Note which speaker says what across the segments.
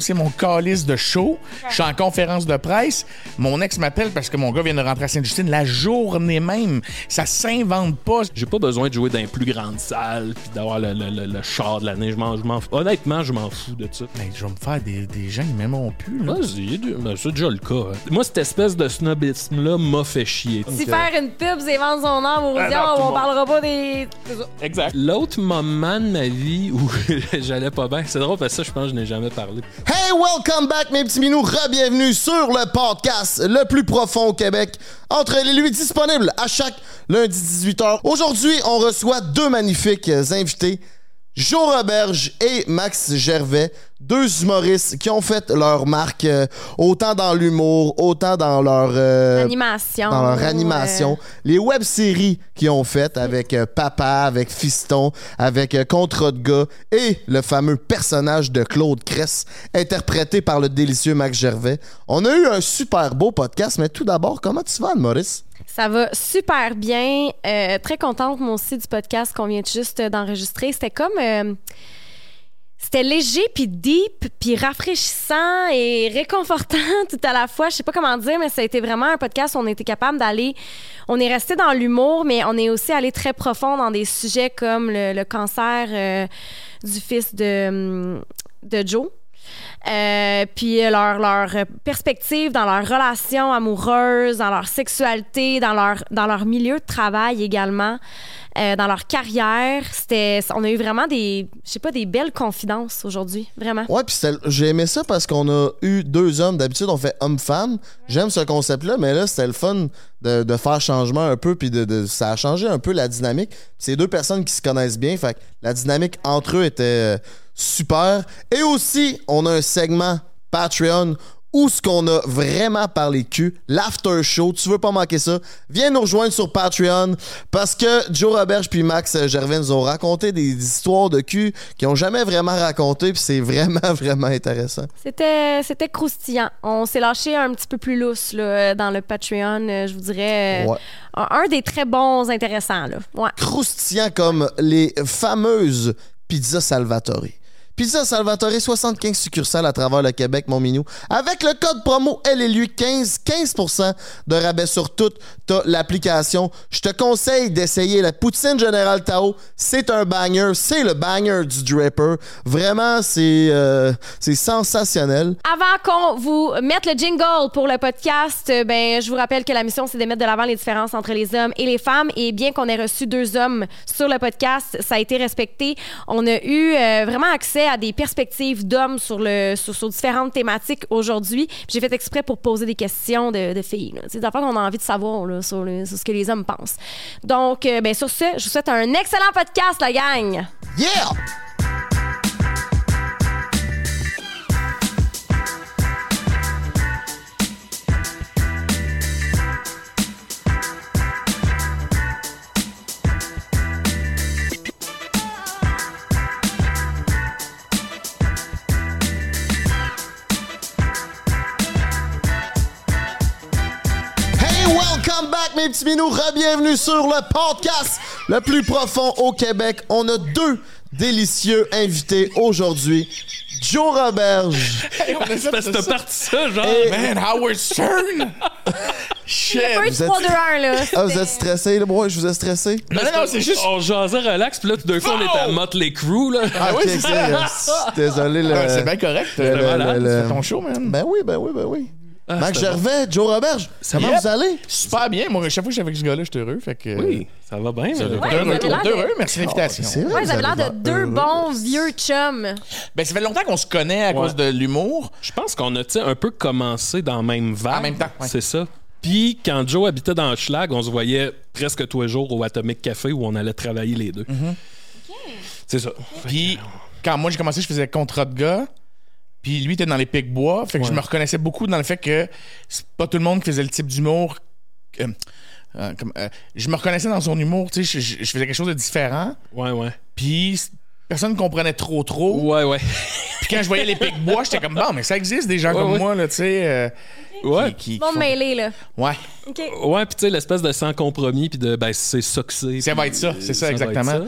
Speaker 1: C'est mon calice de show. Je suis en conférence de presse. Mon ex m'appelle parce que mon gars vient de rentrer à Sainte-Justine la journée même. Ça s'invente pas.
Speaker 2: J'ai pas besoin de jouer dans les plus grandes salles puis d'avoir le, le- le- le char de l'année. Je m'en, je m'en- honnêtement, je m'en fous de ça.
Speaker 1: Ben, je vais me faire des, des gens qui m'aimeront plus. Là.
Speaker 2: Vas-y, ben, c'est déjà le cas. hein. Moi, cette espèce de snobisme-là m'a fait chier.
Speaker 3: Si faire une pub, c'est vendre son âme au
Speaker 1: Ah, non,
Speaker 3: on parlera pas des.
Speaker 1: Exact.
Speaker 2: L'autre moment de ma vie où j'allais pas bien, c'est drôle parce que ça, je pense que je n'ai jamais parlé.
Speaker 4: Hey, welcome back, mes petits minous. Re-bienvenue sur le podcast le plus profond au Québec. Entre les lui disponible à chaque lundi 18h. Aujourd'hui, on reçoit deux magnifiques invités. Joe Roberge et Max Gervais, deux humoristes qui ont fait leur marque euh, autant dans l'humour, autant dans leur euh,
Speaker 3: Animation.
Speaker 4: dans leur animation, les web-séries qu'ils ont faites avec euh, Papa, avec Fiston, avec Contrat de gars et le fameux personnage de Claude Cress, interprété par le délicieux Max Gervais. On a eu un super beau podcast, mais tout d'abord, comment tu vas, Maurice?
Speaker 3: Ça va super bien. Euh, très contente, moi aussi, du podcast qu'on vient juste d'enregistrer. C'était comme. euh, c'était léger, puis deep, puis rafraîchissant et réconfortant tout à la fois. Je sais pas comment dire, mais ça a été vraiment un podcast où on était capable d'aller... On est resté dans l'humour, mais on est aussi allé très profond dans des sujets comme le, cancer euh, du fils de, de Joe. Euh, puis leur, leur perspective dans leur relation amoureuse, dans leur sexualité, dans leur, dans leur milieu de travail également, euh, dans leur carrière. C'était, on a eu vraiment des, je sais pas, des belles confidences aujourd'hui, vraiment.
Speaker 4: Ouais, puis j'ai aimé ça parce qu'on a eu deux hommes. D'habitude, on fait homme-femme. J'aime ce concept-là, mais là, c'était le fun de, faire changement un peu, puis de, ça a changé un peu la dynamique. C'est deux personnes qui se connaissent bien, fait que la dynamique entre eux était euh, super. Et aussi, on a un segment Patreon où ce qu'on a vraiment parlé cul, l'after show, tu veux pas manquer ça, viens nous rejoindre sur Patreon parce que Joe Roberge puis Max Gervais nous ont raconté des histoires de cul qu'ils ont jamais vraiment raconté puis c'est vraiment vraiment intéressant.
Speaker 3: C'était, c'était croustillant. On s'est lâché un petit peu plus lousse là, dans le Patreon, euh, je vous dirais. euh,
Speaker 4: Ouais.
Speaker 3: un, un des très bons intéressants là. Ouais.
Speaker 4: Croustillant comme les fameuses pizzas Salvatore. Pizza Salvatore, 75 succursales à travers le Québec, mon minou. Avec le code promo LLU 15, 15% de rabais sur toute l'application. Je te conseille d'essayer la poutine Général Tao. C'est un banger. C'est le banger du Draper. Vraiment, c'est euh, sensationnel.
Speaker 3: Avant qu'on vous mette le jingle pour le podcast, euh, ben, je vous rappelle que la mission, c'est de mettre de l'avant les différences entre les hommes et les femmes. Et bien qu'on ait reçu deux hommes sur le podcast, ça a été respecté. On a eu euh, vraiment accès à des perspectives d'hommes sur, sur, différentes thématiques aujourd'hui. J'ai fait exprès pour poser des questions de, filles. Des affaires qu'on a envie de savoir sur ce que les hommes pensent. Donc, euh, ben, sur ce, je vous souhaite un excellent podcast, la gang!
Speaker 4: Yeah! Minous. Re-bienvenue sur le podcast le plus profond au Québec. On a deux délicieux invités aujourd'hui. Joe Roberge.
Speaker 1: Hey, on
Speaker 2: Parce que
Speaker 1: ça.
Speaker 2: parti ça, genre.
Speaker 4: Et-
Speaker 1: Man, Howard Stern! Shit!
Speaker 3: Un
Speaker 4: Vous êtes-
Speaker 3: 3 2 1 là.
Speaker 4: Ah, vous êtes stressé, là? Moi, je vous ai stressé.
Speaker 1: Non, non, non, c'est juste.
Speaker 2: On jasait relax, puis là, tout d'un coup, on est à Motley Crue, là.
Speaker 4: Ah,
Speaker 1: oui,
Speaker 4: ok,
Speaker 1: c'est
Speaker 4: euh, Désolé, le...
Speaker 1: Ouais, c'est bien correct.
Speaker 4: le-
Speaker 1: Le,
Speaker 4: le-
Speaker 1: C'est ton show, man.
Speaker 4: Ben oui, ben oui, ben oui.
Speaker 2: Ah,
Speaker 4: Max
Speaker 2: c'était
Speaker 4: Gervais, Joe Roberge, comment
Speaker 1: Yep.
Speaker 4: vous allez?
Speaker 1: Super bien. Moi, chaque fois que je suis avec ce gars-là, je suis heureux. Fait que.
Speaker 2: Oui, ça va bien.
Speaker 1: Ça
Speaker 2: mais-
Speaker 1: va
Speaker 3: Ouais,
Speaker 1: heureux,
Speaker 3: de-.
Speaker 1: Merci de l'invitation.
Speaker 4: Vrai,
Speaker 3: Ouais,
Speaker 4: vous
Speaker 3: vous avez l'air de deux
Speaker 4: heureux.
Speaker 3: bons vieux chums.
Speaker 1: Ben, ça fait longtemps qu'on se connaît à
Speaker 2: Ouais.
Speaker 1: cause de l'humour.
Speaker 2: Je pense qu'on a un peu commencé dans la même vague.
Speaker 1: En même temps, ouais.
Speaker 2: C'est ça. Puis quand Joe habitait dans Schlag, on se voyait presque tous les jours au Atomic Café où on allait travailler les deux. C'est ça.
Speaker 1: Puis, quand moi j'ai commencé, je faisais contrat de gars. Puis lui était dans les pics bois. Fait que je me reconnaissais beaucoup dans le fait que c'est pas tout le monde qui faisait le type d'humour. euh, euh, euh, je me reconnaissais dans son humour. Tu sais, je, je- je faisais quelque chose de différent.
Speaker 2: Ouais, ouais.
Speaker 1: Puis personne ne comprenait trop trop.
Speaker 2: Ouais, ouais.
Speaker 1: Puis quand je voyais les pics bois, j'étais comme bon, mais ça existe des gens
Speaker 2: Ouais,
Speaker 1: comme
Speaker 2: ouais.
Speaker 1: moi là, tu sais. euh,
Speaker 2: Ouais.
Speaker 1: qui- qui-
Speaker 3: Bon
Speaker 1: font-
Speaker 3: mêlé, là.
Speaker 1: Ouais,
Speaker 3: OK.
Speaker 2: Ouais, puis tu sais, l'espèce de sans compromis, puis de ben, c'est ça que c'est.
Speaker 1: ça va être ça. C'est ça,
Speaker 2: va être
Speaker 1: exactement.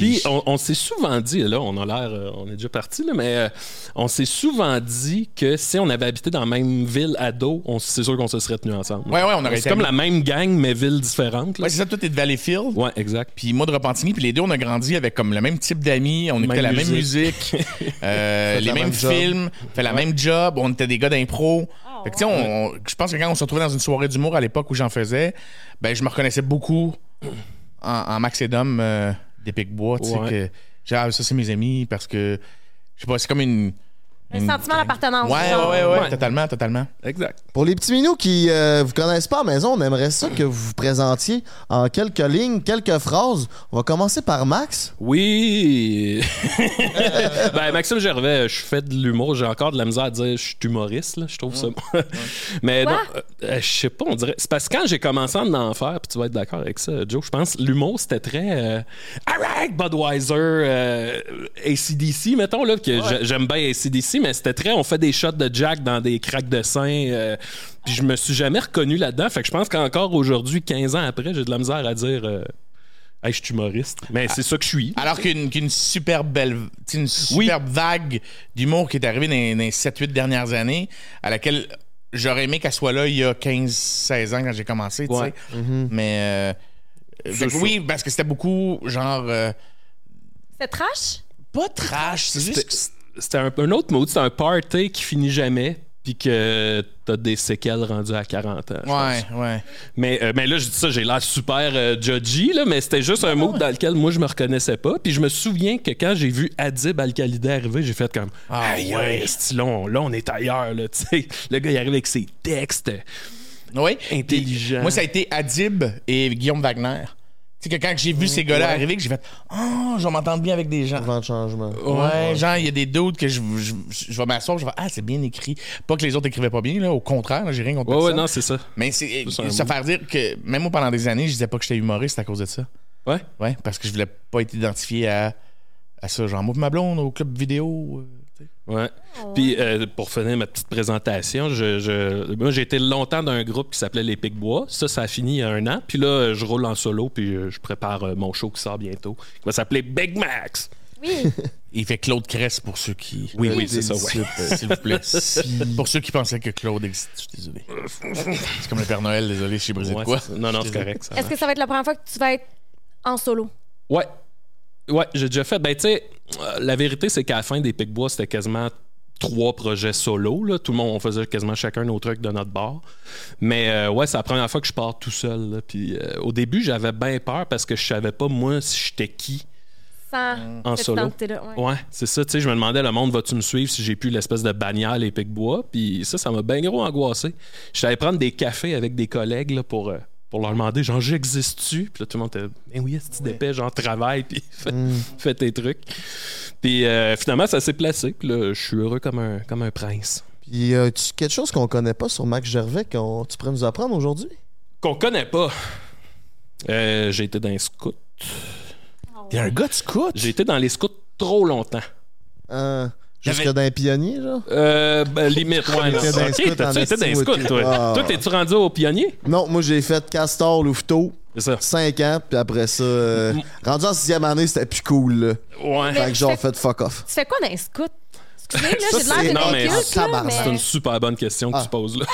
Speaker 2: Puis on, on s'est souvent dit, là, on a l'air, euh, on est déjà parti, là, mais euh, on s'est souvent dit que si on avait habité dans la même ville ado, on- c'est sûr qu'on se serait tenus ensemble.
Speaker 1: Ouais, ouais, on aurait
Speaker 2: C'est
Speaker 1: été
Speaker 2: comme
Speaker 1: amis.
Speaker 2: la même gang, mais ville différente.
Speaker 1: Ouais, c'est ça, toi, t'es de Valleyfield.
Speaker 2: Ouais, exact.
Speaker 1: Puis moi de Repentigny, puis les deux, on a grandi avec comme le même type d'amis, on écoutait la même
Speaker 2: musique.
Speaker 1: euh, les
Speaker 4: la
Speaker 1: mêmes
Speaker 4: même job.
Speaker 1: films, fait la même job, on était des gars d'impro. Fait que tu sais, on- on- je pense que quand on se retrouvait dans une soirée d'humour à l'époque où j'en faisais, ben je me reconnaissais beaucoup en, en Max et Dom euh, des Pic-Bois, tu sais
Speaker 2: Ouais.
Speaker 1: que genre ça c'est mes amis parce que je sais pas, c'est comme une
Speaker 3: Un
Speaker 1: une-
Speaker 3: sentiment d'appartenance.
Speaker 1: Ouais,
Speaker 3: genre.
Speaker 1: ouais, ouais,
Speaker 2: Ouais.
Speaker 1: totalement, totalement.
Speaker 2: Exact.
Speaker 4: Pour les petits minous qui euh, vous connaissent pas à la maison, on aimerait ça que vous vous présentiez en quelques lignes, quelques phrases. On va commencer par Max.
Speaker 2: Oui. ben, Maxime Gervais, je fais de l'humour. J'ai encore de la misère à dire je suis humoriste, là, je trouve ça. Mais
Speaker 3: Quoi?
Speaker 2: non, euh, euh, je sais pas, on dirait. C'est parce que quand j'ai commencé à en faire, puis tu vas être d'accord avec ça, Joe, je pense, l'humour, c'était très. Euh, Alright, Budweiser, euh, ACDC, mettons, là, que j'a- j'aime bien ACDC, mais c'était très. On fait des shots de Jack dans des craques de sein. euh, puis je me suis jamais reconnu là-dedans. Fait que je pense qu'encore aujourd'hui, 15 ans après, j'ai de la misère à dire. euh, Hey, je suis humoriste. Mais c'est ça que je suis.
Speaker 1: Alors qu'une qu'une super belle, une
Speaker 2: Oui.
Speaker 1: superbe vague d'humour qui est arrivée dans, les- dans les 7-8 dernières années, à laquelle j'aurais aimé qu'elle soit là il y a 15-16 ans quand j'ai commencé, tu sais.
Speaker 2: Ouais.
Speaker 1: Mais euh, fait que
Speaker 2: ça.
Speaker 1: oui, parce que c'était beaucoup genre euh,
Speaker 3: C'est trash?
Speaker 1: pas trash, c'est juste
Speaker 2: C'était un, un autre mot, c'est un party qui finit jamais, puis que t'as des séquelles rendues à 40 ans.
Speaker 1: ouais,
Speaker 2: pense.
Speaker 1: ouais.
Speaker 2: Mais, euh, mais là, je dis ça, j'ai l'air super euh, judgy, là, mais c'était juste un mot dans lequel moi, je me reconnaissais pas. Puis je me souviens que quand j'ai vu Adib Al-Khalidé arriver, j'ai fait comme
Speaker 1: Ah,
Speaker 2: Aïe,
Speaker 1: ouais.
Speaker 2: ouais, là, on, là, on est ailleurs, là, tu sais. Le gars, il arrive avec ses textes.
Speaker 1: Oui.
Speaker 2: Intelligent.
Speaker 1: Moi, ça a été Adib et Guillaume Wagner. Tu sais que quand j'ai vu ces gars-là arriver, que j'ai fait Oh, je vais m'entendre bien avec des gens.
Speaker 4: Vent de changement.
Speaker 1: Ouais, genre, il y a des doutes que je, je, je vais m'asseoir, je vais Ah, c'est bien écrit. Pas que les autres écrivaient pas bien, là, au contraire, là, j'ai rien contre
Speaker 2: Ouais, ouais,
Speaker 1: personne.
Speaker 2: non, c'est ça.
Speaker 1: Mais c'est
Speaker 2: C'est
Speaker 1: se faire dire que même moi pendant des années, je disais pas que j'étais humoriste à cause de ça.
Speaker 2: Ouais.
Speaker 1: Ouais, parce que je voulais pas être identifié à, à ça. Genre, moi ma blonde au club vidéo. euh,
Speaker 2: Ouais. Puis euh, pour finir ma petite présentation, je, je- moi j'ai été longtemps dans un groupe qui s'appelait Les Pics-Bois. Ça, ça a fini il y a un an. Puis là, je roule en solo, puis euh, je prépare euh, mon show qui sort bientôt. Il va s'appeler Big Max.
Speaker 3: Oui.
Speaker 1: Il fait Claude Cress pour ceux qui.
Speaker 2: Oui, oui, c'est ça, ouais.
Speaker 1: S'il vous plaît. pour ceux qui pensaient que Claude existe. Je suis désolé. C'est comme le Père Noël, désolé, je suis brisé
Speaker 2: Ouais,
Speaker 1: de quoi.
Speaker 2: Non, non, c'est correct.
Speaker 3: Est-ce que ça va être la première fois que tu vas être en solo?
Speaker 2: Ouais. Ouais, j'ai déjà fait. Ben, tu sais, euh, la vérité, c'est qu'à la fin des Pic-Bois, c'était quasiment trois projets solo. Là. Tout le monde, on faisait quasiment chacun nos trucs de notre bar. Mais euh, ouais, c'est la première fois que je pars tout seul. là. Puis euh, au début, j'avais bien peur parce que je savais pas, moi, si j'étais qui.
Speaker 3: Sans
Speaker 2: En solo.
Speaker 3: ouais.
Speaker 2: Ouais, c'est ça. Tu sais, je me demandais, le monde, va-tu me suivre si j'ai plus l'espèce de bannière, les Pic-Bois? Puis ça, ça m'a bien gros angoissé. Je allé prendre des cafés avec des collègues là, pour, euh, pour leur demander, genre, j'existe-tu? Puis là, tout le monde était, ben oui, est-ce que tu dépêches, genre, travaille, puis fais, fais tes trucs. Puis euh, finalement, ça s'est placé. Puis là, je suis heureux comme un, comme un prince.
Speaker 4: Puis, euh, tu- quelque chose qu'on connaît pas sur Max Gervais que tu pourrais nous apprendre aujourd'hui?
Speaker 2: Qu'on connaît pas. Euh, j'ai été dans les scouts.
Speaker 1: T'es un gars de scout.
Speaker 2: J'ai été dans les scouts trop longtemps.
Speaker 4: Euh, jusque les pionniers, genre?
Speaker 2: Euh, ben, limite, ouais.
Speaker 4: T'étais les esti,
Speaker 2: scouts,
Speaker 4: ouais,
Speaker 2: toi?
Speaker 4: Ah.
Speaker 2: Toi, t'es-tu rendu au pionnier?
Speaker 4: Non, moi, j'ai fait Castor, Louveteau,
Speaker 2: C'est ça.
Speaker 4: 5 ans, puis après ça, euh, rendu en sixième année, c'était plus cool, là.
Speaker 2: Ouais.
Speaker 4: Fait que genre, fait fuck off.
Speaker 3: Tu fais quoi dans les scouts? Excusez, là,
Speaker 4: Ça,
Speaker 3: j'ai de l'air
Speaker 4: c'est-
Speaker 3: d'une inculte, là,
Speaker 2: une super bonne question que
Speaker 4: Ah.
Speaker 2: tu poses là.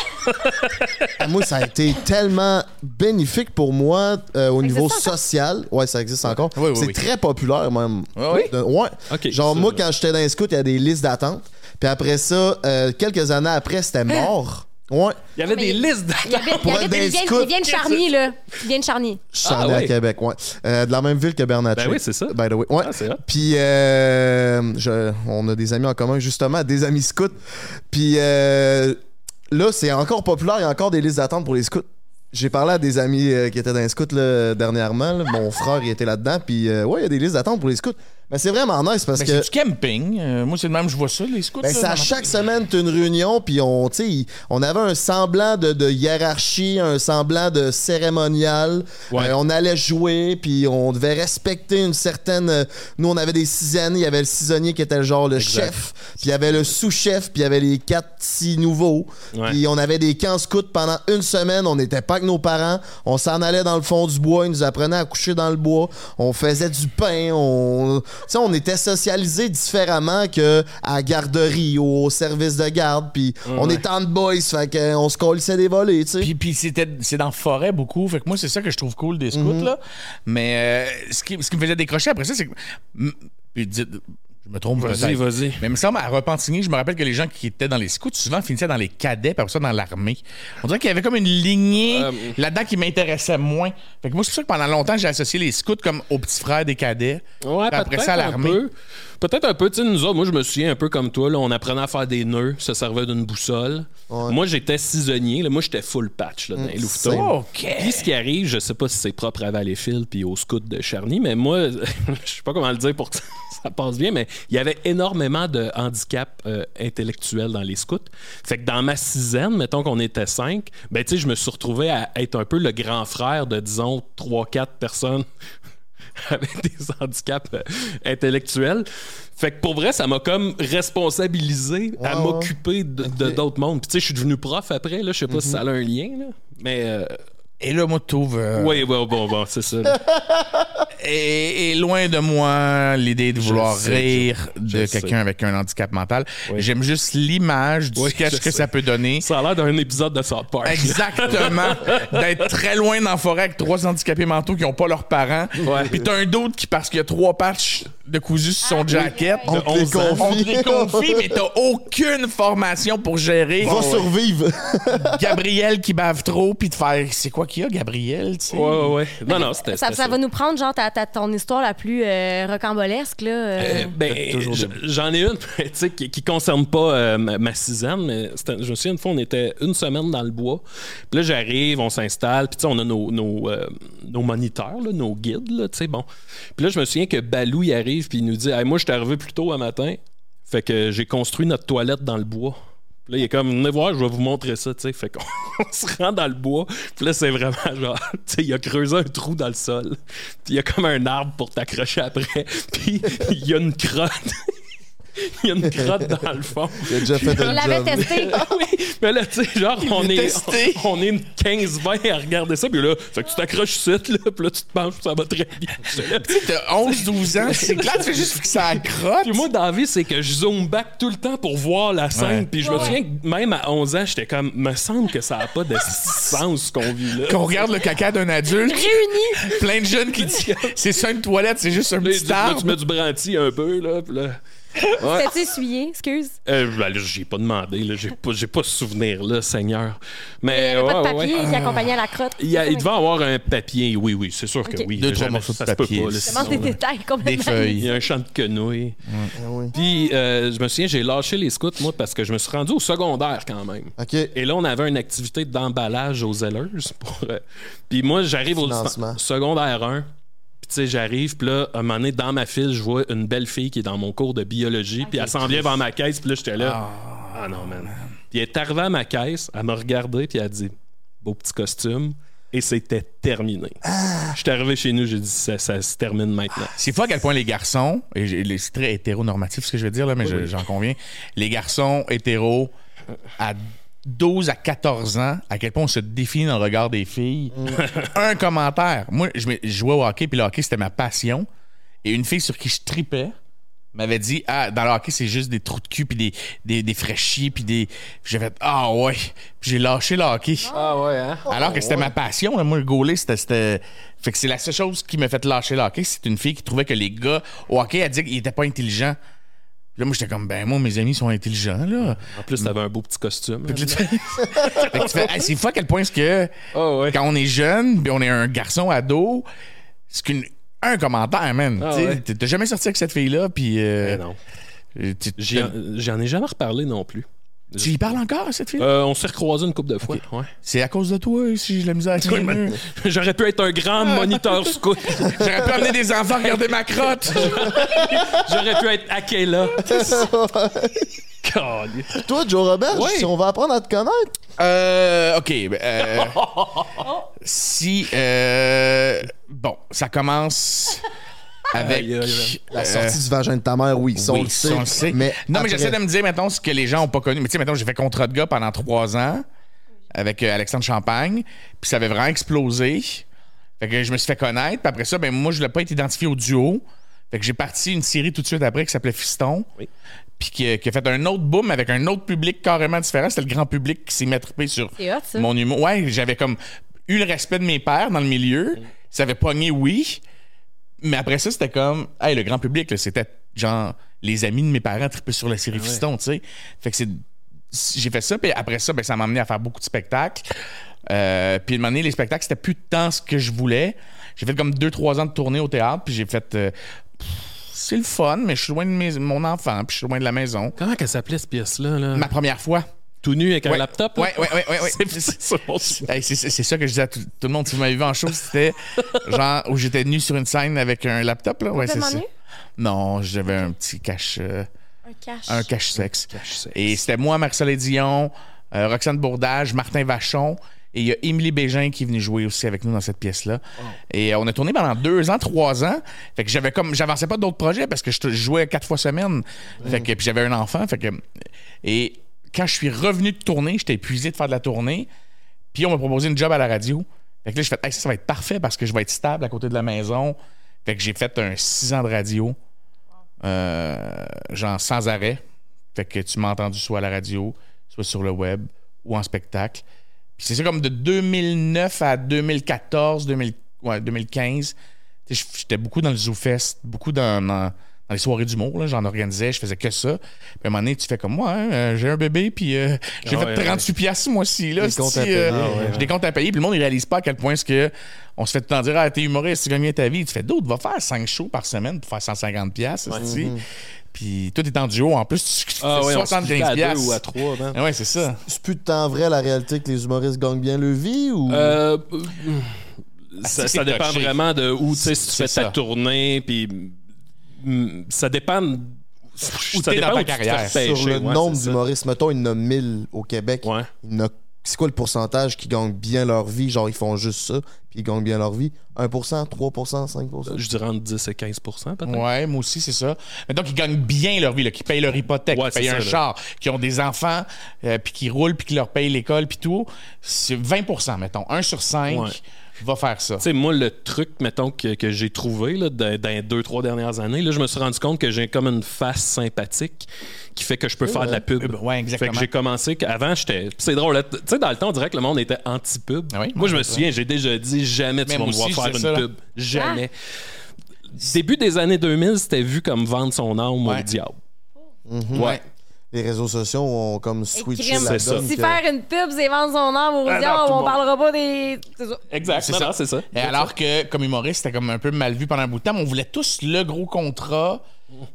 Speaker 4: Ah, Moi, ça a été tellement bénéfique pour moi euh, au
Speaker 3: Ça
Speaker 4: niveau
Speaker 3: existe encore?
Speaker 4: social. Ouais, ça existe encore.
Speaker 1: Oui, oui,
Speaker 4: c'est
Speaker 1: oui.
Speaker 4: très populaire, même.
Speaker 1: Ouais, ouais.
Speaker 4: De- ouais.
Speaker 2: Ok,
Speaker 4: Genre,
Speaker 2: ça,
Speaker 4: moi, quand j'étais dans les scouts, il y a des listes d'attente. Puis après ça, euh, quelques années après, c'était mort. Ouais.
Speaker 2: Il y avait
Speaker 3: Mais-
Speaker 2: des listes d'attente.
Speaker 3: il,
Speaker 4: être
Speaker 3: il
Speaker 4: des
Speaker 3: vient,
Speaker 4: scouts.
Speaker 3: il vient de Charny, là. Il vient de Charny.
Speaker 4: Allé
Speaker 2: Ah
Speaker 4: à. Québec, ouais. Euh, de la même ville que Bernatchez.
Speaker 2: Ben oui, c'est ça.
Speaker 4: By the way. Ouais.
Speaker 2: Ah.
Speaker 4: Puis, euh, je- on a des amis en commun, justement, des amis scouts. Puis euh, là, c'est encore populaire, il y a encore des listes d'attente pour les scouts. J'ai parlé à des amis euh, qui étaient dans les scouts là, dernièrement. là. Mon frère, il était là-dedans. Puis, euh, ouais, il y a des listes d'attente pour les scouts. Mais c'est vraiment nice parce
Speaker 1: Ben,
Speaker 4: que.
Speaker 1: c'est du camping. Euh, moi, c'est le même, je vois ça, les scouts.
Speaker 4: Ben,
Speaker 1: ma-
Speaker 4: chaque semaine, t'as une réunion, puis on, tu on avait un semblant de, de hiérarchie, un semblant de cérémonial.
Speaker 2: Ouais.
Speaker 4: Euh, on allait jouer, puis on devait respecter une certaine. euh, Nous, on avait des cisaniers. Il y avait le cisonnier qui était genre le
Speaker 2: Exact.
Speaker 4: chef, puis il y avait le sous-chef, puis il y avait les quatre six nouveaux. Puis on avait des camps scouts pendant une semaine. On n'était pas avec nos parents. On s'en allait dans le fond du bois. Ils nous apprenaient à coucher dans le bois. On faisait du pain. On, tu sais, on était socialisés différemment que à la garderie ou au service de garde. Puis on
Speaker 2: Ouais.
Speaker 4: était en boys. Fait qu'on se colissait des volets, tu sais.
Speaker 1: Puis, puis c'était, c'est dans la forêt beaucoup. Fait que moi, c'est ça que je trouve cool des scouts,
Speaker 4: Mhm.
Speaker 1: là. Mais euh, ce, qui, ce qui me faisait décrocher après ça, c'est que. Puis je me trompe
Speaker 2: Vas-y, vas-y.
Speaker 1: Mais il me semble, à Repentigny, je me rappelle que les gens qui étaient dans les scouts, souvent finissaient dans les cadets, puis après ça, dans l'armée. On dirait qu'il y avait comme une lignée
Speaker 2: Euh,
Speaker 1: là-dedans qui m'intéressait moins. Fait que moi, c'est pour ça que pendant longtemps, j'ai associé les scouts comme aux petits frères des cadets.
Speaker 2: Ouais,
Speaker 1: après
Speaker 2: peut-être
Speaker 1: ça, à
Speaker 2: un
Speaker 1: l'armée.
Speaker 2: peu. Peut-être un peu, tu sais, nous autres, moi, je me souviens un peu comme toi, là, on apprenait à faire des nœuds, ça servait d'une boussole.
Speaker 4: Ouais.
Speaker 2: Moi, j'étais saisonnier, là, moi, j'étais full patch, là, dans les louveteaux.
Speaker 4: same.
Speaker 1: OK.
Speaker 2: Puis ce qui arrive, je sais pas si c'est propre à Valleyfield puis au scout de Charny, mais moi, je sais pas comment le dire pour que ça, passe bien, mais il y avait énormément de handicap euh, intellectuel dans les scouts. Fait que dans ma sixième, mettons qu'on était cinq, ben tu sais, je me suis retrouvé à être un peu le grand frère de, disons, trois, quatre personnes avec des handicaps euh, intellectuels. Fait que pour vrai, ça m'a comme responsabilisé à m'occuper de d'autres mondes. Puis tu sais, je suis devenu prof après, là, je sais pas si ça a un lien, là, mais... euh,
Speaker 1: Et là, moi, tu trouves. euh,
Speaker 2: oui, bon, bon, bon, c'est ça.
Speaker 1: Et, et loin de moi l'idée de vouloir
Speaker 2: sais,
Speaker 1: rire
Speaker 2: je-
Speaker 1: de
Speaker 2: je
Speaker 1: quelqu'un avec un handicap mental.
Speaker 2: Oui.
Speaker 1: J'aime juste l'image du
Speaker 2: Oui,
Speaker 1: sketch
Speaker 2: je
Speaker 1: que
Speaker 2: sais.
Speaker 1: ça peut donner.
Speaker 2: Ça a l'air d'un épisode de South Park.
Speaker 1: Exactement. D'être très loin dans la forêt avec trois handicapés mentaux qui n'ont pas leurs parents.
Speaker 2: Ouais.
Speaker 1: Puis t'as un d'autre qui, parce qu'il y a trois patchs de cousu sur son jacket,
Speaker 4: On te les
Speaker 2: 11 ans.
Speaker 1: on te
Speaker 4: confie.
Speaker 1: les confie, mais t'as aucune formation pour gérer
Speaker 4: Va survivre.
Speaker 1: Gabriel qui bave trop, puis de faire c'est quoi qu'il y a, Gabriel, tu sais?
Speaker 2: Ouais, ouais, ouais. Non, non, c'était
Speaker 3: Ça, va nous prendre, genre, ta, ta- ton histoire la plus euh, rocambolesque, là. euh.
Speaker 2: Euh, ben, j'en ai une tu sais, qui, qui concerne pas euh, ma, ma sixième, mais je me souviens une fois, on était une semaine dans le bois. Puis là, j'arrive, on s'installe, puis tu sais, on a nos, nos, euh, nos moniteurs, là, nos guides, là, tu sais, bon. Puis là, je me souviens que Balou, il arrive, puis il nous dit Moi, je suis arrivé plus tôt un matin, fait que j'ai construit notre toilette dans le bois. Puis là, il est comme, venez voir, je vais vous montrer ça, tu sais. Fait qu'on on se rend dans le bois. Puis là, c'est vraiment genre, tu sais, il a creusé un trou dans le sol. Puis il y a comme un arbre pour t'accrocher après. Puis il y a une crotte. Il y a une crotte dans le fond.
Speaker 4: Il a déjà fait
Speaker 3: l'avait
Speaker 4: job.
Speaker 3: testé.
Speaker 2: Oui, mais là, tu sais, genre, on est, on est une 15-20 à regarder ça, puis là, fait que tu t'accroches ici, là, puis là, tu te penches, ça va très bien.
Speaker 1: T'as 11-12 ans, c'est clair, tu fais juste fixer la crotte.
Speaker 2: Puis moi, dans la vie, c'est que je zoome back tout le temps pour voir la scène.
Speaker 1: Ouais.
Speaker 2: Puis je me souviens que même à 11 ans, j'étais comme, me semble que ça n'a pas de sens ce qu'on vit là.
Speaker 1: Qu'on regarde le caca d'un adulte,
Speaker 3: Réunis.
Speaker 1: plein de jeunes qui disent c'est ça une toilette, c'est juste un petit
Speaker 2: là, tu
Speaker 1: arbre.
Speaker 2: mets du branti un peu, là, puis là... Ouais.
Speaker 3: T'as-tu essuyé? Excuse.
Speaker 2: Euh, ben, là, j'ai pas demandé, là, j'ai pas, j'ai pas ce souvenir, là, Seigneur. Mais,
Speaker 3: Il n'y avait pas de
Speaker 2: ouais,
Speaker 3: papier
Speaker 2: ouais.
Speaker 3: qui accompagnait la crotte.
Speaker 2: Il, a- il devait avoir un papier, oui, oui, c'est sûr que oui.
Speaker 1: Deux, trois morceaux de
Speaker 2: ça se peut
Speaker 1: papier.
Speaker 2: pas, là,
Speaker 3: Je demande
Speaker 2: sinon,
Speaker 3: des détails
Speaker 1: Des
Speaker 3: complètement.
Speaker 2: Il
Speaker 1: feuilles.
Speaker 2: y a un champ de quenouilles.
Speaker 4: Oui.
Speaker 2: Puis, euh, je me souviens, j'ai lâché les scouts, moi, parce que je me suis rendu au secondaire quand même.
Speaker 4: OK.
Speaker 2: Et là, on avait une activité d'emballage aux Zellers. Pour, euh, Puis moi, j'arrive au secondaire 1. Tu sais, j'arrive, puis là, à un moment donné, dans ma file, je vois une belle fille qui est dans mon cours de biologie. Puis elle s'en vient vers ma caisse, puis là, j'étais là. Ah, non, man. Puis elle est arrivée à ma caisse, elle m'a regardé, puis elle a dit Beau petit costume. Et c'était terminé. J'étais arrivé chez nous, j'ai dit ça, ça se termine maintenant.
Speaker 1: C'est fou à quel point les garçons, et c'est très hétéronormatif ce que je veux dire, là, mais je- j'en conviens, les garçons hétéros à 12 à 14 ans, à quel point on se définit dans le regard des filles. Un commentaire. Moi, je, jouais au hockey, puis le hockey, c'était ma passion. Et une fille sur qui je tripais m'avait dit Ah, dans le hockey, c'est juste des trous de cul, puis des, des, des fraîchis, puis des. Puis j'ai fait Ah, ouais. Puis j'ai lâché le hockey.
Speaker 2: Ah ouais, hein?
Speaker 1: Alors que c'était ma passion. là. Moi, le goaler, c'était, c'était- Fait que c'est la seule chose qui m'a fait lâcher le hockey. C'est une fille qui trouvait que les gars au hockey, elle dit qu'ils étaient pas intelligents. Là, moi, j'étais comme, ben, moi, mes amis sont intelligents, là.
Speaker 2: En plus, t'avais un beau petit costume.
Speaker 1: Fait que tu fais- Hey, c'est fou à quel point est-ce que
Speaker 2: Oh ouais.
Speaker 1: quand on est jeune, puis on est un garçon ado, c'est qu'une. Un commentaire, man.
Speaker 2: Ah ouais.
Speaker 1: T'as jamais sorti avec cette fille-là, puis. euh,
Speaker 2: Eh non. J'y- J'en ai jamais reparlé non plus.
Speaker 1: Tu y parles encore à cette fille?
Speaker 2: Euh, on s'est recroisé une couple de fois. Ouais.
Speaker 1: C'est à cause de toi si j'ai la misère à
Speaker 2: Ouais, J'aurais pu être un grand moniteur scout.
Speaker 1: J'aurais pu amener des enfants regarder ma crotte.
Speaker 2: J'aurais pu être Akela.
Speaker 4: Toi, Joe Robert,
Speaker 2: Oui.
Speaker 4: si on va apprendre à te connaître.
Speaker 1: Euh, OK. ben, euh, si... euh, bon, ça commence avec...
Speaker 4: La
Speaker 1: euh,
Speaker 4: sortie du vagin de ta mère, oui, ça, on
Speaker 1: oui,
Speaker 4: le sait.
Speaker 1: ça, on le sait.
Speaker 4: Mais
Speaker 1: non, mais j'essaie de me dire, mettons, ce que les gens ont pas connu. Mais tu sais, mettons, j'ai fait contrat de gars pendant trois ans avec euh, Alexandre Champagne, puis ça avait vraiment explosé. Fait que je me suis fait connaître, puis après ça, ben moi, je voulais pas être identifié au duo. Fait que j'ai parti une série tout de suite après qui s'appelait Fiston.
Speaker 2: Oui.
Speaker 1: Puis qui, qui a fait un autre boom avec un autre public carrément différent. C'était le grand public qui s'est mis à triper sur
Speaker 3: hot, ça.
Speaker 1: mon humour. Ouais, j'avais comme eu le respect de mes pères dans le milieu. Ça avait pogné, oui. Mais après ça, c'était comme, hey, le grand public, c'était genre les amis de mes parents tripaient sur la série Fiston, tu sais. Fait que c'est. J'ai fait ça, puis après ça, ben, ça m'a amené à faire beaucoup de spectacles. Euh, puis à un moment donné, les spectacles, c'était plus tant ce que je voulais. J'ai fait comme deux, trois ans de tournée au théâtre, puis j'ai fait. euh, c'est le fun, mais je suis loin de mes- mon enfant, puis je suis loin de la maison.
Speaker 2: Comment qu'elle s'appelait cette pièce-là? Là?
Speaker 1: Ma première fois.
Speaker 2: Tout nu avec un
Speaker 1: Ouais.
Speaker 2: laptop? là?
Speaker 1: Ouais, ouais, ouais, ouais, ouais.
Speaker 2: C'est- ça.
Speaker 1: Hey, que je disais à tout, tout le monde. Si vous m'avez vu en show, c'était genre où j'étais nu sur une scène avec un laptop. Là. Ouais, c'est ça.
Speaker 3: nu?
Speaker 1: Non, j'avais un petit cache, euh,
Speaker 3: Un cache.
Speaker 1: un cache-sexe.
Speaker 2: Cache-sexe.
Speaker 1: Et c'était moi, Marcel Dion, euh, Roxane Bourdage, Martin Vachon. Et il y a Émilie Bégin qui est venue jouer aussi avec nous dans cette pièce-là. Et euh, on a tourné pendant deux ans, trois ans. Fait que j'avais comme. J'avançais pas d'autres projets parce que je jouais quatre fois semaine. Fait que puis j'avais un enfant. Fait que. Et quand je suis revenu de tourner, j'étais épuisé de faire de la tournée. Puis on m'a proposé une job à la radio. Fait que là, j'ai fait, ça, ça va être parfait parce que je vais être stable à côté de la maison. Fait que j'ai fait un six ans de radio, euh, genre sans arrêt. Fait que tu m'as entendu soit à la radio, soit sur le web ou en spectacle. Puis c'est ça comme de 2009 à 2014, 2000 ouais, 2015. tu sais, J'étais beaucoup dans le ZooFest, beaucoup dans, dans les soirées d'humour. là. J'en organisais, je faisais que ça. Puis à un moment donné, tu fais comme moi, hein, euh, j'ai un bébé, puis euh, j'ai
Speaker 2: Ah
Speaker 1: fait
Speaker 2: ouais,
Speaker 1: 38 piastres ce mois-ci. Là, euh,
Speaker 4: Ah ouais,
Speaker 1: J'ai des comptes à payer, puis le monde ne réalise pas à quel point ce que on se fait tout le temps dire Ah, t'es humoriste, tu gagnes bien ta vie. Tu fais d'autres, va faire 5 shows par semaine pour faire 150 piastres. esti. Puis toi, t'es en duo. En plus, tu tu
Speaker 2: Ah
Speaker 1: fais
Speaker 2: ouais, on se
Speaker 1: 75
Speaker 2: quittait à deux
Speaker 1: piastres.
Speaker 2: ou à trois, man.
Speaker 1: Ah ouais, c'est ça.
Speaker 4: C'est plus de temps vrai la réalité que les humoristes gagnent bien leur vie ou?
Speaker 2: Euh, ça,
Speaker 1: c'est
Speaker 2: ça dépend
Speaker 1: touché.
Speaker 2: vraiment de où tu sais si tu fais ta
Speaker 1: ça.
Speaker 2: tournée puis ça dépend où ça dépend
Speaker 1: dans
Speaker 2: où
Speaker 1: ta
Speaker 2: tu te fais
Speaker 1: carrière.
Speaker 4: sur le
Speaker 2: ouais,
Speaker 4: nombre d'humoristes, mettons, il y en a 1000 au Québec.
Speaker 2: Ouais.
Speaker 4: Il y en a- C'est quoi le pourcentage qui gagnent bien leur vie? Genre, ils font juste ça, puis ils gagnent bien leur vie. 1%, 3%, 5%?
Speaker 2: Je dirais entre 10 et 15% peut-être.
Speaker 1: Ouais, moi aussi, c'est ça. Mais donc, ils gagnent bien leur vie, là, qui payent leur hypothèque,
Speaker 2: Ouais,
Speaker 1: qui payent un
Speaker 2: là.
Speaker 1: char, qui ont des enfants, euh, puis qui roulent, puis qui leur payent l'école, puis tout. C'est 20% mettons. Un sur cinq
Speaker 2: Ouais.
Speaker 1: Va faire ça.
Speaker 2: Tu sais, moi, le truc, mettons, que, que j'ai trouvé là, dans, dans les deux, trois dernières années, là, je me suis rendu compte que j'ai comme une face sympathique qui fait que je peux faire de la pub.
Speaker 1: Pub, ouais, exactement.
Speaker 2: Fait que j'ai commencé qu'avant, j'étais. C'est drôle, tu sais, dans le temps, on dirait que le monde était anti-pub.
Speaker 1: Ah oui?
Speaker 2: moi, je me souviens, j'ai déjà dit jamais tu
Speaker 1: Même
Speaker 2: vas me voir faire une
Speaker 1: ça,
Speaker 2: pub. Jamais. Début des années 2000, c'était vu comme vendre son âme
Speaker 1: Ouais.
Speaker 2: au diable.
Speaker 1: Ouais.
Speaker 4: Les réseaux sociaux ont comme switché la donne.
Speaker 3: Si
Speaker 4: que-
Speaker 3: faire une pub, c'est vendre son âme au
Speaker 2: Ah, non,
Speaker 3: on parlera pas des.
Speaker 2: Exact,
Speaker 1: C'est ça.
Speaker 2: c'est ça.
Speaker 1: Et alors que, comme humoriste, c'était comme un peu mal vu pendant un bout de temps, mais on voulait tous le gros contrat.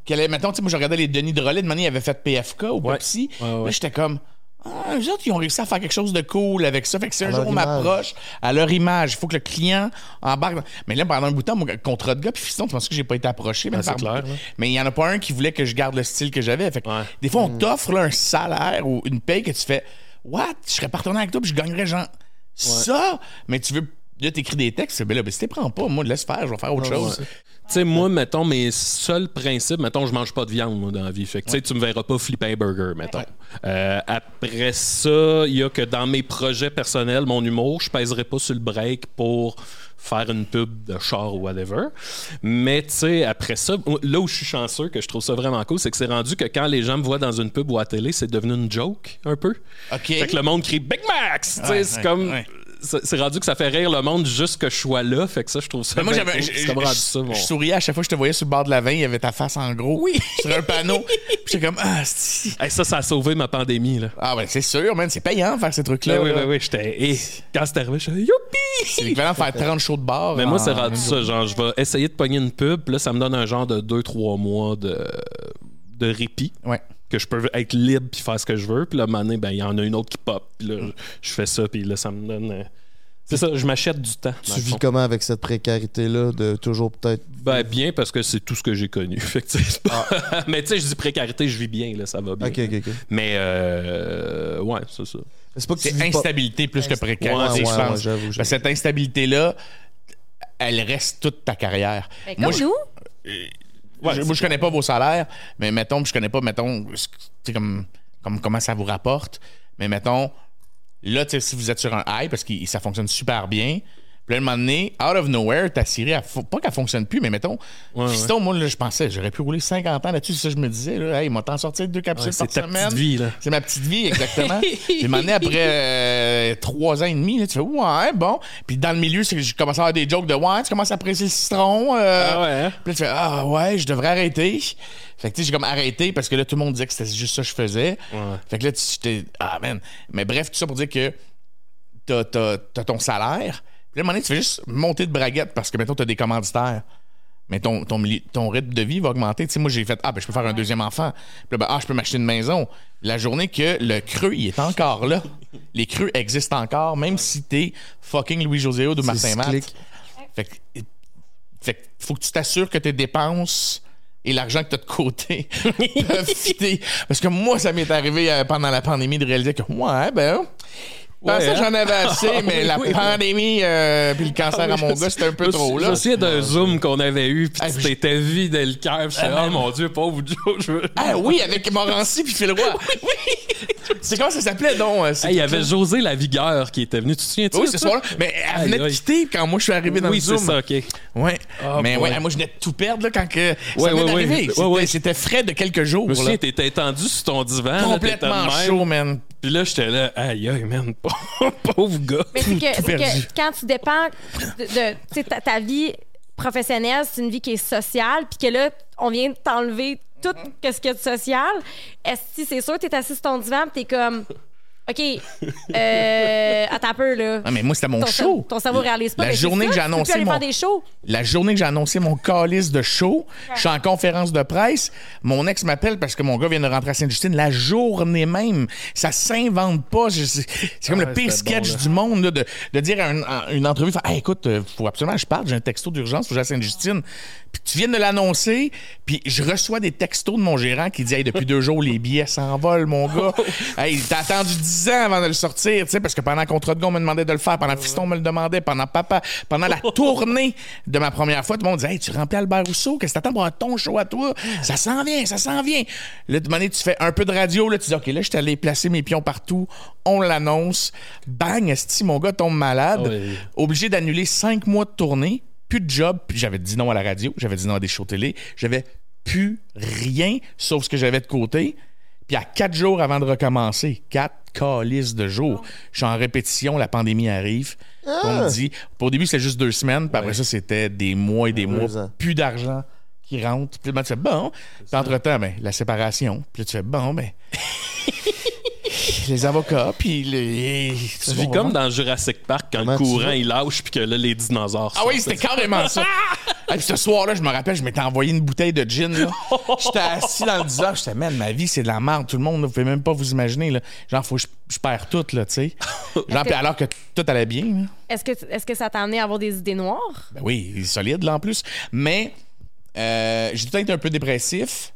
Speaker 1: Qu'elle allait, mettons, tu sais, moi, je regardais les Denis de Relais, de manière, il avait fait PFK ou
Speaker 2: Ouais.
Speaker 1: Pepsi.
Speaker 2: Ouais, ouais.
Speaker 1: Là, j'étais comme, ah, eux autres, ils ont réussi à faire quelque chose de cool avec ça. Fait que si un jour on m'approche à leur image, il faut que le client embarque. dans- Mais là, pendant un bout de temps, mon contrat de gars, puis fiston, tu penses que j'ai pas été approché,
Speaker 2: Ah, c'est
Speaker 1: par-
Speaker 2: clair.
Speaker 1: Mais il y en a pas un qui voulait que je garde le style que j'avais. Fait que
Speaker 2: Ouais.
Speaker 1: des fois, on t'offre là, un salaire ou une paye que tu fais, what? Je serais partenaire avec toi, puis je gagnerais genre ça, mais tu veux. Là, t'écris des textes, c'est ben là, ben, si t'es prends pas, moi, laisse faire, je vais faire autre chose.
Speaker 2: Tu sais, moi, mettons, mes seuls principes, mettons, je mange pas de viande, moi, dans la vie. Fait que, tu me verras pas flipper un burger, mettons. Euh, après ça, il y a que dans mes projets personnels, mon humour, je pèserai pas sur le break pour faire une pub de char ou whatever. Mais, tu sais, après ça, là où je suis chanceux, que je trouve ça vraiment cool, c'est que c'est rendu que quand les gens me voient dans une pub ou à la télé, c'est devenu une joke, un peu.
Speaker 1: OK.
Speaker 2: Fait que le monde crie Big Max!
Speaker 1: Ouais,
Speaker 2: c'est comme. C'est rendu que ça fait rire le monde juste que je sois là. Fait que ça, je trouve ça.
Speaker 1: Mais moi, j'avais. je- souriais à chaque fois que je te voyais sur le bord de la veine, il y avait ta face en gros. Oui. Sur un panneau. Puis j'étais comme, ah.
Speaker 2: Hey, ça, ça a sauvé ma pandémie, là.
Speaker 1: Ah, ben, c'est sûr, man, c'est payant faire ces trucs-là.
Speaker 2: oui, oui,
Speaker 1: là.
Speaker 2: oui, j'étais. Quand c'est arrivé, j'étais youpi!
Speaker 1: C'est l'équivalent de faire 30 shows de bar.
Speaker 2: Mais moi, c'est rendu ça. Genre, je vais essayer de pogner une pub, puis là, ça me donne un genre de 2-3 mois de, de répit.
Speaker 1: Ouais.
Speaker 2: Que je peux être libre puis faire ce que je veux. Puis là, à un moment donné, ben, il y en a une autre qui pop. Puis là, je fais ça, puis là, ça me donne. euh, C'est ça, je m'achète du temps.
Speaker 4: Tu vis
Speaker 2: fond.
Speaker 4: comment avec cette précarité-là de toujours peut-être.
Speaker 2: Ben, bien, parce que c'est tout ce que j'ai connu. Fait que, c'est pas- Mais tu sais, je dis précarité, je vis bien, là, ça va bien.
Speaker 4: Ok, ok, ok.
Speaker 2: Mais, euh, ouais, c'est ça.
Speaker 4: C'est pas que pas-
Speaker 1: instabilité plus que précarité,
Speaker 4: ouais,
Speaker 1: je
Speaker 4: ouais,
Speaker 1: que cette instabilité-là, elle reste toute ta carrière.
Speaker 3: Ben,
Speaker 1: Moi,
Speaker 3: comme
Speaker 1: je-
Speaker 3: nous.
Speaker 1: Je- moi, je connais pas vos salaires, mais mettons, je connais pas, mettons, comme, comme comment ça vous rapporte. Mais mettons, là, si vous êtes sur un high, parce que ça fonctionne super bien, puis là, un moment donné, out of nowhere, ta fo- pas qu'elle fonctionne plus, mais mettons,
Speaker 2: Ouais,
Speaker 1: Fiston, moi, là, je pensais, j'aurais pu rouler 50 ans là-dessus, c'est ça, je me disais, là, hey, il m'a t'en sorti deux capsules
Speaker 2: Ouais, c'est
Speaker 1: par
Speaker 2: ta
Speaker 1: semaine.
Speaker 2: petite vie, là.
Speaker 1: C'est ma petite vie, exactement. Puis, un moment donné, après euh, trois ans et demi, là, tu fais, ouais, bon. Puis dans le milieu, c'est que je commence à avoir des jokes de, ouais, tu commences à presser le citron. euh,
Speaker 2: Ah ouais, hein?
Speaker 1: puis là, tu fais Ah ouais, je devrais arrêter. Fait que tu sais, j'ai comme arrêté parce que là, tout le monde disait que c'était juste ça que je faisais. Fait que là, tu j'étais Ah man. Mais bref, tout ça pour dire que t'as, t'as, t'as ton salaire. Puis là, à un moment donné, tu fais juste monter de braguette parce que, mettons, t'as des commanditaires. Mais ton, ton, ton rythme de vie va augmenter. Tu sais, moi, j'ai fait Ah, ben, je peux faire un deuxième enfant. Puis là, ben, ah, je peux m'acheter une maison. La journée que le creux, il est encore là. Les creux existent encore, même si t'es fucking Louis-José ou Martin Matt. Fait que, fait que faut que tu t'assures que tes dépenses et l'argent que tu as de côté peuvent fitter. Parce que moi, ça m'est arrivé euh, pendant la pandémie de réaliser que, ouais, ben, je pensais que j'en avais assez,
Speaker 2: Ah,
Speaker 1: mais
Speaker 2: oui,
Speaker 1: la
Speaker 2: oui.
Speaker 1: pandémie euh, puis le cancer à mon gars, c'était un peu
Speaker 2: Je-
Speaker 1: trop,
Speaker 2: Je
Speaker 1: là.
Speaker 2: me souviens d'un Zoom qu'on avait eu, puis
Speaker 1: Ah,
Speaker 2: tu t'étais vidé le cœur.
Speaker 1: Ah,
Speaker 2: oh mon Dieu, pauvre Joe, je veux.
Speaker 1: Ah oui, avec Morancy puis Phil Roy. C'est comment ça s'appelait, donc? euh, c'est
Speaker 2: Hey, il y avait? José la vigueur qui était venu. Tu te souviens-tu?
Speaker 1: Oui,
Speaker 2: de
Speaker 1: ce
Speaker 2: ça?
Speaker 1: soir-là. Mais elle venait de quitter quand moi, je suis arrivé dans
Speaker 2: Oui,
Speaker 1: le
Speaker 2: c'est
Speaker 1: Zoom.
Speaker 2: ça, OK.
Speaker 1: Ouais.
Speaker 2: Ah,
Speaker 1: mais
Speaker 2: boy.
Speaker 1: ouais, moi, je venais de tout perdre là, quand que
Speaker 2: Ouais,
Speaker 1: ça venait d'arriver. C'était- frais de quelques jours.
Speaker 2: Je me souviens, t'étais étendu sur ton divan.
Speaker 1: Complètement chaud, man.
Speaker 2: Puis là, j'étais là, aïe, aïe, man, pauvre gars.
Speaker 3: Mais c'est que, quand tu dépends de, de- ta, ta vie professionnelle, c'est une vie qui est sociale, puis que là, on vient de t'enlever tout ce qu'il y a de social. Est-ce que c'est sûr, t'es assis sur ton divan, t'es comme, OK, euh, attends un peu, là.
Speaker 1: Ah, mais moi, c'était mon
Speaker 3: ton,
Speaker 1: show.
Speaker 3: ton cerveau réalise pas.
Speaker 1: La journée
Speaker 3: ça,
Speaker 1: que j'ai annoncé
Speaker 3: aller
Speaker 1: mon-
Speaker 3: faire des shows.
Speaker 1: La journée que j'ai annoncé mon calice de show, je suis en conférence de presse. Mon ex m'appelle parce que mon gars vient de rentrer à Sainte-Justine. La journée même, ça s'invente pas. Je- C'est comme
Speaker 2: Ah,
Speaker 1: le pire
Speaker 2: bon,
Speaker 1: sketch du monde là, de, de dire à, un- à une entrevue, Hey, écoute, euh, faut absolument que je parte, j'ai un texto d'urgence, faut que j'aille à Sainte-Justine. Puis tu viens de l'annoncer, puis je reçois des textos de mon gérant qui dit, hey, depuis deux jours, les billets s'envolent, mon gars. hey, t'as attendu 10 ans avant de le sortir, tu sais, parce que pendant Contrat de gars, on me demandait de le faire, pendant Fiston, on me le demandait, pendant Papa, pendant la tournée de ma première fois, tout le monde disait, hey, tu remplis Albert Rousseau, qu'est-ce que t'attends pour avoir ton show à toi? Ça s'en vient, ça s'en vient. Là, de manière, tu fais un peu de radio, là, tu dis, OK, là, je suis allé placer mes pions partout, on l'annonce, bang, esti, mon gars tombe malade,
Speaker 2: Ah
Speaker 1: obligé d'annuler cinq mois de tournée, plus de job, puis j'avais dit non à la radio, j'avais dit non à des shows télé, j'avais plus rien sauf ce que j'avais de côté. Puis à quatre jours avant de recommencer, quatre calices de jours, je suis en répétition, la pandémie arrive. On me dit, au début c'était juste deux semaines, puis après ça c'était des mois et des mois,
Speaker 4: ans.
Speaker 1: plus d'argent qui rentre. Puis là, tu fais bon. Puis entre-temps, ben, la séparation. Puis là, tu fais bon, ben. les avocats, puis les.
Speaker 2: Tu vis comme dans Jurassic Park quand
Speaker 4: Comment
Speaker 2: le courant il lâche puis que là les dinosaures.
Speaker 1: Ah oui, c'était carrément ça. Et puis ce soir-là, je me rappelle, je m'étais envoyé une bouteille de gin. là. J'étais assis dans le divan, j'étais, man, ma vie, c'est de la merde. Tout le monde, là, vous pouvez même pas vous imaginer. Là. Genre, faut que je, je perds tout, là, tu sais. Genre, puis alors que tout allait bien. là.
Speaker 3: Est-ce que, est-ce que ça t'a amené à avoir des idées noires?
Speaker 1: Ben oui, il est solide, là, en plus. Mais euh, j'ai tout le temps été un peu dépressif.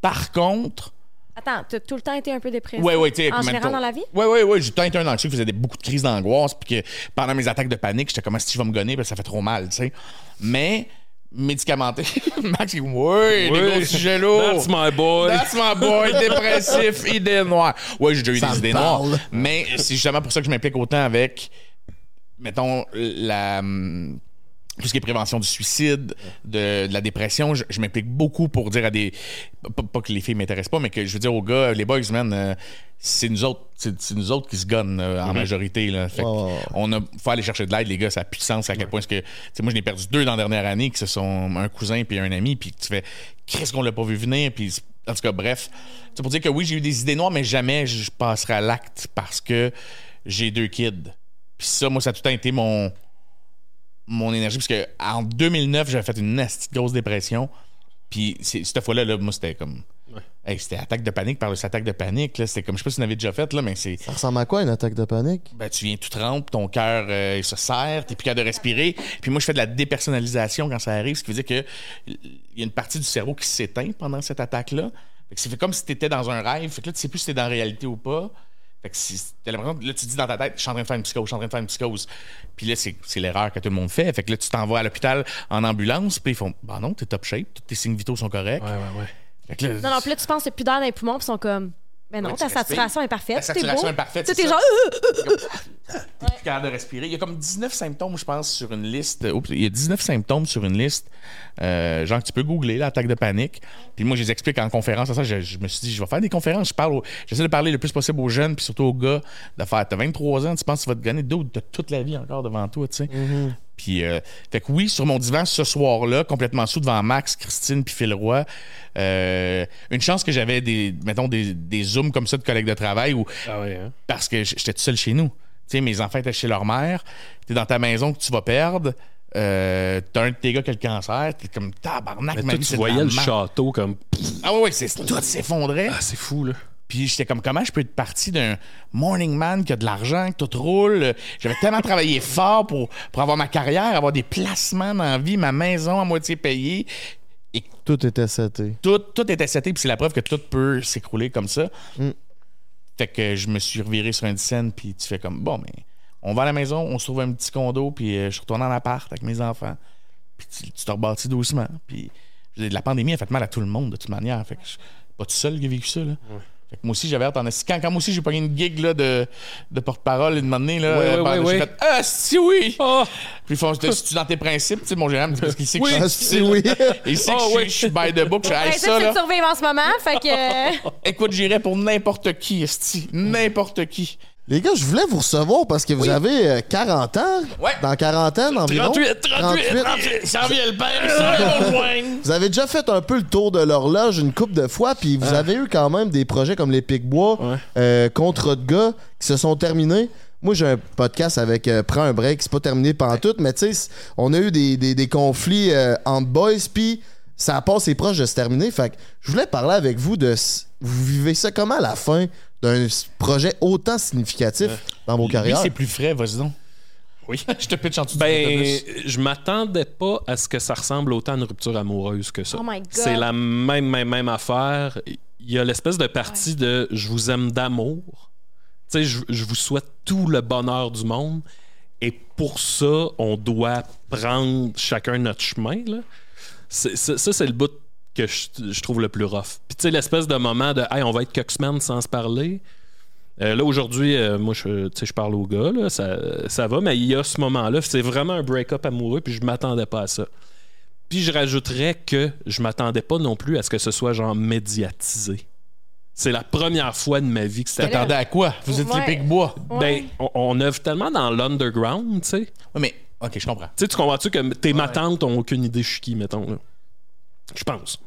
Speaker 1: Par contre,
Speaker 3: Attends, t'as tout le temps été un peu dépressif?
Speaker 1: Ouais, ouais, tu sais.
Speaker 3: En général dans la vie?
Speaker 1: Ouais, ouais, ouais. J'ai tout le temps été un anxieux qui faisait des- beaucoup de crises d'angoisse, puis que pendant mes attaques de panique, j'étais comme si je vais me gonner, parce que ça fait trop mal, tu sais. Mais, médicamenté, Max, il dit, ouais, des gros sujets lourds.
Speaker 2: That's my boy.
Speaker 1: That's my boy, dépressif, idée noire. Ouais, j'ai déjà eu
Speaker 4: Ça
Speaker 1: des idées noires. Mais c'est justement pour ça que je m'implique autant avec, mettons, la. Tout ce qui est prévention du suicide, de, de la dépression, je, je m'implique beaucoup pour dire à des. Pas, pas que les filles m'intéressent pas, mais que je veux dire aux gars, les boys, man, euh, c'est nous autres, c'est nous autres qui se gonnent euh, en majorité. Là. Fait
Speaker 4: Ouais, ouais, ouais.
Speaker 1: on a faut aller chercher de l'aide, les gars, ça a plus de sens à quel point est-ce que. Tu sais, moi, je n'ai perdu deux dans la dernière année, qui ce sont un cousin puis un ami, puis tu fais. Qu'est-ce qu'on l'a pas vu venir, puis. En tout cas, bref. C'est pour dire que oui, j'ai eu des idées noires, mais jamais je passerai à l'acte parce que j'ai deux kids. Puis ça, moi, ça a tout le temps été mon mon énergie parce que en 2009 j'avais fait une nasty grosse dépression puis cette fois-là là, moi c'était comme Hey, c'était attaque de panique par le attaque de panique. là. C'était comme, je sais pas si vous en avez déjà fait, là, mais c'est.
Speaker 4: Ça ressemble à quoi une attaque de panique?
Speaker 1: Ben, tu viens tout trempe, ton cœur euh, il se serre, t'es plus capable de respirer. Puis moi, je fais de la dépersonnalisation quand ça arrive, ce qui veut dire que il y a une partie du cerveau qui s'éteint pendant cette attaque-là. Fait que c'est fait comme si t'étais dans un rêve. Fait que là, tu sais plus si t'es dans la réalité ou pas. Fait que si t'as l'impression, là, tu dis dans ta tête, je suis en train de faire une psychose, je suis en train de faire une psychose. Puis là, c'est, c'est l'erreur que tout le monde fait. Fait que là, tu t'en vas à l'hôpital en ambulance, puis ils font, bah non, t'es top shape, tous tes signes vitaux sont corrects.
Speaker 2: Ouais, ouais, ouais.
Speaker 1: Fait que là,
Speaker 3: Non, non, puis là, tu penses que plus d'air dans les poumons, puis ils sont comme. Mais non,
Speaker 1: Ouais,
Speaker 3: ta saturation est parfaite.
Speaker 1: La
Speaker 3: t'es
Speaker 1: saturation
Speaker 3: beau.
Speaker 1: est parfaite,
Speaker 3: Tu sais,
Speaker 1: c'est
Speaker 3: t'es
Speaker 1: plus capable de respirer. Il y a comme 19 symptômes, je pense, sur une liste. Oups, il y a 19 symptômes sur une liste. Euh, genre que tu peux googler l'attaque de panique. Puis moi, je les explique en conférence. Ça, je, je me suis dit, je vais faire des conférences. Je parle au- j'essaie de parler le plus possible aux jeunes, puis surtout aux gars, de faire. T'as 23 ans, tu penses que tu vas te gagner d'autres, t'as toute la vie encore devant toi, tu sais. Puis, euh, fait que oui, sur mon divan ce soir-là, complètement sous devant Max, Christine, puis Phil Roy. euh, une chance que j'avais des, mettons, des, des zooms comme ça de collègues de travail où
Speaker 2: Ah hein?
Speaker 1: parce que j'étais tout seul chez nous. Tu sais, mes enfants étaient chez leur mère. T'es dans ta maison que tu vas perdre. Euh, t'as un de tes gars qui a le cancer. T'es comme tabarnak,
Speaker 2: Mais
Speaker 1: ma
Speaker 2: toi,
Speaker 1: vie,
Speaker 2: tu voyais le château comme.
Speaker 1: Ah ouais, ouais, c'est, tout s'effondrait.
Speaker 2: Ah, c'est fou, là.
Speaker 1: Puis j'étais comme, comment je peux être parti d'un morning man qui a de l'argent, que tout roule? J'avais tellement travaillé fort pour, pour avoir ma carrière, avoir des placements dans la vie, ma maison à moitié payée. Et
Speaker 4: Tout était seté.
Speaker 1: tout, tout était seté, puis c'est la preuve que tout peut s'écrouler comme ça.
Speaker 4: Mm.
Speaker 1: Fait que je me suis reviré sur une scène, puis tu fais comme, bon, mais on va à la maison, on se trouve un petit condo, puis euh, je suis retourné en appart avec mes enfants. Puis tu, tu te rebâtis doucement. Puis la pandémie a fait mal à tout le monde, de toute manière. Fait que je suis pas tout seul qui a vécu ça, là. Moi aussi, j'avais hâte en. Quand, quand moi aussi, j'ai pogné une gig là, de, de porte-parole une année, là,
Speaker 2: Ouais, ouais,
Speaker 1: euh,
Speaker 2: ouais,
Speaker 1: j'ai fait Ah, si oui!
Speaker 2: Oh!
Speaker 1: Puis ils font, tu dans tes principes, tu sais, mon gérant, me dit, parce qu'il sait que
Speaker 2: Oui.
Speaker 1: je
Speaker 4: Ah,
Speaker 1: suis
Speaker 4: si oui.
Speaker 1: il sait que je suis-
Speaker 2: oui.
Speaker 1: je suis by the book. Je
Speaker 3: Ouais,
Speaker 1: ça, là,
Speaker 3: de survivre en ce moment. Fait que.
Speaker 1: écoute, j'irais pour n'importe qui, esti. N'importe qui.
Speaker 4: Les gars, je voulais vous recevoir parce que vous avez euh, 40 ans.
Speaker 1: Ouais.
Speaker 4: Dans quarantaine environ.
Speaker 2: 38, 38, 38.
Speaker 1: Ça vient le père, rejoindre.
Speaker 4: Vous avez déjà fait un peu le tour de l'horloge une couple de fois, puis vous avez eu quand même des projets comme les Pic-Bois,
Speaker 2: Ouais.
Speaker 4: euh, Contre de gars, qui se sont terminés. Moi, j'ai un podcast avec euh, Prends un break, c'est pas terminé pendant tout, mais tu sais, on a eu des, des- des conflits euh, entre boys, puis ça passe et proche de se terminer. Fait que je voulais parler avec vous de. Vous vivez ça comment à la fin? D'un projet autant significatif dans vos carrières?
Speaker 1: c'est plus frais, vas-y donc.
Speaker 2: Oui.
Speaker 1: Je te pitch en dessous
Speaker 2: Ben, je m'attendais pas à ce que ça ressemble autant à une rupture amoureuse que ça.
Speaker 3: Oh my God.
Speaker 2: C'est la même, même, même affaire. Il y a l'espèce de partie de je vous aime d'amour. Tu sais, je, je vous souhaite tout le bonheur du monde. Et pour ça, on doit prendre chacun notre chemin. Là. Ça, c'est le bout que je, je trouve le plus rough. Puis tu sais, l'espèce de moment de Hey, on va être Coxman sans se parler. Euh, là, aujourd'hui, euh, moi, je, tu sais, je parle aux gars, là, ça, ça va, mais il y a ce moment-là, c'est vraiment un break-up amoureux, puis je m'attendais pas à ça. Puis je rajouterais que je m'attendais pas non plus à ce que ce soit genre médiatisé. C'est la première fois de ma vie que c'était.
Speaker 1: T'attendais à quoi? Vous êtes
Speaker 3: Ouais.
Speaker 1: les Pic-Bois.
Speaker 3: ouais.
Speaker 2: Ben, on, on œuvre tellement dans l'underground, tu sais.
Speaker 1: Ouais, mais, ok, je comprends.
Speaker 2: Tu sais, tu comprends-tu que tes ma tantes ont aucune idée je suis qui, mettons, là? Je pense.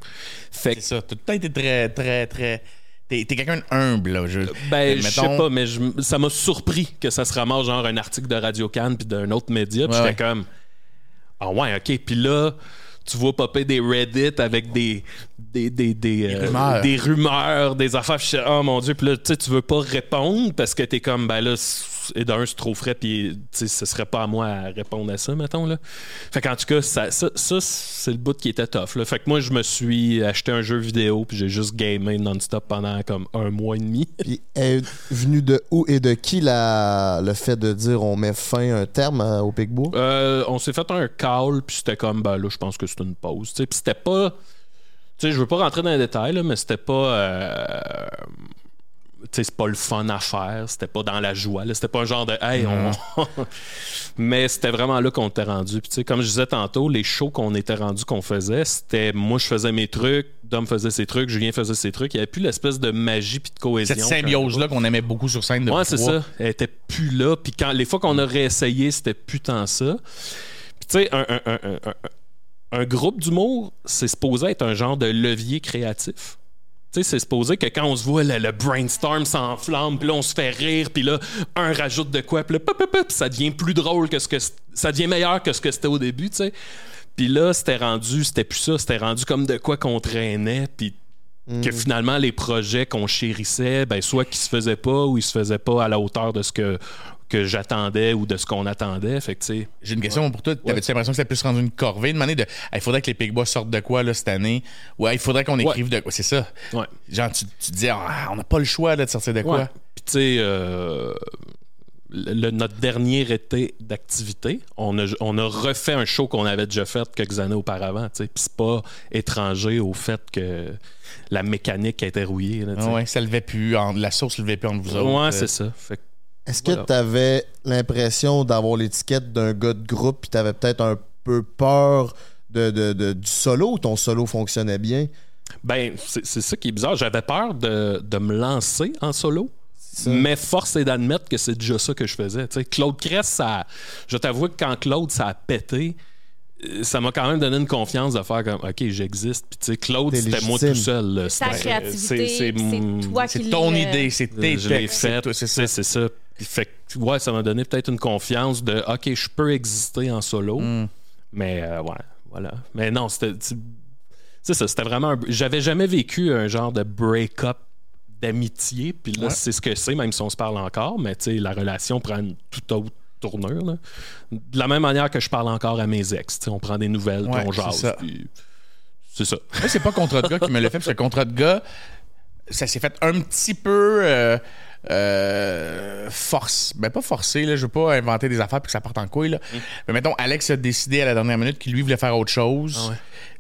Speaker 2: Fait que,
Speaker 1: C'est ça. T'as tout le temps été très, très, très. T'es t'es quelqu'un d'humble, là. Je,
Speaker 2: ben, je sais pas, mais je- ça m'a surpris que ça se ramasse genre un article de Radio Cannes puis d'un autre média, puis
Speaker 1: Ouais,
Speaker 2: j'étais
Speaker 1: ouais.
Speaker 2: comme ah ouais, ok, puis là tu vois popper des Reddit avec des des des des, euh,
Speaker 1: rumeurs.
Speaker 2: des rumeurs, des affaires, oh mon dieu, puis là tu sais tu veux pas répondre parce que t'es comme ben là et d'un c'est trop frais puis ce serait pas à moi à répondre à ça mettons là. Fait qu'en tout cas ça, ça, ça, c'est le bout qui était tough là. Fait que moi je me suis acheté un jeu vidéo puis j'ai juste gamé non-stop pendant comme un mois et demi.
Speaker 4: Puis est venu de où et de qui la, le fait de dire on met fin un terme euh, au Picbois?
Speaker 2: Euh, on s'est fait un call, puis c'était comme, ben là, je pense que c'est une pause. Puis c'était pas. Tu sais, je veux pas rentrer dans les détails, là, mais c'était pas. euh, c'est pas le fun à faire, c'était pas dans la joie, là. c'était pas un genre de hey, on. mais c'était vraiment là qu'on était rendu. Puis, tu sais, comme je disais tantôt, les shows qu'on était rendu qu'on faisait, c'était moi, je faisais mes trucs, Dom faisait ses trucs, Julien faisait ses trucs. Il y avait plus l'espèce de magie puis de cohésion.
Speaker 1: Cette
Speaker 2: avait.
Speaker 1: symbiose-là qu'on aimait beaucoup sur scène de
Speaker 2: Ouais, c'est ça. Elle était plus là. Puis quand les fois qu'on a réessayé, c'était plus tant ça. Puis tu sais, un, un- un- un- un- un groupe d'humour, c'est supposé être un genre de levier créatif. Tu sais, c'est supposé que quand on se voit, le, le brainstorm s'enflamme, puis là, on se fait rire, puis là, un rajoute de quoi, puis là, pop, pop, pop, ça devient plus drôle que ce que... Ça devient meilleur que ce que c'était au début, tu sais. Puis là, c'était rendu... C'était plus ça. C'était rendu comme de quoi qu'on traînait, puis que finalement, les projets qu'on chérissait, ben, soit qu'ils se faisaient pas ou ils se faisaient pas à la hauteur de ce que, que j'attendais ou de ce qu'on attendait. Fait que,
Speaker 1: J'ai une question pour toi. T'avais-tu l'impression que c'était plus rendu une corvée, de manière de. Il faudrait que les Pigbois sortent de quoi là, cette année? Ouais, il faudrait qu'on écrive de quoi. C'est ça.
Speaker 2: ouais.
Speaker 1: Genre, tu, tu te dis, ah, on n'a pas le choix là, de sortir de quoi?
Speaker 2: Ouais. Puis tu sais, euh, notre dernier été d'activité, on a, on a refait un show qu'on avait déjà fait quelques années auparavant. tu sais. Puis c'est pas étranger au fait que la mécanique a été rouillée. là,
Speaker 1: ouais, ça levait plus. en- la sauce levait plus entre vous autres.
Speaker 2: Ouais,
Speaker 1: Euh,
Speaker 2: c'est ça. Fait que-
Speaker 4: Est-ce que
Speaker 2: Voilà.
Speaker 4: tu avais l'impression d'avoir l'étiquette d'un gars de groupe puis tu avais peut-être un peu peur de, de- de- du solo ou ton solo fonctionnait bien?
Speaker 2: Ben, c'est c'est ça qui est bizarre. J'avais peur de, de me lancer en solo. Mais force est d'admettre que c'est déjà ça que je faisais. Claude Cress, ça, je t'avoue que quand Claude, ça a pété, euh, ça m'a quand même donné une confiance de faire comme OK, j'existe. Puis tu sais, Claude, c'était moi tout seul. là.
Speaker 3: Ta
Speaker 2: C'était-
Speaker 3: créativité,
Speaker 2: c'est-
Speaker 3: c'est toi qui
Speaker 1: C'est ton
Speaker 3: l'as-
Speaker 1: idée, c'est tes
Speaker 2: je l'ai
Speaker 1: textes,
Speaker 2: fait,
Speaker 1: toi, c'est
Speaker 2: c'est
Speaker 1: ça.
Speaker 2: Fait que, ouais, ça m'a donné peut-être une confiance de OK, je peux exister en solo.
Speaker 1: Mm.
Speaker 2: Mais euh, ouais, voilà. Mais non, c'était. C'est ça, c'était vraiment. un- J'avais jamais vécu un genre de break-up d'amitié. Puis là,
Speaker 1: Ouais.
Speaker 2: c'est ce que c'est, même si on se parle encore. Mais tu sais, la relation prend une toute autre tournure. là. De la même manière que je parle encore à mes ex. on prend des nouvelles, puis
Speaker 1: Ouais,
Speaker 2: on
Speaker 1: c'est
Speaker 2: jase. C'est ça.
Speaker 1: Moi, c'est pas Contrat de gars qui me l'a fait, parce que Contrat de gars, ça s'est fait un petit peu euh, euh, force. Ben, pas forcé, là. Je veux pas inventer des affaires puis que ça parte en couille, là. Mais mettons, Alex a décidé à la dernière minute qu'il lui voulait faire autre chose.
Speaker 2: Ah ouais.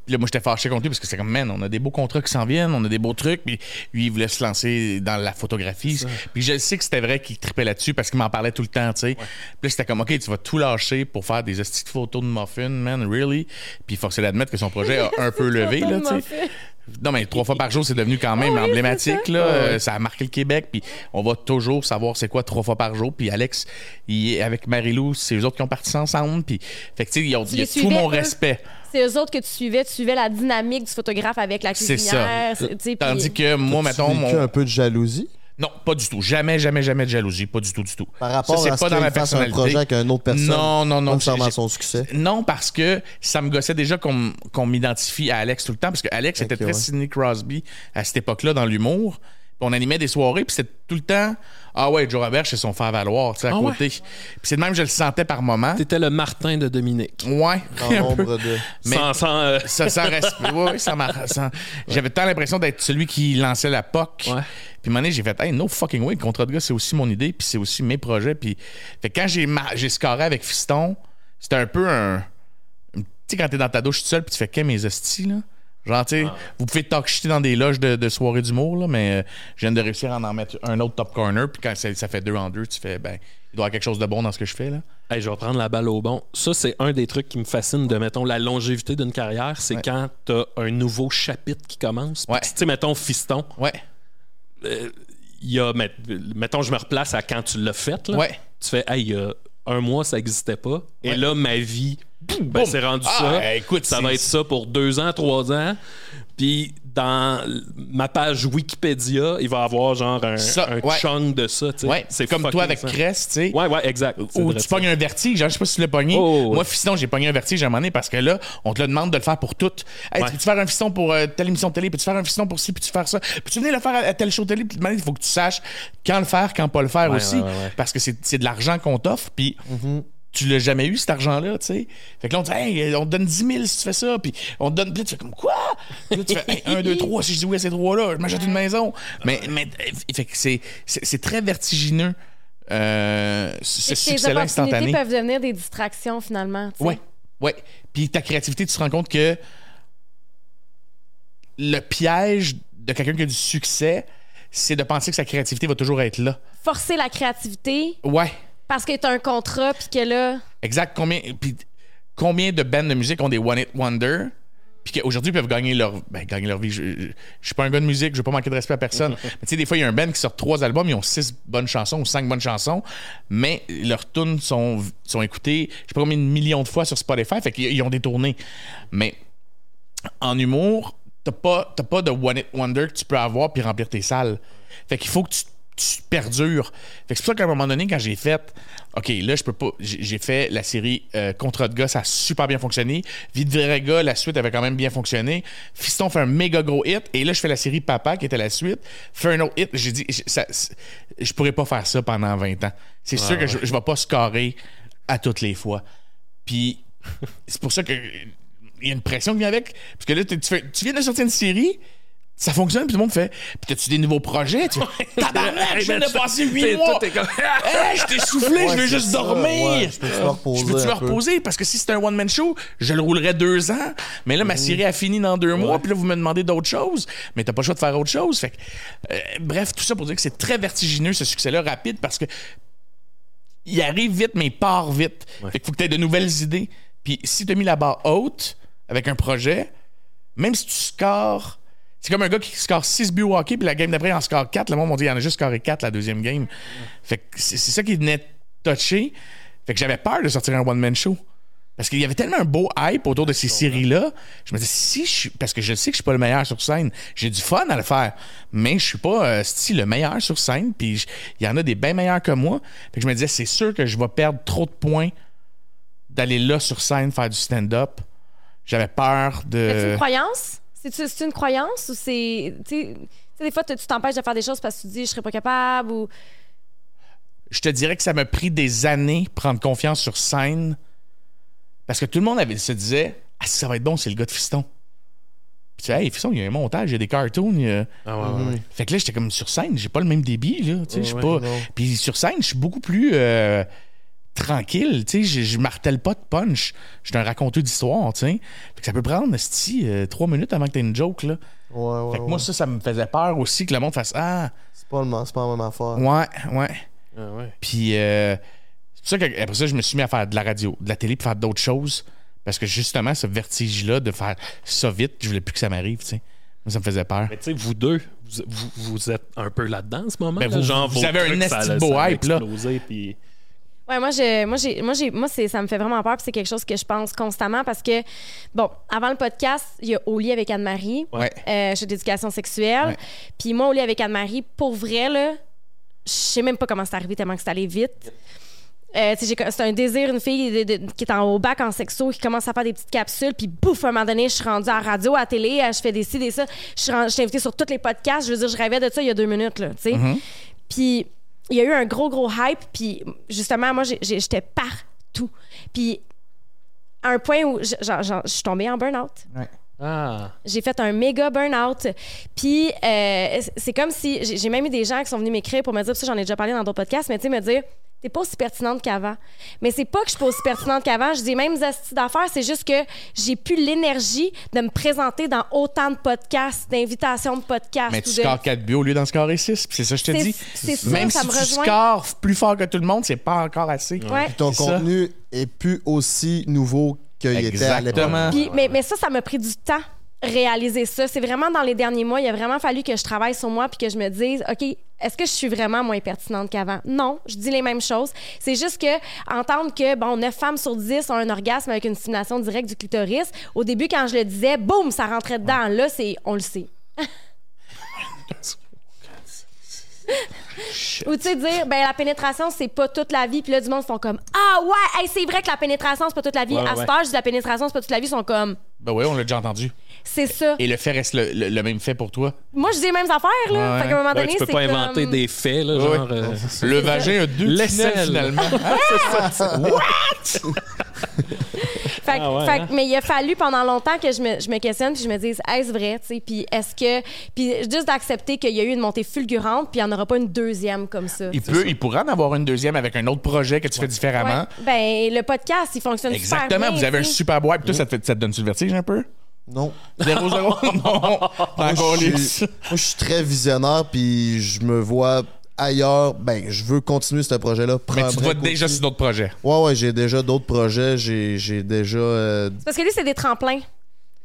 Speaker 1: Puis là, moi, j'étais fâché contre lui parce que c'est comme, man, on a des beaux contrats qui s'en viennent, on a des beaux trucs. Puis lui, il voulait se lancer dans la photographie. Puis je sais que c'était vrai qu'il tripait là-dessus parce qu'il m'en parlait tout le temps, tu sais. Puis là, c'était comme, OK, tu vas tout lâcher pour faire des de photos de muffins, man, really? Puis force est d'admettre que son projet a un peu levé, là, tu sais. Non, mais trois fois par jour, c'est devenu quand même
Speaker 3: oui,
Speaker 1: emblématique. Là. Euh, ça a marqué le Québec. Puis on va toujours savoir c'est quoi trois fois par jour. Puis Alex, il est avec Marie-Lou, c'est eux autres qui ont parti ensemble. Puis, fait que, tu sais, ils ont-
Speaker 3: Tu
Speaker 1: il y a tout mon respect.
Speaker 3: C'est eux autres que tu suivais. Tu suivais la dynamique du photographe avec la
Speaker 1: C'est
Speaker 3: cuisinière.
Speaker 1: ça.
Speaker 3: c'est- tu sais,
Speaker 1: Tandis que moi, mettons,
Speaker 4: vécu
Speaker 1: mon.
Speaker 4: un peu de jalousie?
Speaker 1: Non, pas du tout. Jamais, jamais, jamais de jalousie. Pas du tout, du tout.
Speaker 4: par rapport
Speaker 1: Ça,
Speaker 4: à ce
Speaker 1: pas dans ma
Speaker 4: un projet avec une autre personne?
Speaker 1: Non, non, non. J'ai-
Speaker 4: son succès?
Speaker 1: Non, parce que ça me gossait déjà qu'on qu'on m'identifie à Alex tout le temps, parce que Alex était très
Speaker 4: ouais.
Speaker 1: Sidney Crosby à cette époque-là dans l'humour. On animait des soirées, puis c'était tout le temps Ah ouais, Joe Robert, c'est son faire-valoir, tu sais, à
Speaker 2: Ah ouais?
Speaker 1: côté. Puis c'est de même que je le sentais par moment.
Speaker 2: T'étais le Martin de Dominique.
Speaker 1: Ouais.
Speaker 4: En nombre de.
Speaker 1: Mais-
Speaker 2: Sans, sans, euh,
Speaker 1: ça, sans respect. Ouais, m'a- ça- J'avais tant l'impression d'être celui qui lançait la POC.
Speaker 2: Ouais.
Speaker 1: Puis à un moment donné, j'ai fait, hey, no fucking way, le contrat de gars, c'est aussi mon idée, puis c'est aussi mes projets. Puis fait que quand j'ai, ma- j'ai scoré avec Fiston, c'était un peu un. Tu sais, quand t'es dans ta douche tout seul, puis tu fais qu'est mes hosties, là. Genre, tu sais, vous pouvez talk shiter dans des loges de, de soirée d'humour, là, mais euh, je viens de réussir à en mettre un autre top corner, puis quand ça, ça fait deux en deux, tu fais, ben, il doit y avoir quelque chose de bon dans ce que je fais, là.
Speaker 2: Hey, je vais prendre la balle au bon. Ça, c'est un des trucs qui me fascine de, mettons, la longévité d'une carrière. C'est
Speaker 1: Ouais.
Speaker 2: quand t'as un nouveau chapitre qui commence.
Speaker 1: Ouais.
Speaker 2: Tu sais, mettons, Fiston,
Speaker 1: Ouais.
Speaker 2: il y a, met- mettons, je me replace à quand tu l'as fait. Là.
Speaker 1: Ouais.
Speaker 2: Tu fais, hey, il y a un mois, ça n'existait pas. Et là, ma vie, ben, c'est rendu
Speaker 1: Ah,
Speaker 2: ça.
Speaker 1: écoute,
Speaker 2: ça va être ça pour deux ans, trois ans. Puis dans ma page Wikipédia, il va y avoir genre un,
Speaker 1: Ça,
Speaker 2: un
Speaker 1: ouais.
Speaker 2: chunk de ça. tu.
Speaker 1: Ouais. C'est comme toi avec. Crest, tu sais.
Speaker 2: Ouais, ouais, exact.
Speaker 1: Ou tu pognes un vertige, genre, je sais pas si tu l'as pogné.
Speaker 2: Oh, ouais.
Speaker 1: Moi, fiston, j'ai pogné un vertige à un moment donné parce que là, on te le demande de le faire pour tout. Hey,
Speaker 2: Ouais.
Speaker 1: peux-tu faire un fiston pour euh, telle émission de télé, peux-tu faire un fiston pour ci, puis tu faire ça, puis tu venir le faire à, à tel show de télé, puis il faut que tu saches quand le faire, quand pas le faire aussi, parce que c'est c'est de l'argent qu'on t'offre, puis
Speaker 2: Mm-hmm.
Speaker 1: Tu l'as jamais eu cet argent-là, tu sais. Fait que là, on dit, hey, on te donne 10 000 si tu fais ça, puis on te donne, puis là, tu fais comme quoi? Puis là, tu fais, hey, 1, 2, 3, si je dis oui à ces trois-là, je m'achète une maison. Mais, mais fait que c'est c'est- très vertigineux. Euh, ce succès-là instantané.
Speaker 3: peuvent devenir des distractions finalement.
Speaker 1: ouais. Puis ta créativité, tu te rends compte que le piège de quelqu'un qui a du succès, c'est de penser que sa créativité va toujours être là.
Speaker 3: Forcer la créativité
Speaker 1: Ouais,
Speaker 3: parce que t'as un contrat puis que là.
Speaker 1: exact. Combien, puis combien de bands de musique ont des One It Wonder? Puis qu'aujourd'hui, ils peuvent gagner leur, ben, gagner leur vie. Je, je, je suis pas un gars de musique, je veux pas manquer de respect à personne. mais tu sais, des fois, il y a un band qui sort trois albums, ils ont six bonnes chansons ou cinq bonnes chansons, mais leurs tunes sont, sont écoutées, je sais pas combien de millions de fois sur Spotify, fait qu'ils ils ont des tournées. Mais en humour, t'as pas, t'as pas de One It Wonder que tu peux avoir puis remplir tes salles. Fait qu'il faut que tu, tu perdures. Fait c'est pour ça qu'à un moment donné, quand j'ai fait, OK, là, je peux pas. J'ai fait la série euh, Contrat de gars, ça a super bien fonctionné. Vie de vrai gars, la suite avait quand même bien fonctionné. Fiston fait un méga gros hit. Et là, je fais la série Papa, qui était la suite. Fait un autre hit. J'ai dit, je- ça- c'est- je pourrais pas faire ça pendant 20 ans. C'est sûr que je, je vais pas scorer à toutes les fois. Puis c'est pour ça que il y a une pression qui vient avec. Parce que là, tu, tu fais- tu viens de sortir une série, ça fonctionne, puis tout le monde fait. Puis t'as-tu des nouveaux projets? Tu fais, Tabarnak, je viens de passer 8 mois.
Speaker 2: t'es comme-
Speaker 1: Hey, je t'ai soufflé,
Speaker 4: Ouais,
Speaker 1: je veux juste
Speaker 4: ça,
Speaker 1: dormir.
Speaker 4: ouais, je peux me reposer
Speaker 1: Je peux-tu me reposer? Parce que si c'était un one-man show, je le roulerais deux ans. Mais là, ma
Speaker 4: Mhm.
Speaker 1: série a fini dans deux mois, puis là, vous me demandez d'autres choses. Mais t'as pas le choix de faire autre chose. Fait que, euh, bref, tout ça pour dire que c'est très vertigineux, ce succès-là, rapide, parce que il arrive vite, mais il part vite. Fait qu'il faut que tu aies de nouvelles idées. Puis si tu as mis la barre haute avec un projet, même si tu scores. C'est comme un gars qui score 6 buts au hockey, puis la game d'après, il en score 4. Le monde m'a dit, il en a juste scoré 4 la deuxième game. Fait que c'est c'est ça qui venait touché. Fait que j'avais peur de sortir un one-man show. Parce qu'il y avait tellement un beau hype autour de ces séries-là. Je me disais, si je suis. Parce que je sais que je suis pas le meilleur sur scène. J'ai du fun à le faire. Mais je suis pas euh, si, le meilleur sur scène. Puis il y en a des bien meilleurs que moi. Fait que je me disais, c'est sûr que je vais perdre trop de points d'aller là sur scène faire du stand-up. J'avais peur
Speaker 3: C'est
Speaker 1: de.
Speaker 3: une croyance? C'est-tu- C'est une croyance ou c'est. Tu sais, des fois, tu t'empêches de faire des choses parce que tu te dis, je serais pas capable ou.
Speaker 1: je te dirais que ça m'a pris des années prendre confiance sur scène parce que tout le monde avait, se disait Ah, si ça va être bon, c'est le gars de Fiston. Puis tu sais, hey, Fiston, il y a un montage, il y a des cartoons. il y a-
Speaker 2: Ah ouais, ouais, ouais.
Speaker 1: Fait que là, j'étais comme sur scène, j'ai pas le même débit, là. Tu sais, je suis
Speaker 2: Ouais,
Speaker 1: pas.
Speaker 4: non.
Speaker 1: Puis sur scène, je suis beaucoup plus euh, tranquille, tu sais, je, martèle pas de punch. Je suis un raconteur d'histoire, tu sais. Fait que ça peut prendre, sti, euh, trois minutes avant que t'aies une joke, là.
Speaker 4: Ouais, ouais,
Speaker 1: Fait que
Speaker 4: ouais.
Speaker 1: moi, ça, ça me faisait peur aussi que le monde fasse Ah,
Speaker 4: C'est pas, le- c'est pas la même affaire.
Speaker 1: ouais, ouais.
Speaker 2: Ah ouais.
Speaker 1: Puis euh, c'est pour ça qu'après ça, je me suis mis à faire de la radio, de la télé, puis faire d'autres choses. Parce que justement, ce vertige-là de faire ça vite, je voulais plus que ça m'arrive, tu sais. Moi, ça me faisait peur.
Speaker 2: Mais tu sais, vous deux, vous, vous, vous êtes un peu là-dedans en ce moment.
Speaker 1: Ben,
Speaker 2: là,
Speaker 1: vous-
Speaker 2: genre,
Speaker 1: vous avez un esti beau hype, là.
Speaker 2: puis-
Speaker 3: Ouais, moi, j'ai, moi, j'ai, moi, j'ai, moi, c'est, ça me fait vraiment peur, c'est quelque chose que je pense constamment parce que, bon, avant le podcast, il y a Au lit avec Anne-Marie.
Speaker 1: Ouais.
Speaker 3: Euh, j'ai d'éducation sexuelle.
Speaker 1: Ouais.
Speaker 3: Puis moi, Au lit avec Anne-Marie, pour vrai, là, je sais même pas comment c'est arrivé tellement que c'est allé vite. Euh, c'est un désir, une fille de- de- qui est en haut bac en sexo, qui commence à faire des petites capsules, puis bouf, à un moment donné, je suis rendue à la radio, à la télé, euh, je fais des ci, des ça. Je suis je suis invitée sur tous les podcasts. Je veux dire, je rêvais de ça il y a deux minutes, là, tu sais. Puis il y a eu un gros, gros hype. Puis justement, moi, j'étais partout. Puis à un point où je suis tombée en burn-out.
Speaker 2: Ah.
Speaker 3: J'ai fait un méga burn-out. Puis euh, c'est comme si. J'ai j'ai même eu des gens qui sont venus m'écrire pour me dire, ça j'en ai déjà parlé dans d'autres podcasts, mais tu sais, me dire, t'es pas aussi pertinente qu'avant. Mais c'est pas que je suis pas aussi pertinente qu'avant. Je dis même astuces d'affaires, c'est juste que j'ai plus l'énergie de me présenter dans autant de podcasts, d'invitations de podcasts.
Speaker 1: Mais tu
Speaker 3: de-
Speaker 1: scores 4 buts au lieu d'en scorer 6. Puis c'est ça que je te dis.
Speaker 3: ça,
Speaker 1: Même
Speaker 3: ça
Speaker 1: si
Speaker 3: me
Speaker 1: tu
Speaker 3: rejoint.
Speaker 1: scores plus fort que tout le monde, c'est pas encore assez.
Speaker 3: Ouais.
Speaker 4: Ton
Speaker 1: C'est ça.
Speaker 4: contenu est plus aussi nouveau qu'il était à l'époque.
Speaker 3: Mais, mais ça, ça m'a pris du temps réaliser ça. C'est vraiment dans les derniers mois, il a vraiment fallu que je travaille sur moi puis que je me dise, OK, est-ce que je suis vraiment moins pertinente qu'avant? Non, je dis les mêmes choses. C'est juste que entendre que, bon, 9 femmes sur 10 ont un orgasme avec une stimulation directe du clitoris, au début, quand je le disais, boum, ça rentrait dedans. Là, c'est, on le sait. Ou tu sais, dire, ben la pénétration, c'est pas toute la vie. Puis là, du monde font comme, ah ouais, hey, c'est vrai que la pénétration, c'est pas toute la vie.
Speaker 2: Ouais,
Speaker 3: à
Speaker 2: ouais.
Speaker 3: âge, je dis la pénétration, c'est pas toute la vie. Ils sont comme,
Speaker 1: Ben oui, on l'a déjà entendu.
Speaker 3: C'est ça.
Speaker 1: Et le fait reste le, le- le même fait pour toi?
Speaker 3: Moi, je dis les mêmes affaires, là.
Speaker 1: Ouais.
Speaker 3: Fait qu'à un moment
Speaker 2: Ouais,
Speaker 3: donné,
Speaker 2: tu peux
Speaker 3: c'est
Speaker 2: pas
Speaker 3: comme-
Speaker 2: inventer des faits, là, genre.
Speaker 1: Ouais.
Speaker 2: euh,
Speaker 1: Le vagin a deux
Speaker 2: L'aisselle.
Speaker 1: tunnels, finalement.
Speaker 3: Fait que-
Speaker 2: Ah ouais,
Speaker 3: fait que-
Speaker 2: hein?
Speaker 3: mais il a fallu pendant longtemps que je me, je me questionne puis je me dise, est-ce vrai, tu sais? Puis est-ce que. Puis juste d'accepter qu'il y a eu une montée fulgurante puis il n'y en aura pas une deuxième comme ça.
Speaker 1: Il, peut, il pourra en avoir une deuxième avec un autre projet que tu fais différemment.
Speaker 3: Ouais. Ben, le podcast, il fonctionne super
Speaker 1: Exactement,
Speaker 3: bien.
Speaker 1: vous avez un
Speaker 3: tu sais.
Speaker 1: super bois. Puis toi, ça te, fait- ça te donne-tu le vertige un peu?
Speaker 4: Non.
Speaker 1: 0 0 Non. Encore
Speaker 4: je suis, moi, je suis très visionnaire, puis je me vois ailleurs. Ben, je veux continuer ce projet-là.
Speaker 1: Mais tu te vois déjà sur d'autres projets.
Speaker 4: Ouais, ouais, j'ai déjà d'autres projets. J'ai j'ai déjà. euh,
Speaker 3: Parce que lui, c'est des tremplins.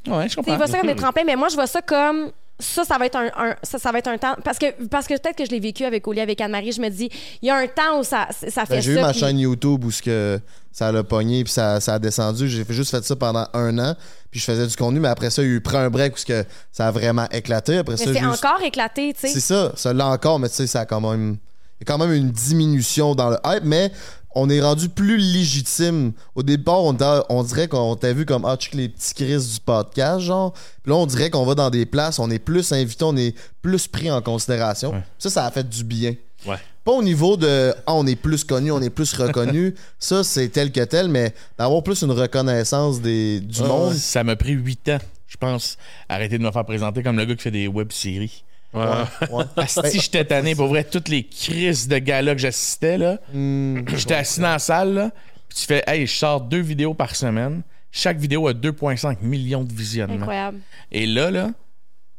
Speaker 1: Ouais, je
Speaker 3: Tu sais,
Speaker 1: comprends.
Speaker 3: il voit ça comme des tremplins, mais moi, je vois ça comme ça, ça va être un, un- ça, ça va être un temps. Parce que, parce que peut-être que je l'ai vécu avec Oli, avec Anne-Marie, je me dis, il y a un temps où ça, ça fait
Speaker 4: Ben, j'ai eu
Speaker 3: ça.
Speaker 4: ma
Speaker 3: puis-
Speaker 4: chaîne YouTube où ce que ça l'a pogné puis ça, ça a descendu. J'ai juste fait ça pendant un an. Puis je faisais du contenu, mais après ça, il y a eu pris un break où ce que ça a vraiment éclaté. Après ça,
Speaker 3: Mais c'est
Speaker 4: j'ai juste-
Speaker 3: encore éclaté, tu
Speaker 4: C'est
Speaker 3: sais.
Speaker 4: ça, ça l'a encore, mais tu sais, ça a quand même. Il y a quand même une diminution dans le hype, mais on est rendu plus légitime. Au départ, on, dirait qu'on t'a vu comme Ah, check les petits crises du podcast, genre. Puis là, on dirait qu'on va dans des places, on est plus invité, on est plus pris en considération. Ça, ça a fait du bien.
Speaker 2: Ouais.
Speaker 4: Pas au niveau de Ah, on est plus connu, on est plus reconnu. ça, c'est tel que tel, mais d'avoir plus une reconnaissance des, du monde.
Speaker 1: Ça m'a pris huit ans, je pense, arrêter de me faire présenter comme le gars qui fait des web-séries.
Speaker 2: Ouais.
Speaker 4: Ouais.
Speaker 1: Si j'étais tanné, pour vrai, toutes les crises de gars-là que j'assistais, là,
Speaker 4: Hmm.
Speaker 1: j'étais assis dans la salle, là, puis tu fais, hey, je sors deux vidéos par semaine. Chaque vidéo a 2,5 millions de visionnements.
Speaker 3: Incroyable.
Speaker 1: Et là, là,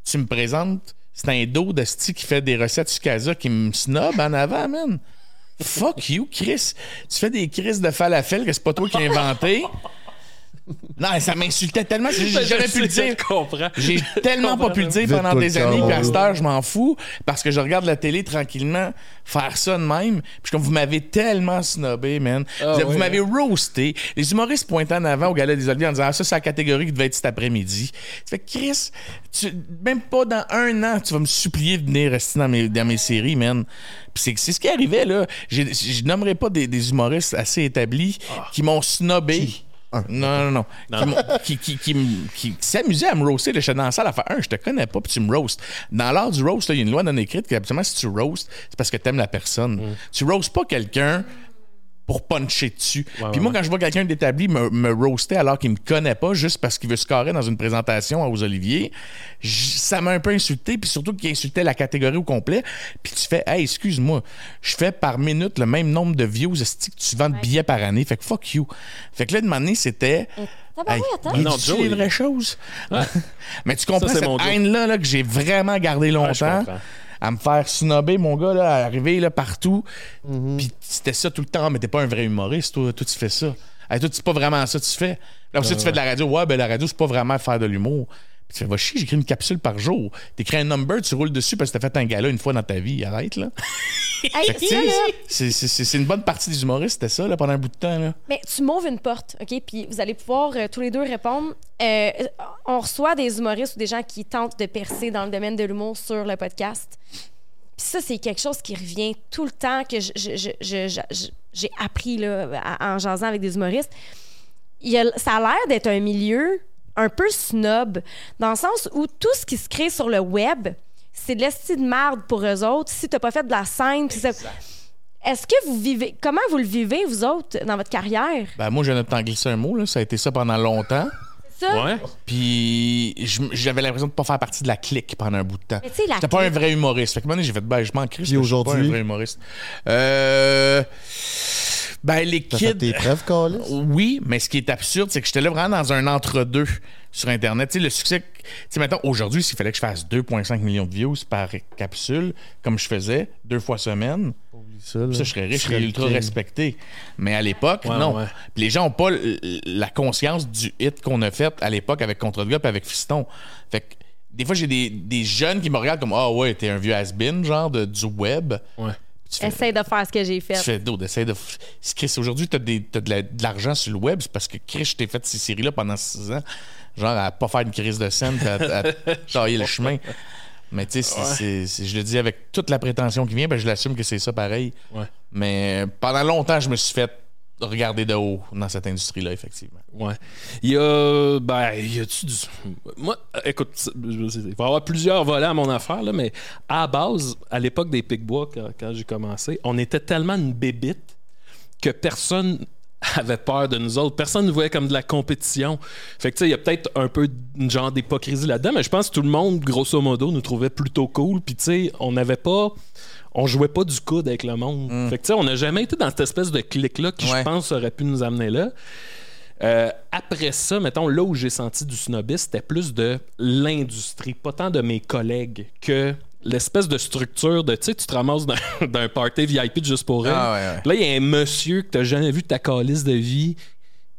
Speaker 1: tu me présentes, c'est un dos de sti qui fait des recettes sur Casa qui me snob en avant, man. Fuck you, Chris. Tu fais des crises de falafel que c'est pas toi qui as inventé. Non, ça m'insultait tellement. J'ai
Speaker 2: Ben,
Speaker 1: jamais pu le dire.
Speaker 2: Je comprends.
Speaker 1: J'ai tellement pas pu le dire pendant des années, puis à cette heure, je m'en fous, parce que je regarde la télé tranquillement faire ça de même. Puis comme vous m'avez tellement snobé, man.
Speaker 2: Ah,
Speaker 1: vous m'avez roasté. Les humoristes pointant en avant au gala des Oliviers en disant ah, ça, c'est la catégorie qui devait être cet après-midi. Tu fais Chris, tu- même pas dans un an, tu vas me supplier de venir rester dans mes, dans mes séries, man. Puis c'est ce qui arrivait, là. Je nommerai pas des, des humoristes assez établis
Speaker 2: Ah.
Speaker 1: qui m'ont snobé. Non, non, non. Qui, qui, qui, qui, m- qui s'amusaient à me roaster. J'étais dans la salle à faire un, je te connais pas, puis tu me roastes. Dans l'art du roast, il y a une loi non écrite qui, habituellement, si tu roastes, c'est parce que t'aimes la personne.
Speaker 2: Mm.
Speaker 1: Tu roastes pas quelqu'un pour puncher dessus.
Speaker 2: Ouais,
Speaker 1: Puis
Speaker 2: ouais,
Speaker 1: moi, quand je vois quelqu'un d'établi me, me roaster alors qu'il me connaît pas, juste parce qu'il veut se carrer dans une présentation aux Oliviers, ça m'a un peu insulté, puis surtout qu'il insultait la catégorie au complet. Puis tu fais, hey, excuse-moi, je fais par minute le même nombre de views esti, que tu vends de billets par année? Fait que fuck you. Fait que là, de donné, c'était.
Speaker 3: Hein?
Speaker 1: il
Speaker 2: Non, Joe,
Speaker 1: les
Speaker 2: il-
Speaker 1: vraies choses. Mais tu comprends
Speaker 2: Ça, c'est
Speaker 1: cette haine-là là, que j'ai vraiment gardé
Speaker 2: je
Speaker 1: longtemps. À me faire snobber, mon gars, là, à arriver là, partout.
Speaker 2: Mhm.
Speaker 1: Puis c'était ça tout le temps. Mais t'es pas un vrai humoriste, toi. Toi, tu fais ça. Hey, toi, c'est pas vraiment ça que tu fais. Là, ça, tu fais de la radio. Ouais, ben la radio, c'est pas vraiment faire de l'humour. Tu fais, va chier, j'écris une capsule par jour. T'écris un number, tu roules dessus parce que t'as fait un gala une fois dans ta vie. Arrête, là. C'est- une bonne partie des humoristes, c'était ça, là, pendant un bout de temps, là.
Speaker 3: Mais tu m'ouvres une porte, OK? Puis vous allez pouvoir euh, tous les deux répondre. Euh, on reçoit des humoristes ou des gens qui tentent de percer dans le domaine de l'humour sur le podcast. Puis ça, c'est quelque chose qui revient tout le temps que j'ai appris là, en jasant avec des humoristes. Il y a- ça a l'air d'être un milieu un peu snob, dans le sens où tout ce qui se crée sur le web, c'est de l'esti de merde pour eux autres. Si t'as pas fait de la scène, est-ce que vous vivez... Comment vous le vivez, vous autres, dans votre carrière?
Speaker 1: Ben, moi, je viens de t'en glisser un mot, là. Ça a été ça pendant longtemps.
Speaker 3: Ça?
Speaker 2: Ouais.
Speaker 1: Puis j'avais l'impression de pas faire partie de la clique pendant un bout de temps. J'étais pas un vrai humoriste. Fait que maintenant, j'ai fait, ben, je m'en crie.
Speaker 4: Puis
Speaker 1: Je suis pas
Speaker 4: aujourd'hui?
Speaker 1: un vrai humoriste. Euh. Ben, les kids.
Speaker 4: tes preuves, Carlis?
Speaker 1: Oui, mais ce qui est absurde, c'est que j'étais là vraiment dans un entre-deux sur Internet. Tu sais, le succès. Tu sais, maintenant, aujourd'hui, s'il fallait que je fasse 2,5 millions de views par capsule, comme je faisais, deux fois semaine,
Speaker 4: Ça, là.
Speaker 1: ça, je serais riche, je
Speaker 4: serais
Speaker 1: ultra respecté. Mais à l'époque,
Speaker 2: Ouais,
Speaker 1: non.
Speaker 2: ouais.
Speaker 1: Puis les gens n'ont pas la conscience du hit qu'on a fait à l'époque avec Contre et avec Fiston. Fait que des fois, j'ai des, des jeunes qui me regardent comme Ah ouais, t'es un vieux has-been, genre de, du web.
Speaker 2: Ouais.
Speaker 1: Tu
Speaker 3: Essaye de faire ce que j'ai fait.
Speaker 1: tu fais d'autres, essaye de. Chris, aujourd'hui, t'as, des, t'as de, la- de l'argent sur le web, c'est parce que Chris, je t'ai fait ces séries-là pendant six ans, genre à pas faire une crise de scène, à, à tailler le chemin. Mais tu sais, je le dis avec toute la prétention qui vient, ben je l'assume que c'est ça pareil.
Speaker 2: Ouais.
Speaker 1: Mais pendant longtemps, je me suis fait regarder de haut dans cette industrie-là, effectivement.
Speaker 2: Ouais. Il y a. Ben, y a-tu du. Moi, écoute, il va y avoir plusieurs volets à mon affaire, là, mais à base, à l'époque des Picbois, quand, quand j'ai commencé, on était tellement une bébite que personne avait peur de nous autres. Personne ne voyait comme de la compétition. Fait que, tu sais, il y a peut-être un peu de genre d'hypocrisie là-dedans, mais je pense que tout le monde, grosso modo, nous trouvait plutôt cool. Puis, tu sais, on n'avait pas. On jouait pas du coude avec le monde. Fait que, tu sais, on n'a jamais été dans cette espèce de clic-là qui,
Speaker 1: Ouais.
Speaker 2: je pense, aurait pu nous amener là. Euh, après ça, mettons, là où j'ai senti du snobisme, c'était plus de l'industrie, pas tant de mes collègues que l'espèce de structure de, tu sais, tu te ramasses d'un party VIP de juste pour elle.
Speaker 1: Ah ouais, ouais.
Speaker 2: Là, il y a un monsieur que t'as jamais vu de ta calice de vie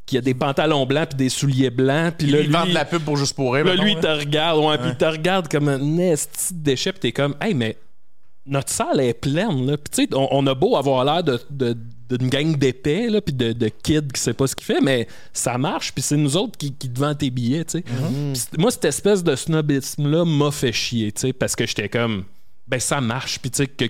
Speaker 2: qui a des pantalons blancs puis des souliers blancs. Puis là,
Speaker 1: lui vendent
Speaker 2: lui,
Speaker 1: de la pub pour juste pour rire.
Speaker 2: là,
Speaker 1: mettons,
Speaker 2: lui, il te regarde, ouais, puis il te regarde comme un esti de déchet, puis t'es comme, hey, mais notre salle est pleine, là. Puis on, on a beau avoir l'air de, de- d'une gang d'épais, là, puis de, de kids qui sait pas ce qu'il fait, mais ça marche, puis c'est nous autres qui, qui te vendent tes billets, tu sais.
Speaker 1: Mm-hmm.
Speaker 2: Moi, cette espèce de snobisme-là m'a fait chier, tu sais, parce que j'étais comme, ben ça marche, puis tu sais, que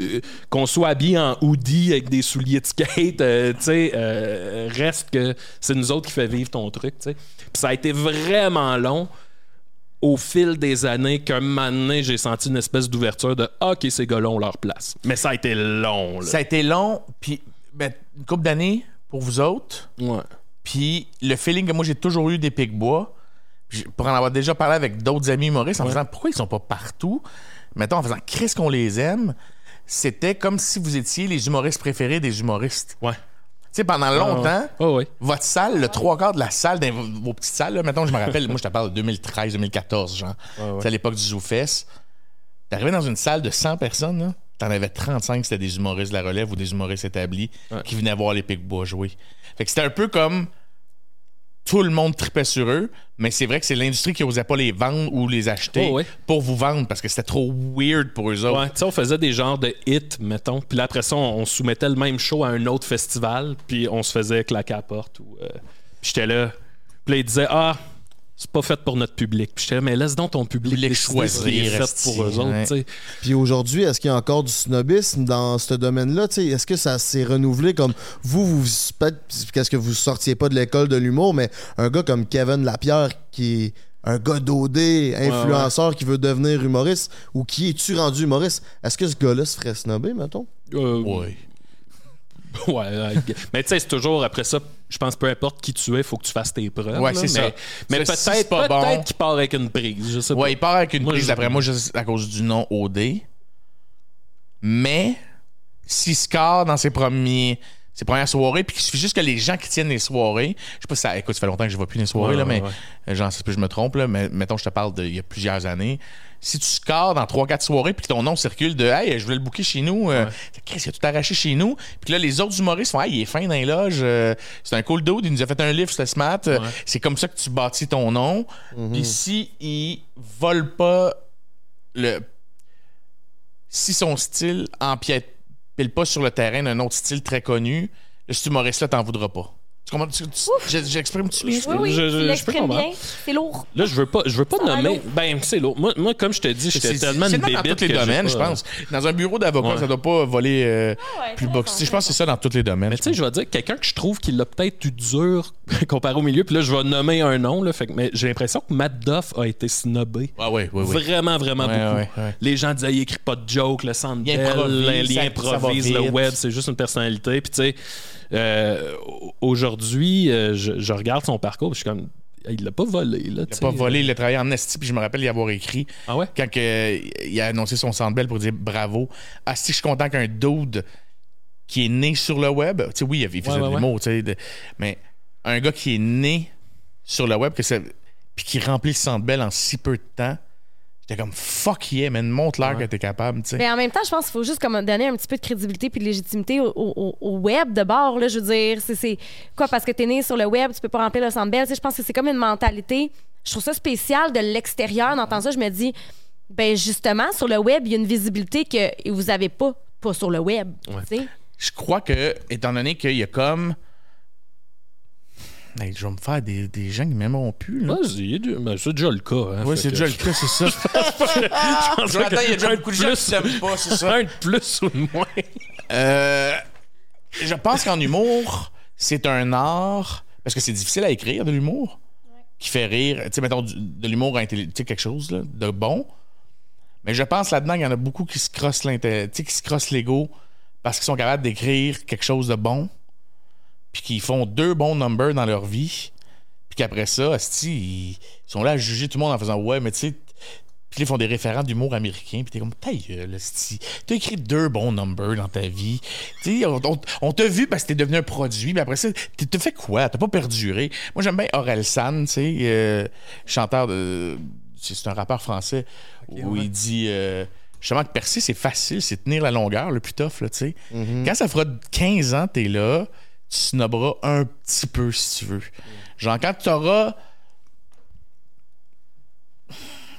Speaker 2: euh, qu'on soit habillé en hoodie avec des souliers de skate, euh, tu sais, euh, reste que c'est nous autres qui fait vivre ton truc, tu sais. Puis ça a été vraiment long au fil des années qu'un moment donné, j'ai senti une espèce d'ouverture de Ah, OK, ces gars-là ont leur place. Mais ça a été long, là.
Speaker 1: Ça a été long, puis ben, une couple d'années pour vous autres.
Speaker 2: Ouais.
Speaker 1: Puis le feeling que moi j'ai toujours eu des Pic-Bois, pour en avoir déjà parlé avec d'autres amis humoristes en faisant pourquoi ils sont pas partout, mettons en faisant Chris qu'on les aime, c'était comme si vous étiez les humoristes préférés des humoristes.
Speaker 2: Ouais.
Speaker 1: Tu sais, pendant longtemps,
Speaker 2: Oh, oui.
Speaker 1: votre salle, le trois quarts de la salle, dans vos petites salles, là, mettons, je me rappelle, moi je te parle de 2013, 2014, genre. C'est à l'époque du ZooFest. T'arrivais dans une salle de 100 personnes, là, t'en avais 35, c'était des humoristes de la relève ou des humoristes établis qui venaient voir les Pic-Bois jouer. Fait que c'était un peu comme tout le monde tripait sur eux, mais c'est vrai que c'est l'industrie qui osait pas les vendre ou les acheter
Speaker 2: Oh,
Speaker 1: pour vous vendre parce que c'était trop weird pour eux autres.
Speaker 2: Ouais, tu sais, on faisait des genres de hits, mettons. Puis là, après ça, on, on soumettait le même show à un autre festival, puis on se faisait claquer à la porte. Ou, euh, puis j'étais là. Puis là, il disait Ah, c'est pas fait pour notre public. Puis j'étais là, mais laisse donc ton public,
Speaker 1: Public
Speaker 2: décider ce qui est
Speaker 1: choisir,
Speaker 2: fait pour eux autres.
Speaker 1: ouais.
Speaker 4: Puis aujourd'hui, est-ce qu'il y a encore du snobisme dans ce domaine-là? Tu sais, Est-ce que ça s'est renouvelé comme vous, vous peut-être qu'est-ce que vous sortiez pas de l'école de l'humour, mais un gars comme Kevin Lapierre qui est un gars d'OD, influenceur qui veut devenir humoriste, ou qui es-tu rendu humoriste? Est-ce que ce gars-là se ferait snobber, mettons?
Speaker 2: Euh,
Speaker 1: Ouais.
Speaker 2: Ouais, ouais. mais tu sais, c'est toujours après ça, je pense peu importe qui tu es, il faut que tu fasses tes preuves.
Speaker 1: Ouais, c'est
Speaker 2: mais,
Speaker 1: ça.
Speaker 2: Mais
Speaker 1: Ça, si
Speaker 2: peut-être
Speaker 1: pas bon-
Speaker 2: peut-être qu'il part avec une prise. Je sais
Speaker 1: Ouais,
Speaker 2: pas.
Speaker 1: il part avec une
Speaker 2: Moi,
Speaker 1: prise d'après moi juste à cause du nom OD. Mais s'il score dans ses premiers ses premières soirées, puis qu'il suffit juste que les gens qui tiennent les soirées, je sais pas si ça, écoute, ça fait longtemps que je vois plus les soirées,
Speaker 2: Ouais,
Speaker 1: là, mais
Speaker 2: ouais.
Speaker 1: genre, je me trompe, là, mais mettons, je te parle d'il y a plusieurs années. Si tu scores dans 3-4 soirées, puis que ton nom circule de Hey, je voulais le booker chez nous, euh, qu'est-ce qu'il a tout arraché chez nous? Puis là, les autres humoristes font Hey, il est fin dans les loges, euh, c'est un cool dude, il nous a fait un livre, c'était smart. Euh, C'est comme ça que tu bâtis ton nom. Puis si il vole pas le. Si son style empiète pile pas sur le terrain d'un autre style très connu, le cet humoriste-là t'en voudra pas. Tu comprends? Tu- tu- j'ai- J'exprime-tu bien?
Speaker 3: Oui, oui,
Speaker 2: Je- je- je peux comprendre.
Speaker 3: bien. C'est lourd.
Speaker 2: Là, je veux pas, je veux pas
Speaker 3: Ça
Speaker 2: nommer. Ben, c'est lourd. Moi, moi, comme je te dis, j'étais
Speaker 1: C'est
Speaker 2: tellement
Speaker 1: c'est
Speaker 2: une
Speaker 1: même dans tous les domaines, je pense. Dans un bureau d'avocat,
Speaker 2: Ouais.
Speaker 1: ça doit pas voler euh,
Speaker 3: ouais,
Speaker 1: plus bas. Je pense que c'est ça dans tous les domaines.
Speaker 2: Mais tu sais, je vais dire, quelqu'un que je trouve qui l'a peut-être eu dur comparé au milieu, puis là, je vais nommer un nom, là, fait que, mais j'ai l'impression que Matt Duff a été snobé.
Speaker 1: Ah oui, oui, oui.
Speaker 2: Vraiment, vraiment
Speaker 1: Ouais,
Speaker 2: beaucoup.
Speaker 1: ouais, ouais.
Speaker 2: Les gens disaient, il écrit pas de joke, le centre
Speaker 1: Il improvise,
Speaker 2: il le web, c'est juste une personnalité. Puis tu sais, euh, aujourd'hui, euh, je, je regarde son parcours, je suis comme, il l'a pas volé, là.
Speaker 1: Il a pas volé, il a travaillé en esti, puis je me rappelle y avoir écrit
Speaker 2: Ah ouais?
Speaker 1: quand il a annoncé son centre belle pour dire bravo. Ah, si je suis content qu'un dude qui est né sur le web, tu sais, oui, il faisait
Speaker 2: Ouais, ouais,
Speaker 1: de l'humour, tu sais, de- mais un gars qui est né sur le web, que puis qui remplit le centre belle en si peu de temps, j'étais comme fuck yeah, man, montre-leur que t'es capable, tu sais.
Speaker 3: Mais en même temps, je pense qu'il faut juste comme donner un petit peu de crédibilité puis de légitimité au, au- au web de bord. Là, je veux dire, c'est- c'est quoi parce que t'es né sur le web, tu peux pas remplir le centre belle. Je pense que c'est comme une mentalité. Je trouve ça spécial de l'extérieur. D'entendre ça, je me dis, ben justement, sur le web, il y a une visibilité que vous avez pas, pas sur le web. tu sais.
Speaker 1: je crois que, étant donné qu'il y a comme. Hey, je vais me faire des, des gens qui m'aimeront plus. Là.
Speaker 2: Vas-y, ben, c'est déjà le cas. Hein,
Speaker 1: Ouais,
Speaker 2: fait
Speaker 1: c'est déjà le cas, c'est ça. Jonathan, il y a déjà beaucoup de gens qui t'aiment pas, c'est ça.
Speaker 2: Un de plus ou de moins.
Speaker 1: Euh, je pense qu'en humour, c'est un art. Parce que c'est difficile à écrire de l'humour. Qui fait rire. Tu sais, mettons, du- de l'humour intelligent, tu sais, quelque chose là, de bon. Mais je pense là-dedans qu'il y en a beaucoup qui se crossent l'inté- tu sais, qui se crossent l'ego parce qu'ils sont capables d'écrire quelque chose de bon. Puis qu'ils font deux bons numbers dans leur vie. Puis qu'après ça, asti, ils sont là à juger tout le monde en faisant Ouais, mais tu sais. Puis ils font des référents d'humour américain. Puis t'es comme, ta gueule, asti. T'as écrit deux bons numbers dans ta vie. Tu sais, on, on- on t'a vu parce que t'es devenu un produit. Mais après ça, t'as fait quoi? T'as pas perduré. Moi, j'aime bien Aurel San, tu sais, euh, chanteur de. C'est un rappeur français où il dit. euh, Justement, que percer, c'est facile, c'est tenir la longueur le plus tough, là, tu sais. Quand ça fera 15 ans, t'es là, tu snobberas un petit peu si tu veux. Genre, quand tu auras.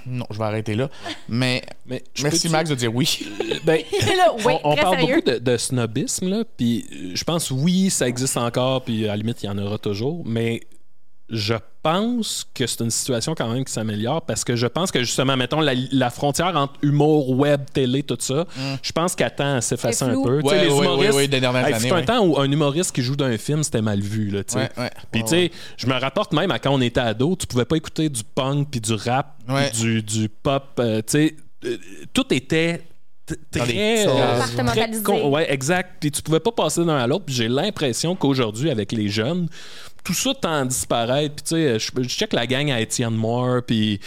Speaker 1: Non, je vais arrêter là. Mais,
Speaker 2: Mais je
Speaker 1: merci Max de dire oui.
Speaker 2: Ben,
Speaker 3: Là, oui,
Speaker 2: on, parle
Speaker 3: sérieux.
Speaker 2: beaucoup de, de snobisme, là, puis euh, je pense, oui, ça existe encore, puis à la limite, il y en aura toujours, mais je pense que c'est une situation quand même qui s'améliore parce que je pense que justement, mettons, la, la frontière entre humour, web, télé, tout ça, je pense qu'à temps à s'effacer un peu. Tu sais,
Speaker 1: Ouais,
Speaker 2: les
Speaker 1: ouais,
Speaker 2: humoristes,
Speaker 1: ouais, des dernières
Speaker 2: Hey,
Speaker 1: années,
Speaker 2: un temps où un humoriste qui joue d'un film, c'était mal vu. Là, tu sais.
Speaker 1: Ouais, ouais.
Speaker 2: Puis, tu sais, je me rapporte même à quand on était ado, tu pouvais pas écouter du punk, puis du rap, du, du pop. euh, tu sais, euh, tout était très. euh,
Speaker 3: Compartimentalisé.
Speaker 2: très con- ouais, exact. Puis tu pouvais pas passer d'un à l'autre. Puis j'ai l'impression qu'aujourd'hui, avec les jeunes, tout ça tend à disparaître. Puis tu sais, je, je check la gang à Étienne Moore, puis.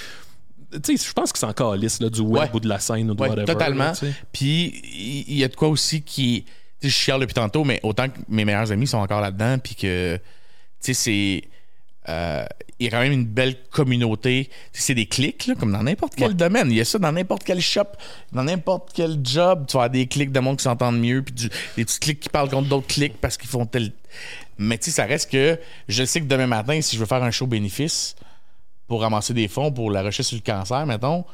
Speaker 2: Je pense que c'est encore lisse du web
Speaker 1: Ouais.
Speaker 2: ou de la scène ou de
Speaker 1: Ouais,
Speaker 2: whatever.
Speaker 1: totalement. Puis il y, a de quoi aussi qui. Je chiale depuis tantôt, mais autant que mes meilleurs amis sont encore là-dedans, puis que. Tu sais, c'est. euh, il y a quand même une belle communauté. C'est des clics, là, comme dans n'importe quel domaine. Il y a ça dans n'importe quel shop, dans n'importe quel job. Tu vas avoir des clics de monde qui s'entendent mieux, puis du- des petits clics qui parlent contre d'autres clics parce qu'ils font tel. Mais tu sais, ça reste que je sais que demain matin, si je veux faire un show bénéfice pour ramasser des fonds pour la recherche sur le cancer, mettons,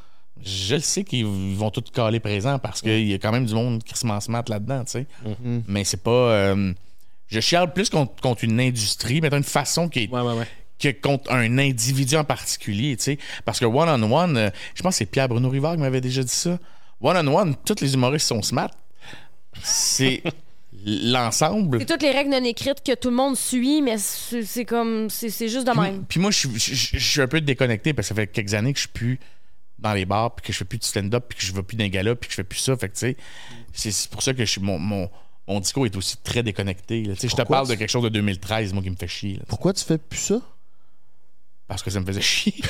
Speaker 1: je le sais qu'ils vont tous caler présent parce qu'il y a quand même du monde qui se smart là-dedans, tu sais. Mais c'est pas. euh, je chiale plus contre, contre une industrie, mettons une façon qui est.
Speaker 2: Ouais, ouais, ouais.
Speaker 1: que contre un individu en particulier, tu sais. Parce que one-on-one, euh, je pense que c'est Pierre-Bruno Rivard qui m'avait déjà dit ça. One-on-one, tous les humoristes sont smart. C'est l'ensemble.
Speaker 3: C'est toutes les règles non écrites que tout le monde suit, mais c'est comme. C'est juste de
Speaker 1: Puis,
Speaker 3: même.
Speaker 1: puis moi, je, suis- je- je- je suis un peu déconnecté parce que ça fait quelques années que je suis plus dans les bars, puis que je fais plus de stand-up, puis que je vais plus d'un gala, puis que je fais plus ça. Fait que, tu sais, c'est pour ça que je suis, mon, mon, mon discours est aussi très déconnecté. là. Je te parle de quelque chose de 2013, moi, qui me fait chier. là,
Speaker 4: Pourquoi tu fais plus ça?
Speaker 1: parce que ça me faisait chier.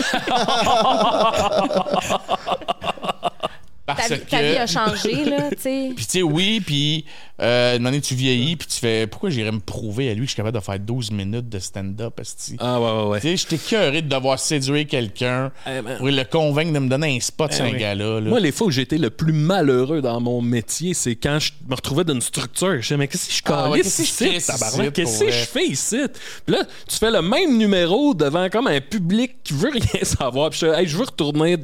Speaker 1: Parce
Speaker 3: Ta,
Speaker 1: que...
Speaker 3: ta vie a changé, là, tu sais.
Speaker 1: Puis tu sais, oui, puis euh, une année tu vieillis, puis tu fais pourquoi j'irais me prouver à lui que je suis capable de faire 12 minutes de stand-up, esti?
Speaker 2: Ah, ouais, ouais, ouais.
Speaker 1: Tu sais, j'étais cœuré de devoir séduire quelqu'un
Speaker 2: Eh ben-
Speaker 1: pour le convaincre de me donner un spot sur un
Speaker 2: oui.
Speaker 1: gars-là. là.
Speaker 2: Moi, les fois où été le plus malheureux dans mon métier, c'est quand je me retrouvais dans une structure. Je disais, mais qu'est-ce que je
Speaker 1: Ah ouais,
Speaker 2: calisse
Speaker 1: qu'est-ce que je
Speaker 2: ici, tabarnak? Qu'est-ce que je fais ici? Puis là, tu fais le même numéro devant comme un public qui veut rien savoir. Puis je dis, hey, je veux retourner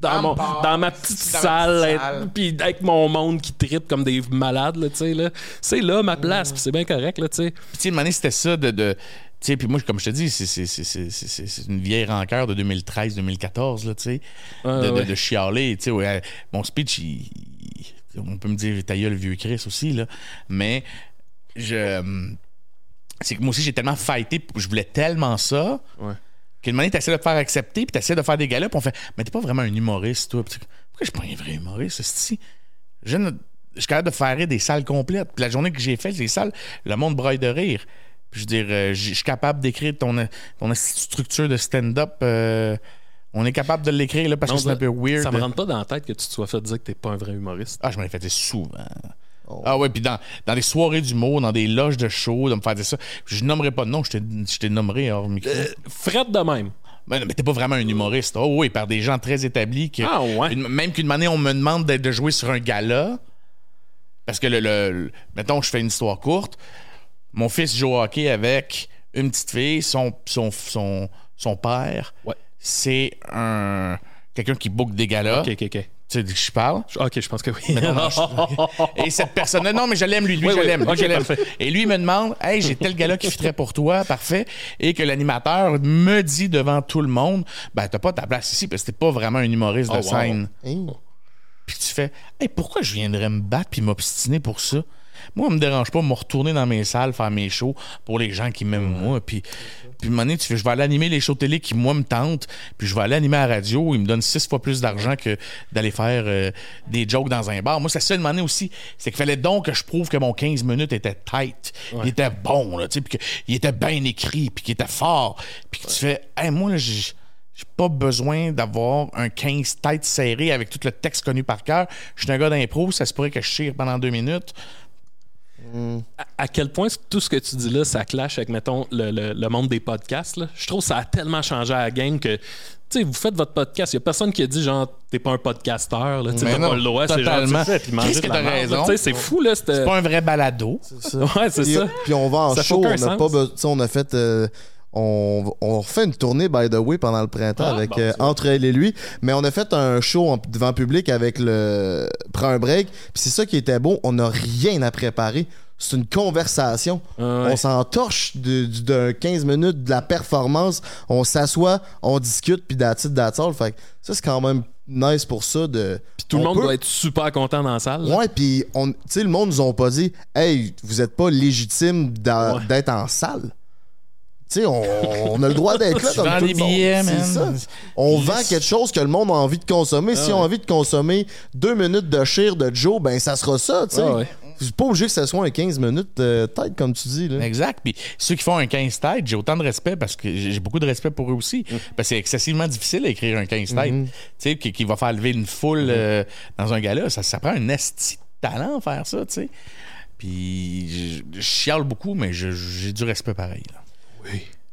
Speaker 2: dans, mon,
Speaker 1: le
Speaker 2: dans ma petite salle, puis avec mon monde qui tripe comme des malades, là, tu sais, là. C'est là ma place, puis c'est bien correct, là, tu sais.
Speaker 1: Puis, tu sais, c'était ça de. de tu sais, puis moi, comme je te dis, c'est- une vieille rancœur de 2013-2014, là, tu sais, de, de-
Speaker 2: ouais.
Speaker 1: de chialer. Tu sais, ouais, mon speech, il- il- on peut me dire, ta gueule, vieux Chris aussi, là. Mais, je. C'est que moi aussi, j'ai tellement fighté, je voulais tellement ça.
Speaker 2: Ouais.
Speaker 1: Qu'une manière, t'essaies de te faire accepter, puis t'essaies de faire des galas, puis on fait, mais t'es pas vraiment un humoriste, toi. Puis Pourquoi je suis pas un vrai humoriste, si je, suis capable de faire rire des salles complètes. Puis la journée que j'ai fait, les salles, le monde braille de rire. Puis je veux dire, euh, je je suis capable d'écrire ton, ton structure de stand-up. euh, on est capable de l'écrire là, parce
Speaker 2: Non,
Speaker 1: que c'est un peu weird.
Speaker 2: Ça me rentre pas dans la tête que tu te sois fait dire que t'es pas un vrai humoriste.
Speaker 1: Ah, je m'en ai fait dire souvent. Ah ouais, puis dans, dans des soirées d'humour, dans des loges de show, de me faire dire ça. Je nommerai pas de nom, je t'ai- nommerai hors micro.
Speaker 2: Fred de même.
Speaker 1: Mais t'es pas vraiment un humoriste. Oh oui, par des gens très établis. Que,
Speaker 2: Ah ouais.
Speaker 1: une- même qu'une année, on me demande de jouer sur un gala. Parce que, le, le- le- mettons, je fais une histoire courte. Mon fils joue au hockey avec une petite fille, son, son, son, son père.
Speaker 2: Ouais.
Speaker 1: C'est un quelqu'un qui book des galas.
Speaker 2: Ok, ok, ok.
Speaker 1: Tu sais de qui je parle?
Speaker 2: Ok, je pense que oui.
Speaker 1: non, Et cette personne-là, non, mais je l'aime, lui, lui,
Speaker 2: Oui,
Speaker 1: je
Speaker 2: oui.
Speaker 1: l'aime. je. Et lui, il me demande, hey, j'ai tel gars-là qui fitterait pour toi, parfait. Et que l'animateur me dit devant tout le monde, ben, t'as pas ta place ici parce que t'es pas vraiment un humoriste de
Speaker 2: Oh, wow.
Speaker 1: scène.
Speaker 4: Hein?
Speaker 1: Puis tu fais, hey, pourquoi je viendrais me battre puis m'obstiner pour ça? Moi, on me dérange pas de me retourner dans mes salles, faire mes shows pour les gens qui m'aiment moi. Puis, puis un moment donné, tu fais, je vais aller animer les shows télé qui, moi, me tentent. Puis je vais aller animer à la radio. Ils me donnent six fois plus d'argent que d'aller faire euh, des jokes dans un bar. Moi, c'est ça, une année aussi. C'est qu'il fallait donc que je prouve que mon 15 minutes était tight. Il était bon, là, tu sais, puis qu'il était bien écrit, puis qu'il était fort. Puis que tu fais, hey, moi, là, j'ai pas besoin d'avoir un 15 tête serré avec tout le texte connu par cœur. Je suis un gars d'impro, ça se pourrait que je chire pendant deux minutes.
Speaker 2: À, à quel point tout ce que tu dis là, ça clash avec, mettons, le, le- le monde des podcasts. là? Je trouve que ça a tellement changé à la game que sais, vous faites votre podcast. Il y a personne qui a dit, genre, t'es pas un podcasteur, là. Tu sais,
Speaker 1: Mais
Speaker 2: t'as
Speaker 1: non,
Speaker 2: pas le droit. C'est genre,
Speaker 1: totalement.
Speaker 2: tu puis manger
Speaker 1: Qu'est-ce
Speaker 2: de
Speaker 1: que
Speaker 2: la
Speaker 1: raison?
Speaker 2: là. Tu sais, c'est fou, là.
Speaker 1: C'est pas un vrai balado.
Speaker 2: Ouais, c'est ça.
Speaker 4: puis on va en
Speaker 2: Ça
Speaker 4: show, on n'a
Speaker 2: sens.
Speaker 4: pas be- tu sais, on a fait euh, on, on refait une tournée by the way pendant le printemps
Speaker 2: Ah,
Speaker 4: avec
Speaker 2: bon,
Speaker 4: euh, entre elle et lui, mais on a fait un show en- devant public avec le prends un break, puis c'est ça qui était beau, on n'a rien à préparer. C'est une conversation.
Speaker 2: Ah ouais.
Speaker 4: On s'en torche de, d'un 15 minutes de la performance. On s'assoit, on discute, puis that's all. Fait que ça, c'est quand même nice pour ça. De,
Speaker 2: Puis tout le
Speaker 4: on
Speaker 2: monde
Speaker 4: peut-
Speaker 2: doit être super content dans la salle. là.
Speaker 4: Ouais, puis on, tu sais, le monde nous ont pas dit, hey, vous êtes pas légitime
Speaker 2: Ouais.
Speaker 4: d'être en salle. Sais, on, on a le droit d'être là comme tout le monde.
Speaker 1: billets, man.
Speaker 4: ça. On
Speaker 1: Yes.
Speaker 4: vend quelque chose que le monde a envie de consommer. Si
Speaker 2: Ah
Speaker 4: on a envie de consommer deux minutes de cheer de Joe, ben ça sera ça, tu sais.
Speaker 2: Ah ouais.
Speaker 4: C'est pas obligé que ce soit un 15 minutes de tête, comme tu dis. Là.
Speaker 1: Exact. Puis ceux qui font un 15 têtes, j'ai autant de respect parce que j'ai beaucoup de respect pour eux aussi.
Speaker 2: Mm.
Speaker 1: Parce que c'est excessivement difficile à écrire un 15 têtes.
Speaker 2: Mm-hmm.
Speaker 1: Tu sais, qui, qui va faire lever une foule euh, dans un gala. Ça, ça prend un esti de talent à faire ça, tu sais. Puis je, je chiale beaucoup, mais j'ai du respect pareil. là.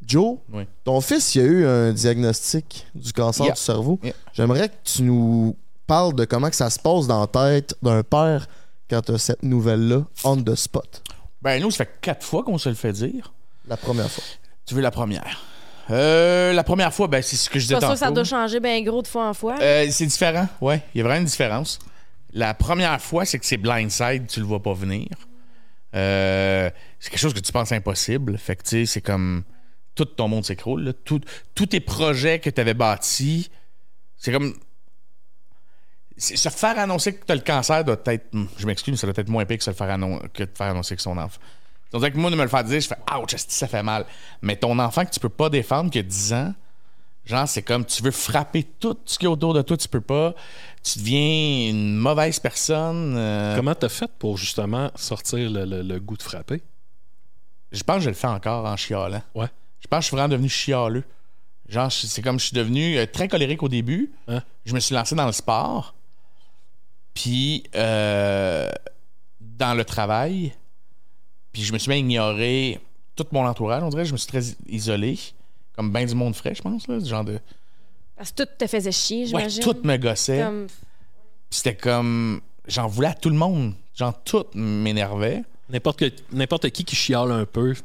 Speaker 4: Joe,
Speaker 1: Oui.
Speaker 4: ton fils, il a eu un diagnostic du cancer
Speaker 1: Yeah.
Speaker 4: du cerveau.
Speaker 1: Yeah.
Speaker 4: J'aimerais que tu nous parles de comment que ça se passe dans la tête d'un père quand tu as cette nouvelle-là, on the spot.
Speaker 1: Ben, nous, ça fait quatre fois qu'on se le fait dire.
Speaker 4: La première fois.
Speaker 1: Tu veux la première? Euh, la première fois, ben, c'est ce que je
Speaker 3: C'est
Speaker 1: disais tantôt.
Speaker 3: que ça doit changer bien gros de fois en fois.
Speaker 1: Euh, c'est différent, ouais. Il y a vraiment une différence. La première fois, c'est que c'est blindside, tu le vois pas venir. Euh, c'est quelque chose que tu penses impossible. Fait que, tu sais, c'est comme. Tout ton monde s'écroule. Tout- Tous tes projets que tu avais bâtis, c'est comme. Se faire annoncer que tu as le cancer doit être. hum, Je m'excuse, mais ça doit être moins pire que, se le faire que de faire annoncer que son enfant. On dirait que moi, de me le faire dire, je fais Ouch, ça fait mal? Mais ton enfant que tu peux pas défendre, qui a 10 ans, Genre, c'est comme tu veux frapper tout ce qui est autour de toi, tu peux pas. Tu deviens une mauvaise personne. euh,
Speaker 2: Comment t'as fait pour justement sortir le, le- le goût de frapper?
Speaker 1: Je pense que je le fais encore en chialant.
Speaker 2: Ouais.
Speaker 1: Je pense que je suis vraiment devenu chialeux. Genre, c'est comme je suis devenu euh, très colérique au début.
Speaker 2: Hein?
Speaker 1: Je me suis lancé dans le sport. Puis, euh, dans le travail. Puis, je me suis bien ignoré tout mon entourage. On dirait je me suis très isolé. Comme bien du monde frais, je pense. Là, ce genre de.
Speaker 3: Parce que tout te faisait chier,
Speaker 1: Ouais,
Speaker 3: j'imagine.
Speaker 1: tout me gossait.
Speaker 3: Comme-
Speaker 1: c'était comme. J'en voulais à tout le monde. Genre, tout m'énervait.
Speaker 2: N'importe qui qui chiale un peu,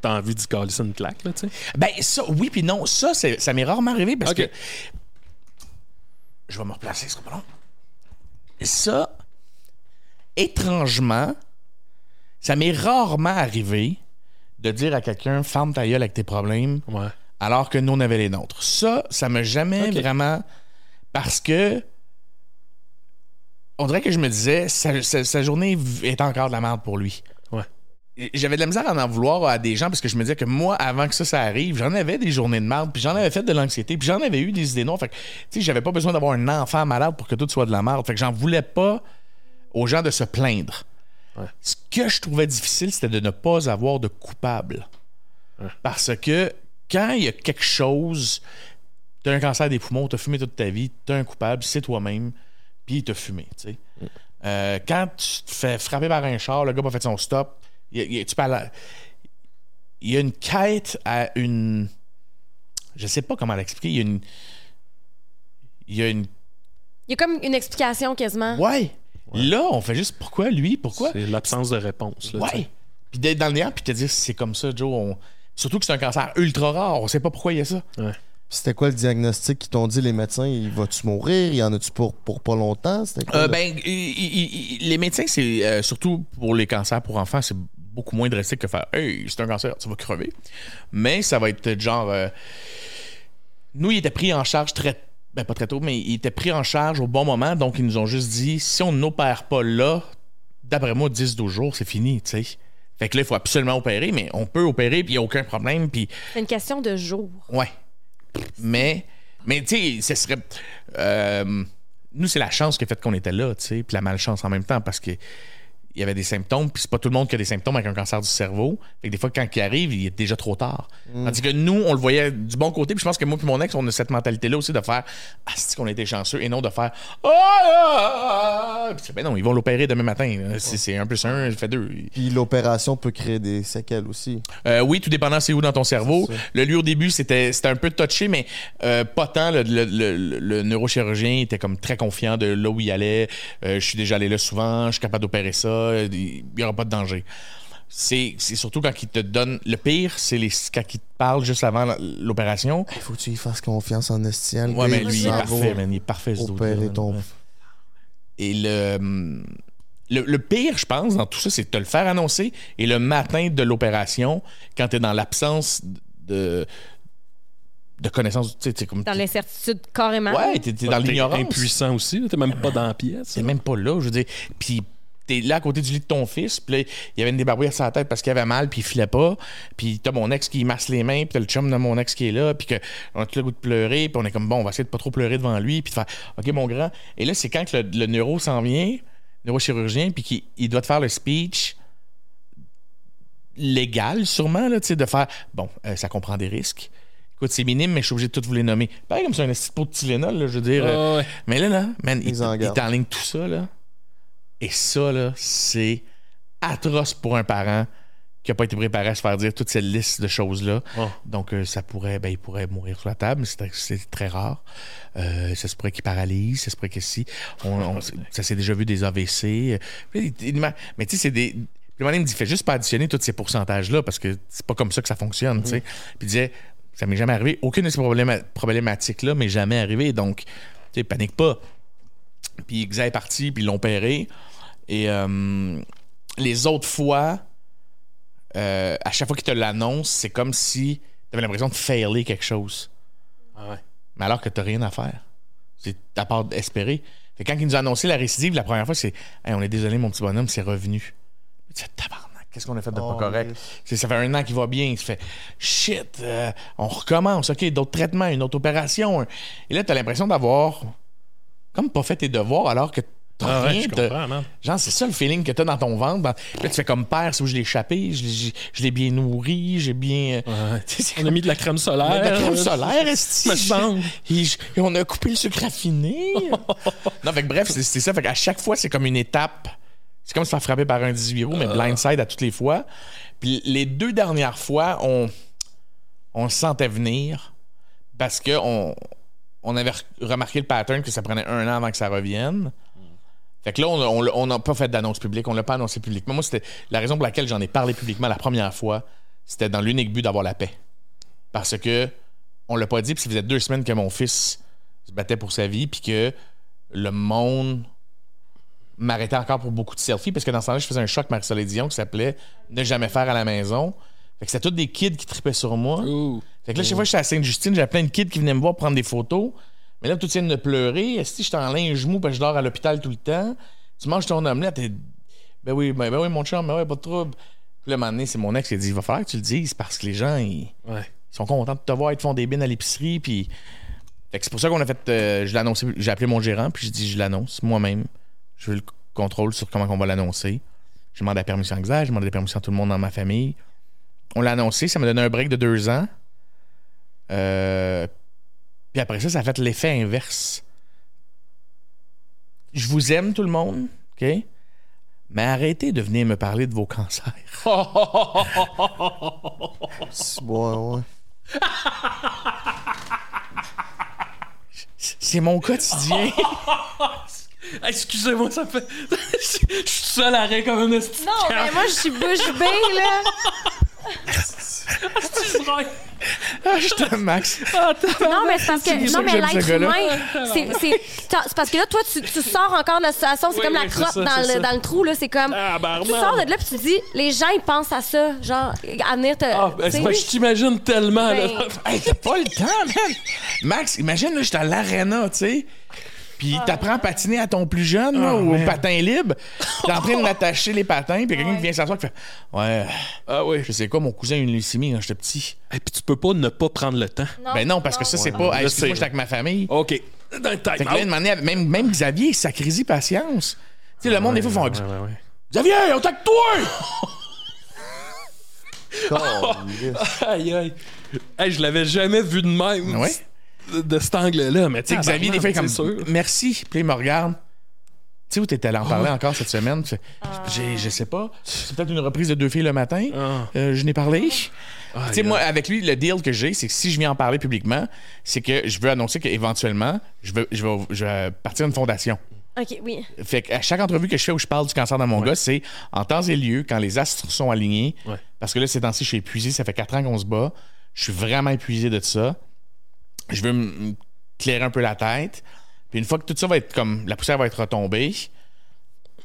Speaker 2: t'as envie d'y caler une claque, là, tu sais.
Speaker 1: Ben, ça, oui, puis non. Ça, c'est- ça m'est rarement arrivé parce
Speaker 2: Ok.
Speaker 1: que. Je vais me replacer, ce sera pas long. Ça, étrangement, ça m'est rarement arrivé de dire à quelqu'un, ferme ta gueule avec tes problèmes,
Speaker 2: Ouais.
Speaker 1: Alors que nous, on avait les nôtres. Ça, ça m'a jamais vraiment. Parce que. On dirait que je me disais, sa, sa- sa journée est encore de la merde pour lui.
Speaker 2: Ouais.
Speaker 1: J'avais de la misère à en vouloir à des gens parce que je me disais que moi, avant que ça, ça arrive, j'en avais des journées de merde, puis j'en avais fait de l'anxiété, puis j'en avais eu des idées noires. Fait que, tu sais, j'avais pas besoin d'avoir un enfant malade pour que tout soit de la merde. Fait que j'en voulais pas aux gens de se plaindre.
Speaker 2: Ouais.
Speaker 1: Ce que je trouvais difficile, c'était de ne pas avoir de coupable. Parce que quand il y a quelque chose, t'as un cancer des poumons, t'as fumé toute ta vie, t'as un coupable, c'est toi-même, puis t'as fumé, tu sais. Euh, quand tu te fais frapper par un char, le gars a fait son stop, il y a- il y a- tu parles. Il y a une quête à une. Je sais pas comment l'expliquer. Il y a une. Il y a une.
Speaker 3: Il y a comme une explication quasiment.
Speaker 1: Ouais. Là, on fait juste pourquoi lui, pourquoi?
Speaker 2: C'est l'absence de réponse, là.
Speaker 1: Ouais. Puis d'être dans le néant, puis te dire c'est comme ça, Joe. on- Surtout que c'est un cancer ultra rare. On sait pas pourquoi il y a ça.
Speaker 2: Ouais.
Speaker 4: C'était quoi le diagnostic qu'ils t'ont dit, les médecins? Il va-tu mourir? Il y en a-tu pour, pour pas longtemps? Quoi,
Speaker 1: Euh, ben, les médecins, c'est euh, surtout pour les cancers pour enfants, c'est beaucoup moins drastique que faire Hey, c'est un cancer, tu vas crever. Mais ça va être genre. euh, nous, il était pris en charge très. Ben, pas très tôt, mais il était pris en charge au bon moment. Donc, ils nous ont juste dit si on n'opère pas là, d'après moi, 10-12 jours, c'est fini, tu sais. Fait que là, il faut absolument opérer, mais on peut opérer, puis il n'y a aucun problème. Puis
Speaker 3: C'est une question de jour.
Speaker 1: Ouais. Mais, mais tu sais, ce serait. euh, nous, c'est la chance qui a fait qu'on était là, tu sais, puis la malchance en même temps, parce que il y avait des symptômes, puis c'est pas tout le monde qui a des symptômes avec un cancer du cerveau. Fait que des fois, quand il arrive, il est déjà trop tard. Tandis que nous, on le voyait du bon côté, puis je pense que moi et mon ex, on a cette mentalité-là aussi de faire Ah, c'est qu'on a été chanceux, et non de faire Ah, ah, ah, ah. Puis ben non, ils vont l'opérer demain matin. C'est, un plus un, ça fait deux.
Speaker 4: Puis l'opération peut créer des séquelles aussi.
Speaker 1: Euh, oui, tout dépendant c'est où dans ton cerveau. Le lui au début, c'était c'était un peu touché, mais euh, pas tant. Le, le- le- le neurochirurgien était comme très confiant de là où il allait. Euh, je suis déjà allé là souvent, je suis capable d'opérer ça, il n'y aura pas de danger. C'est c'est surtout quand il te donne. Le pire, c'est les, quand il te parle juste avant l'opération.
Speaker 4: Il faut que tu y fasses confiance en estienne.
Speaker 1: Ouais, mais
Speaker 3: lui,
Speaker 1: il est parfait, man. Il est parfait, ce
Speaker 4: ton.
Speaker 1: Et le, le, le pire, je pense, dans tout ça, c'est de te le faire annoncer et le matin de l'opération, quand tu es dans l'absence de, de connaissances, tu sais, t'es comme.
Speaker 3: Dans l'incertitude, carrément.
Speaker 1: Ouais, t'es t'es dans l'ignorance.
Speaker 2: impuissant aussi. T'es même pas dans la pièce.
Speaker 1: T'es même pas là, je veux dire. Puis t'es là à côté du lit de ton fils, puis là, il y avait une débarbouille sur la tête parce qu'il avait mal, puis il filait pas. Puis t'as mon ex qui masse les mains, puis t'as le chum de mon ex qui est là, puis qu'on a tout le goût de pleurer, puis on est comme, bon, on va essayer de pas trop pleurer devant lui, puis de faire, OK, mon grand. Et là, c'est quand que le, le neuro s'en vient, le neurochirurgien, puis qu'il il doit te faire le speech légal, sûrement, là, tu sais, de faire, bon, euh, ça comprend des risques. Écoute, c'est minime, mais je suis obligé de toutes vous les nommer. Pareil comme c'est un petit pot de Tylenol, là, je veux dire. euh,
Speaker 2: ouais.
Speaker 1: mais là, là, man, il,
Speaker 4: Ils
Speaker 1: il t'enligne tout ça, là. Et ça, là, c'est atroce pour un parent qui n'a pas été préparé à se faire dire toute cette liste de choses-là.
Speaker 2: Oh.
Speaker 1: Donc, euh, ça pourrait, ben, il pourrait mourir sur la table, mais c'est très rare. Euh, ça se pourrait qu'il paralyse, ça se pourrait que si. On, on- ça s'est déjà vu des AVC. Mais tu sais, c'est des. Puis le il me dit, fais juste pas additionner tous ces pourcentages-là parce que c'est pas comme ça que ça fonctionne, tu sais. Puis il disait, ça m'est jamais arrivé. Aucune de ces probléma- problématiques-là m'est jamais arrivé. Donc, tu sais, panique pas. Puis Xa est parti, puis ils l'ont opéré. Et euh, les autres fois, euh, à chaque fois qu'ils te l'annoncent, c'est comme si tu avais l'impression de failer quelque chose.
Speaker 2: Ah ouais.
Speaker 1: Mais alors que tu rien à faire. C'est à part d'espérer. Fait quand ils nous ont annoncé la récidive, la première fois, c'est Hey, on est désolé, mon petit bonhomme, c'est revenu. Tu tabarnak, qu'est-ce qu'on a fait de
Speaker 4: Oh,
Speaker 1: pas correct?
Speaker 4: Christ.
Speaker 1: C'est- Ça fait un an qu'il va bien. Tu fais shit, euh, on recommence, OK, d'autres traitements, une autre opération. Et là, tu as l'impression d'avoir comme pas fait tes devoirs alors que t'as
Speaker 2: Ah ouais,
Speaker 1: rien.
Speaker 2: je
Speaker 1: t'as-
Speaker 2: comprends, man.
Speaker 1: Genre, c'est ça le feeling que t'as dans ton ventre. Dans- Là, tu fais comme père, c'est où je l'ai échappé, je l'ai- je l'ai bien nourri, j'ai bien.
Speaker 2: Ouais.
Speaker 1: C'est
Speaker 2: On a mis de la crème solaire.
Speaker 1: de la crème
Speaker 2: euh,
Speaker 1: solaire,
Speaker 2: me semble.
Speaker 1: Et, on a coupé le sucre raffiné. non, fait que bref, c'est c'est ça. Fait qu'à chaque fois, c'est comme une étape. C'est comme se faire frapper par un 18 roues, mais blindside à toutes les fois. Puis les deux dernières fois, on, on le sentait venir parce que on, avait re- remarqué le pattern que ça prenait un an avant que ça revienne. Fait que là, on n'a pas fait d'annonce publique, on l'a pas annoncé publiquement. Moi, c'était la raison pour laquelle j'en ai parlé publiquement la première fois, c'était dans l'unique but d'avoir la paix. Parce que on l'a pas dit, puis ça faisait deux semaines que mon fils se battait pour sa vie, puis que le monde m'arrêtait encore pour beaucoup de selfies, parce que dans ce temps-là, je faisais un choc Marie-Soleil Dion qui s'appelait Ne jamais faire à la maison. Fait que c'était tous des kids qui tripaient sur moi. Fait que là, chaque fois que j'étais à Sainte-Justine, j'avais plein de kids qui venaient me voir prendre des photos. Mais là, tout tiennent de pleurer. Est-ce que j'étais en linge mou parce que je dors à l'hôpital tout le temps? Tu manges ton omelette et. Ben oui, ben, ben oui, mon chum, ben oui, pas de trouble. Puis là, un moment donné, c'est mon ex qui a dit il va falloir que tu le dises parce que les gens, ils,
Speaker 2: Ouais.
Speaker 1: ils sont contents de te voir, ils te font des bines à l'épicerie. Puis. Fait que c'est pour ça qu'on a fait. euh, je l'ai annoncé, j'ai appelé mon gérant, puis j'ai dit je l'annonce moi-même. Je veux le contrôle sur comment on va l'annoncer. J'ai demandé la permission à Xa, j'ai demandé la permission à tout le monde dans ma famille. On l'a annoncé, ça m'a donné un break de deux ans. Euh, puis après ça, ça a fait l'effet inverse. Je vous aime, tout le monde, OK? Mais arrêtez de venir me parler de vos cancers.
Speaker 4: Ouais, ouais.
Speaker 1: C'est mon quotidien.
Speaker 2: Excusez-moi, ça fait. Je suis seul à rire comme un esti.
Speaker 3: Non, mais moi, je suis bouche bée, là.
Speaker 1: Ah, je t'aime, Max.
Speaker 3: Non, mais c'est parce que, non, mais l'être humain, c'est, c'est, t'as- c'est parce que là, toi, tu, tu sors encore de la situation, c'est
Speaker 2: Oui,
Speaker 3: comme la
Speaker 2: oui, c'est
Speaker 3: crotte
Speaker 2: ça,
Speaker 3: dans,
Speaker 2: c'est
Speaker 3: le,
Speaker 2: ça.
Speaker 3: dans le trou, là, c'est comme.
Speaker 2: Ah, barman.
Speaker 3: tu sors de là, puis tu dis, les gens, ils pensent à ça, genre, à venir te.
Speaker 2: Ah, ben,
Speaker 3: tu sais.
Speaker 2: c'est- je t'imagine tellement. là.
Speaker 3: Ben-
Speaker 1: Hey, t'as pas le temps, man. Max, imagine, là, j'étais à l'aréna, tu sais. Puis t'apprends à patiner à ton plus jeune, là, ou au patin libre. T'es en train de l'attacher les patins, puis quelqu'un qui vient s'asseoir qui fait Ouais,
Speaker 2: Ah oui.
Speaker 1: je sais quoi, mon cousin a une leucémie quand j'étais petit.
Speaker 2: Et puis tu peux pas ne pas prendre le temps.
Speaker 1: ben non, parce que ça, c'est pas. Hey,
Speaker 2: Je
Speaker 1: excuse-moi, j'étais avec ma famille.
Speaker 2: OK. Dans le time
Speaker 1: Fait que là, une
Speaker 2: out.
Speaker 1: manière, même, même Xavier, sacrésie patience. Tu sais, le monde, des fois, font. Xavier, on t'a que toi!
Speaker 4: Calisse.
Speaker 2: Aïe, aïe. Hey, je l'avais jamais vu de même.
Speaker 1: Ouais.
Speaker 2: De, cet angle-là. Mais
Speaker 1: Tu sais, Xavier, des fois, comme,
Speaker 2: sûr.
Speaker 1: merci. Puis il me regarde. Tu sais où t'étais allé en parler encore cette semaine? Tu fais, J'ai- Je sais pas. C'est peut-être une reprise de deux filles le matin.
Speaker 2: Ah.
Speaker 1: Euh, je n'ai parlé. Tu sais, moi, avec lui, le deal que j'ai, c'est que si je viens en parler publiquement, c'est que je veux annoncer qu'éventuellement, je vais, je, vais, je vais partir une fondation.
Speaker 3: OK, oui.
Speaker 1: Fait qu'à chaque entrevue que je fais où je parle du cancer dans mon gars, c'est en temps et lieu, quand les astres sont alignés.
Speaker 2: Ouais.
Speaker 1: Parce que là, ces temps-ci, je suis épuisé. Ça fait quatre ans qu'on se bat. Je suis vraiment épuisé de ça. Je veux me clairer un peu la tête. Puis une fois que tout ça va être comme. La poussière va être retombée,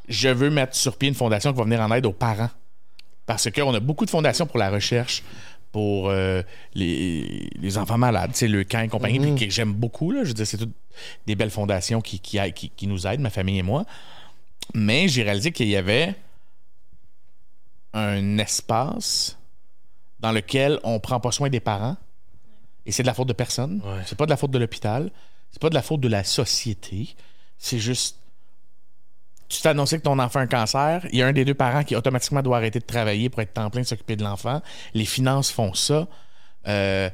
Speaker 1: je veux mettre sur pied une fondation qui va venir en aide aux parents. Parce qu'on a beaucoup de fondations pour la recherche, pour euh, les, les enfants malades, le camp et compagnie, puis que j'aime beaucoup. Là, je veux dire, c'est toutes des belles fondations qui, qui, a- qui- qui nous aident, ma famille et moi. Mais j'ai réalisé qu'il y avait un espace dans lequel on prend pas soin des parents. Et c'est de la faute de personne.
Speaker 2: Ouais.
Speaker 1: C'est pas de la faute de l'hôpital. C'est pas de la faute de la société. C'est juste. Tu t'es annoncé que ton enfant a un cancer. Il y a un des deux parents qui automatiquement doit arrêter de travailler pour être temps plein de s'occuper de l'enfant. Les finances font ça. Euh,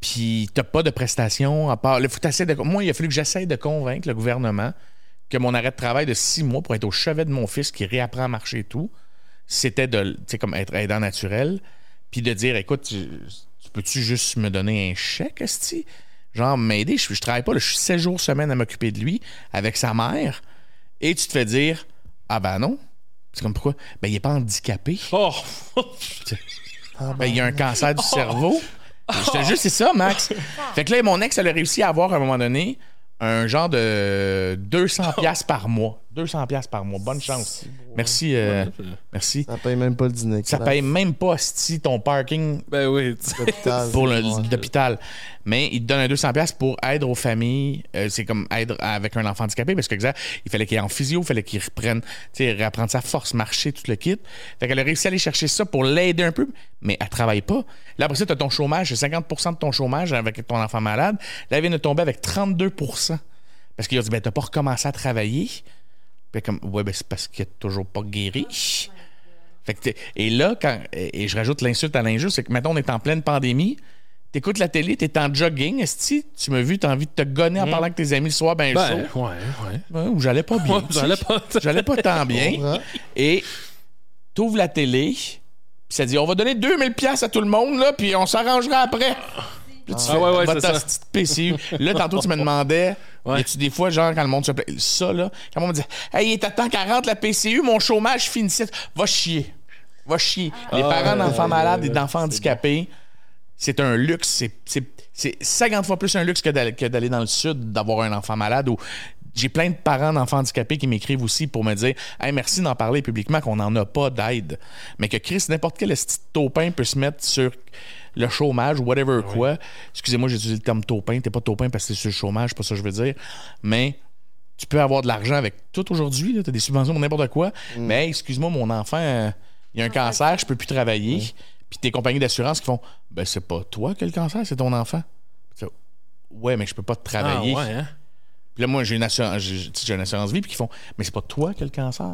Speaker 1: puis t'as pas de prestations à part. Le de- Moi, il a fallu que j'essaye de convaincre le gouvernement que mon arrêt de travail de six mois pour être au chevet de mon fils qui réapprend à marcher et tout, c'était de, tu sais, comme être aidant naturel, puis de dire, écoute, tu, tu peux-tu juste me donner un chèque, esti? Genre, m'aider, je, je travaille pas, là, je suis sept jours semaine à m'occuper de lui avec sa mère, et tu te fais dire, ah ben non. C'est comme pourquoi? Ben, il est pas handicapé.
Speaker 2: Oh!
Speaker 1: Ben, il a un cancer du cerveau. Je te jure, c'est ça, Max. Fait que là, mon ex, elle a réussi à avoir à un moment donné un genre de 200 pièces par mois. 200 pièces par mois. Bonne chance. Merci. euh, merci.
Speaker 4: Ça paye même pas le dîner.
Speaker 1: Ça paye même pas si ton parking
Speaker 2: ben oui. tu-
Speaker 4: L'hôpital.
Speaker 1: pour le-
Speaker 4: Ouais.
Speaker 1: l'hôpital. Mais il te donne un 200 pièces pour aide aux familles. Euh, c'est comme aide avec un enfant handicapé parce que exact, il fallait qu'il aille en physio, il fallait qu'il reprenne, tu sais, réapprendre sa force, marcher, tout le kit. Fait qu'elle a réussi à aller chercher ça pour l'aider un peu, mais elle travaille pas. Là, après ça, tu as ton chômage, c'est 50% de ton chômage avec ton enfant malade. Là, elle vient de tomber avec 32% Parce qu'il a dit, ben, t'as pas recommencé à travailler. Puis comme, ouais, ben, c'est parce qu'il est toujours pas guéri. Fait que et là, quand, et et je rajoute l'insulte à l'injure, c'est que maintenant on est en pleine pandémie. T'écoutes la télé, t'es en jogging, esti, tu m'as vu, t'as envie de te gonner en parlant avec tes amis le soir, ben,
Speaker 2: Ben,
Speaker 1: chaud.
Speaker 2: ouais, ouais.
Speaker 1: Ouais, ou j'allais pas bien.
Speaker 2: Ouais, j'allais pas-
Speaker 1: J'allais pas tant bien. Et t'ouvres la télé, puis ça dit on va donner 2000 pièces à tout le monde là, puis on s'arrangera après. Puis tu
Speaker 2: Ah
Speaker 1: fais,
Speaker 2: ouais, ouais,
Speaker 1: va
Speaker 2: c'est
Speaker 1: ta
Speaker 2: ça.
Speaker 1: petite PCU. Là, tantôt, tu me demandais,
Speaker 2: Ouais.
Speaker 1: y a-tu des fois, genre, quand le monde se plaît, ça, là, quand on me dit, hey, il est à temps 40 la PCU, mon chômage finissait. Va chier. Va chier. Les
Speaker 2: Ah,
Speaker 1: parents
Speaker 2: ouais,
Speaker 1: d'enfants malades et d'enfants handicapés, c'est un luxe. C'est- C'est c'est 50 fois plus un luxe que d'aller que d'aller dans le sud, d'avoir un enfant malade ou. J'ai plein de parents d'enfants handicapés qui m'écrivent aussi pour me dire Hey, merci d'en parler publiquement qu'on n'en a pas d'aide. Mais que Chris, n'importe quel petit taupin peut se mettre sur le chômage ou whatever quoi. Excusez-moi, j'ai utilisé le terme taupin. T'es pas taupin parce que c'est sur le chômage, c'est pas ça que je veux dire. Mais tu peux avoir de l'argent avec tout aujourd'hui. Tu as des subventions pour n'importe quoi. Mais hey, excuse-moi, mon enfant, euh, il a un cancer, je peux plus travailler. Puis tes compagnies d'assurance qui font Ben, c'est pas toi qui as le cancer, c'est ton enfant. Ouais, mais je peux pas te
Speaker 2: Ah,
Speaker 1: travailler.
Speaker 2: ouais, hein?
Speaker 1: Puis là, moi, j'ai une assurance, j'ai une assurance vie, puis qui font Mais c'est pas toi qui as le cancer.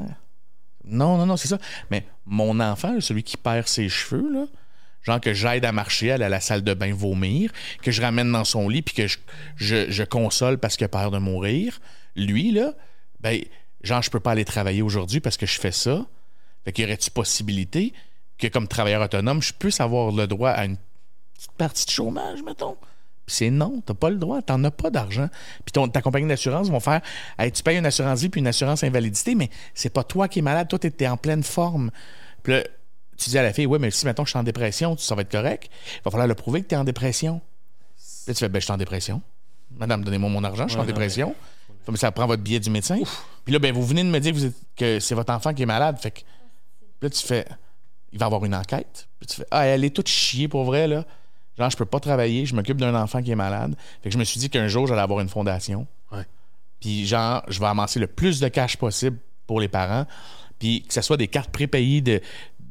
Speaker 1: Non, non, non, c'est ça. Mais mon enfant, celui qui perd ses cheveux, là, genre que j'aide à marcher, aller à la salle de bain vomir, que je ramène dans son lit, puis que je, je, console parce qu'il a peur de mourir, lui, là, ben, genre, je peux pas aller travailler aujourd'hui parce que je fais ça. Fait qu'il y aurait-tu possibilité que, comme travailleur autonome, je puisse avoir le droit à une petite partie de chômage, mettons? Puis c'est non, t'as pas le droit, t'en as pas d'argent. Puis ta compagnie d'assurance vont faire Hey, tu payes une assurance vie puis une assurance invalidité, mais c'est pas toi qui es malade, toi, t'es en pleine forme. Puis tu dis à la fille, ouais, mais si mettons je suis en dépression, ça va être correct. Il va falloir le prouver que t'es en dépression. Là, tu fais, ben, je suis en dépression. Madame, donnez-moi mon argent, je suis en
Speaker 2: Ouais,
Speaker 1: dépression. Fait, mais ça prend votre billet du médecin. Puis là, ben, vous venez de me dire que, vous êtes- que c'est votre enfant qui est malade. Fait que puis là, tu fais, il va avoir une enquête. Puis tu fais, ah, elle est toute chiée pour vrai, là. Genre, je peux pas travailler, je m'occupe d'un enfant qui est malade. Fait que je me suis dit qu'un jour, j'allais avoir une fondation.
Speaker 2: Ouais.
Speaker 1: Puis, genre, je vais amasser le plus de cash possible pour les parents. Puis, que ce soit des cartes prépayées de,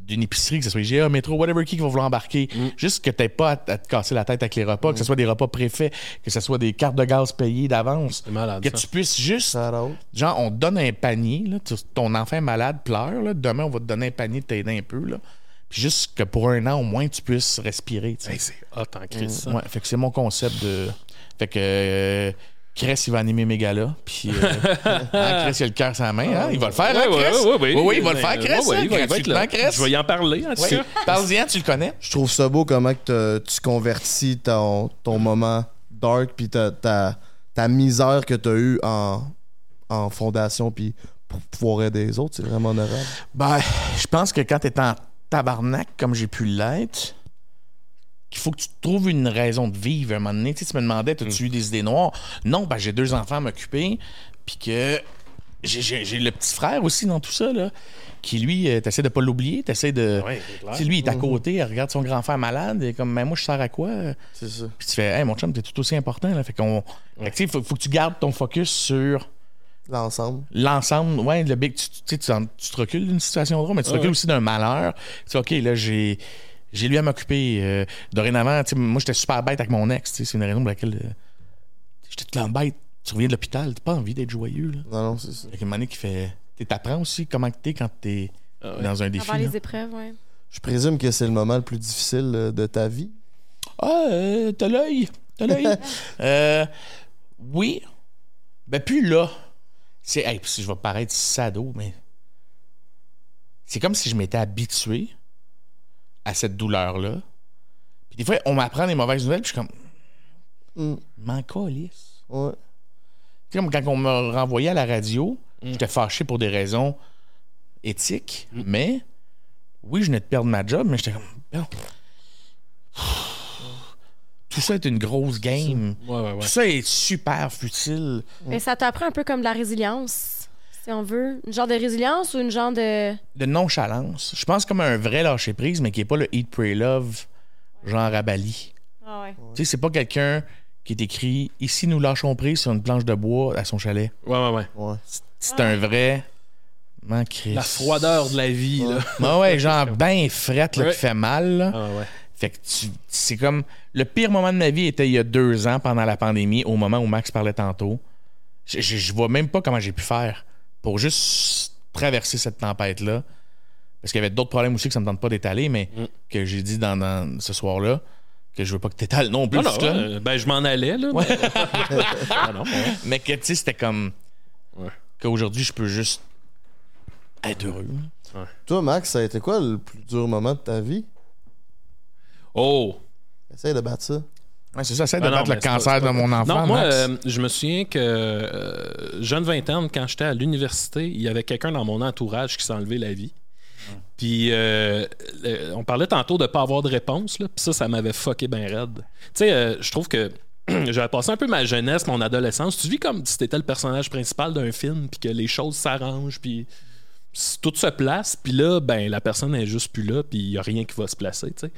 Speaker 1: d'une épicerie, que ce soit IGA, métro, whatever qui qui va vouloir embarquer.
Speaker 2: Mm.
Speaker 1: Juste que t'aies pas à, à te casser la tête avec les repas, que ce soit des repas préfaits, que ce soit des cartes de gaz payées d'avance.
Speaker 2: C'est malade,
Speaker 1: Que
Speaker 2: ça.
Speaker 1: tu puisses juste. Genre, on te donne un panier, là, tu- ton enfant malade, pleure, là, demain, on va te donner un panier de t'aider un peu. Là. Puis juste que pour un an, au moins, tu puisses respirer. tu.
Speaker 2: Hey, c'est hot en crise, ça.
Speaker 1: Ouais, fait que c'est mon concept de. Fait que. euh, Chris, il va animer mes galas. Puis. euh, hein, Chris, il a le cœur sur la main. hein, il va le faire, hein, Chris? Oui, oui, il va le faire, Chris.
Speaker 2: ouais, ouais,
Speaker 1: hein,
Speaker 2: il va- il va être là.
Speaker 1: gratuitement, Chris.
Speaker 2: Je vais y en parler, en tout cas.
Speaker 1: Parle-y, tu le connais.
Speaker 4: Je trouve ça beau comment que tu convertis ton, ton moment dark puis ta, ta, ta misère que tu as eue en, en fondation puis pour pouvoir aider les autres. C'est vraiment honorable.
Speaker 1: Ben, je pense que quand t'es en tabarnak, comme j'ai pu l'être, qu'il faut que tu trouves une raison de vivre à un moment donné. Tu, sais, tu me demandais, as-tu eu des idées noires? Non, ben j'ai deux enfants à m'occuper, puis que j'ai- le petit frère aussi dans tout ça, là, qui lui, euh, t'essaies de pas l'oublier, t'essaies de...
Speaker 2: Ouais, c'est clair.
Speaker 1: Tu lui, il est à côté, il regarde son grand frère malade, et comme, mais moi, je sers à quoi?
Speaker 4: C'est ça.
Speaker 1: Puis tu fais, hey, mon chum, t'es tout aussi important, là. Fait qu'on. Fait que, faut, faut que tu gardes ton focus sur
Speaker 4: L'ensemble.
Speaker 1: l'ensemble, ouais, le big, tu, tu, te recules d'une situation drôle, mais tu te recules
Speaker 2: ouais.
Speaker 1: aussi d'un malheur. Tu sais, OK, là, j'ai, j'ai lui à m'occuper. euh, dorénavant, tu sais, moi, j'étais super bête avec mon ex, tu sais, c'est une raison pour laquelle euh, j'étais tout le temps bête. Tu reviens de l'hôpital, t'as pas envie d'être joyeux, là.
Speaker 4: Non, non, c'est ça.
Speaker 1: Fait qu'à un moment donné qui fait. Tu t'apprends aussi comment que t'es quand t'es
Speaker 2: Ah ouais.
Speaker 1: dans un défi.
Speaker 3: Avant les épreuves, ouais.
Speaker 4: Je présume que c'est le moment le plus difficile euh, de ta vie.
Speaker 1: Ah, euh, t'as l'œil. T'as l'œil. Euh, oui. Ben, plus là. C'est. Hey, puis je vais paraître sado, mais. C'est comme si je m'étais habitué à cette douleur-là. Puis des fois, on m'apprend des mauvaises nouvelles, puis je suis comme.
Speaker 4: Mm.
Speaker 1: M'en calisse.
Speaker 4: Ouais.
Speaker 1: Tu sais, comme quand on me renvoyait à la radio, j'étais fâché pour des raisons éthiques, mais oui, je venais de perdre ma job, mais j'étais comme. Bon. Tout ça est une grosse game.
Speaker 2: Ouais, ouais, ouais.
Speaker 1: Tout ça est super futile.
Speaker 3: Mais ça t'apprend un peu comme de la résilience, si on veut. Une genre de résilience ou une genre de.
Speaker 1: De nonchalance. Je pense comme un vrai lâcher prise, mais qui est pas le Eat, Pray, Love, genre à Bali.
Speaker 3: Ah ouais.
Speaker 1: Tu sais, c'est pas quelqu'un qui est écrit Ici, nous lâchons prise sur une planche de bois à son chalet.
Speaker 2: Ouais, ouais, ouais.
Speaker 4: Ouais.
Speaker 1: C'est un vrai. Man, Christ.
Speaker 2: La froideur de la vie, là.
Speaker 1: Ouais, ouais, genre ben frette, là,
Speaker 2: Ouais.
Speaker 1: qui fait mal. là.
Speaker 2: Ah, ouais.
Speaker 1: Fait que tu- c'est comme. Le pire moment de ma vie était il y a deux ans, pendant la pandémie, au moment où Max parlait tantôt. Je, je, je vois même pas comment j'ai pu faire pour juste traverser cette tempête-là. Parce qu'il y avait d'autres problèmes aussi que ça me tente pas d'étaler, mais
Speaker 2: Mm.
Speaker 1: que j'ai dit dans, dans ce soir-là, que je veux pas que t'étales non plus.
Speaker 2: Non, euh, ben, je m'en allais, là. mais- Ah, non, ouais.
Speaker 1: Mais que, tu sais, c'était comme.
Speaker 2: Ouais.
Speaker 1: Qu'aujourd'hui, je peux juste être heureux.
Speaker 4: Toi, Max, ça a été quoi le plus dur moment de ta vie?
Speaker 2: Oh!
Speaker 4: Essaye de battre ça.
Speaker 1: Ouais, c'est ça, essaie de
Speaker 2: Ah non,
Speaker 1: battre le
Speaker 2: pas-
Speaker 1: cancer de mon enfant.
Speaker 2: Non, moi, euh, je me souviens que euh, jeune vingtaine, quand j'étais à l'université, il y avait quelqu'un dans mon entourage qui s'est enlevé la vie. Puis euh, on parlait tantôt de pas avoir de réponse, là, puis ça, ça m'avait fucké bien raide. Tu sais, je trouve que j'avais passé un peu ma jeunesse, mon adolescence. Tu vis comme si t'étais le personnage principal d'un film, puis que les choses s'arrangent, puis tout se place, puis là, ben la personne est juste plus là, puis il y a rien qui va se placer, tu sais.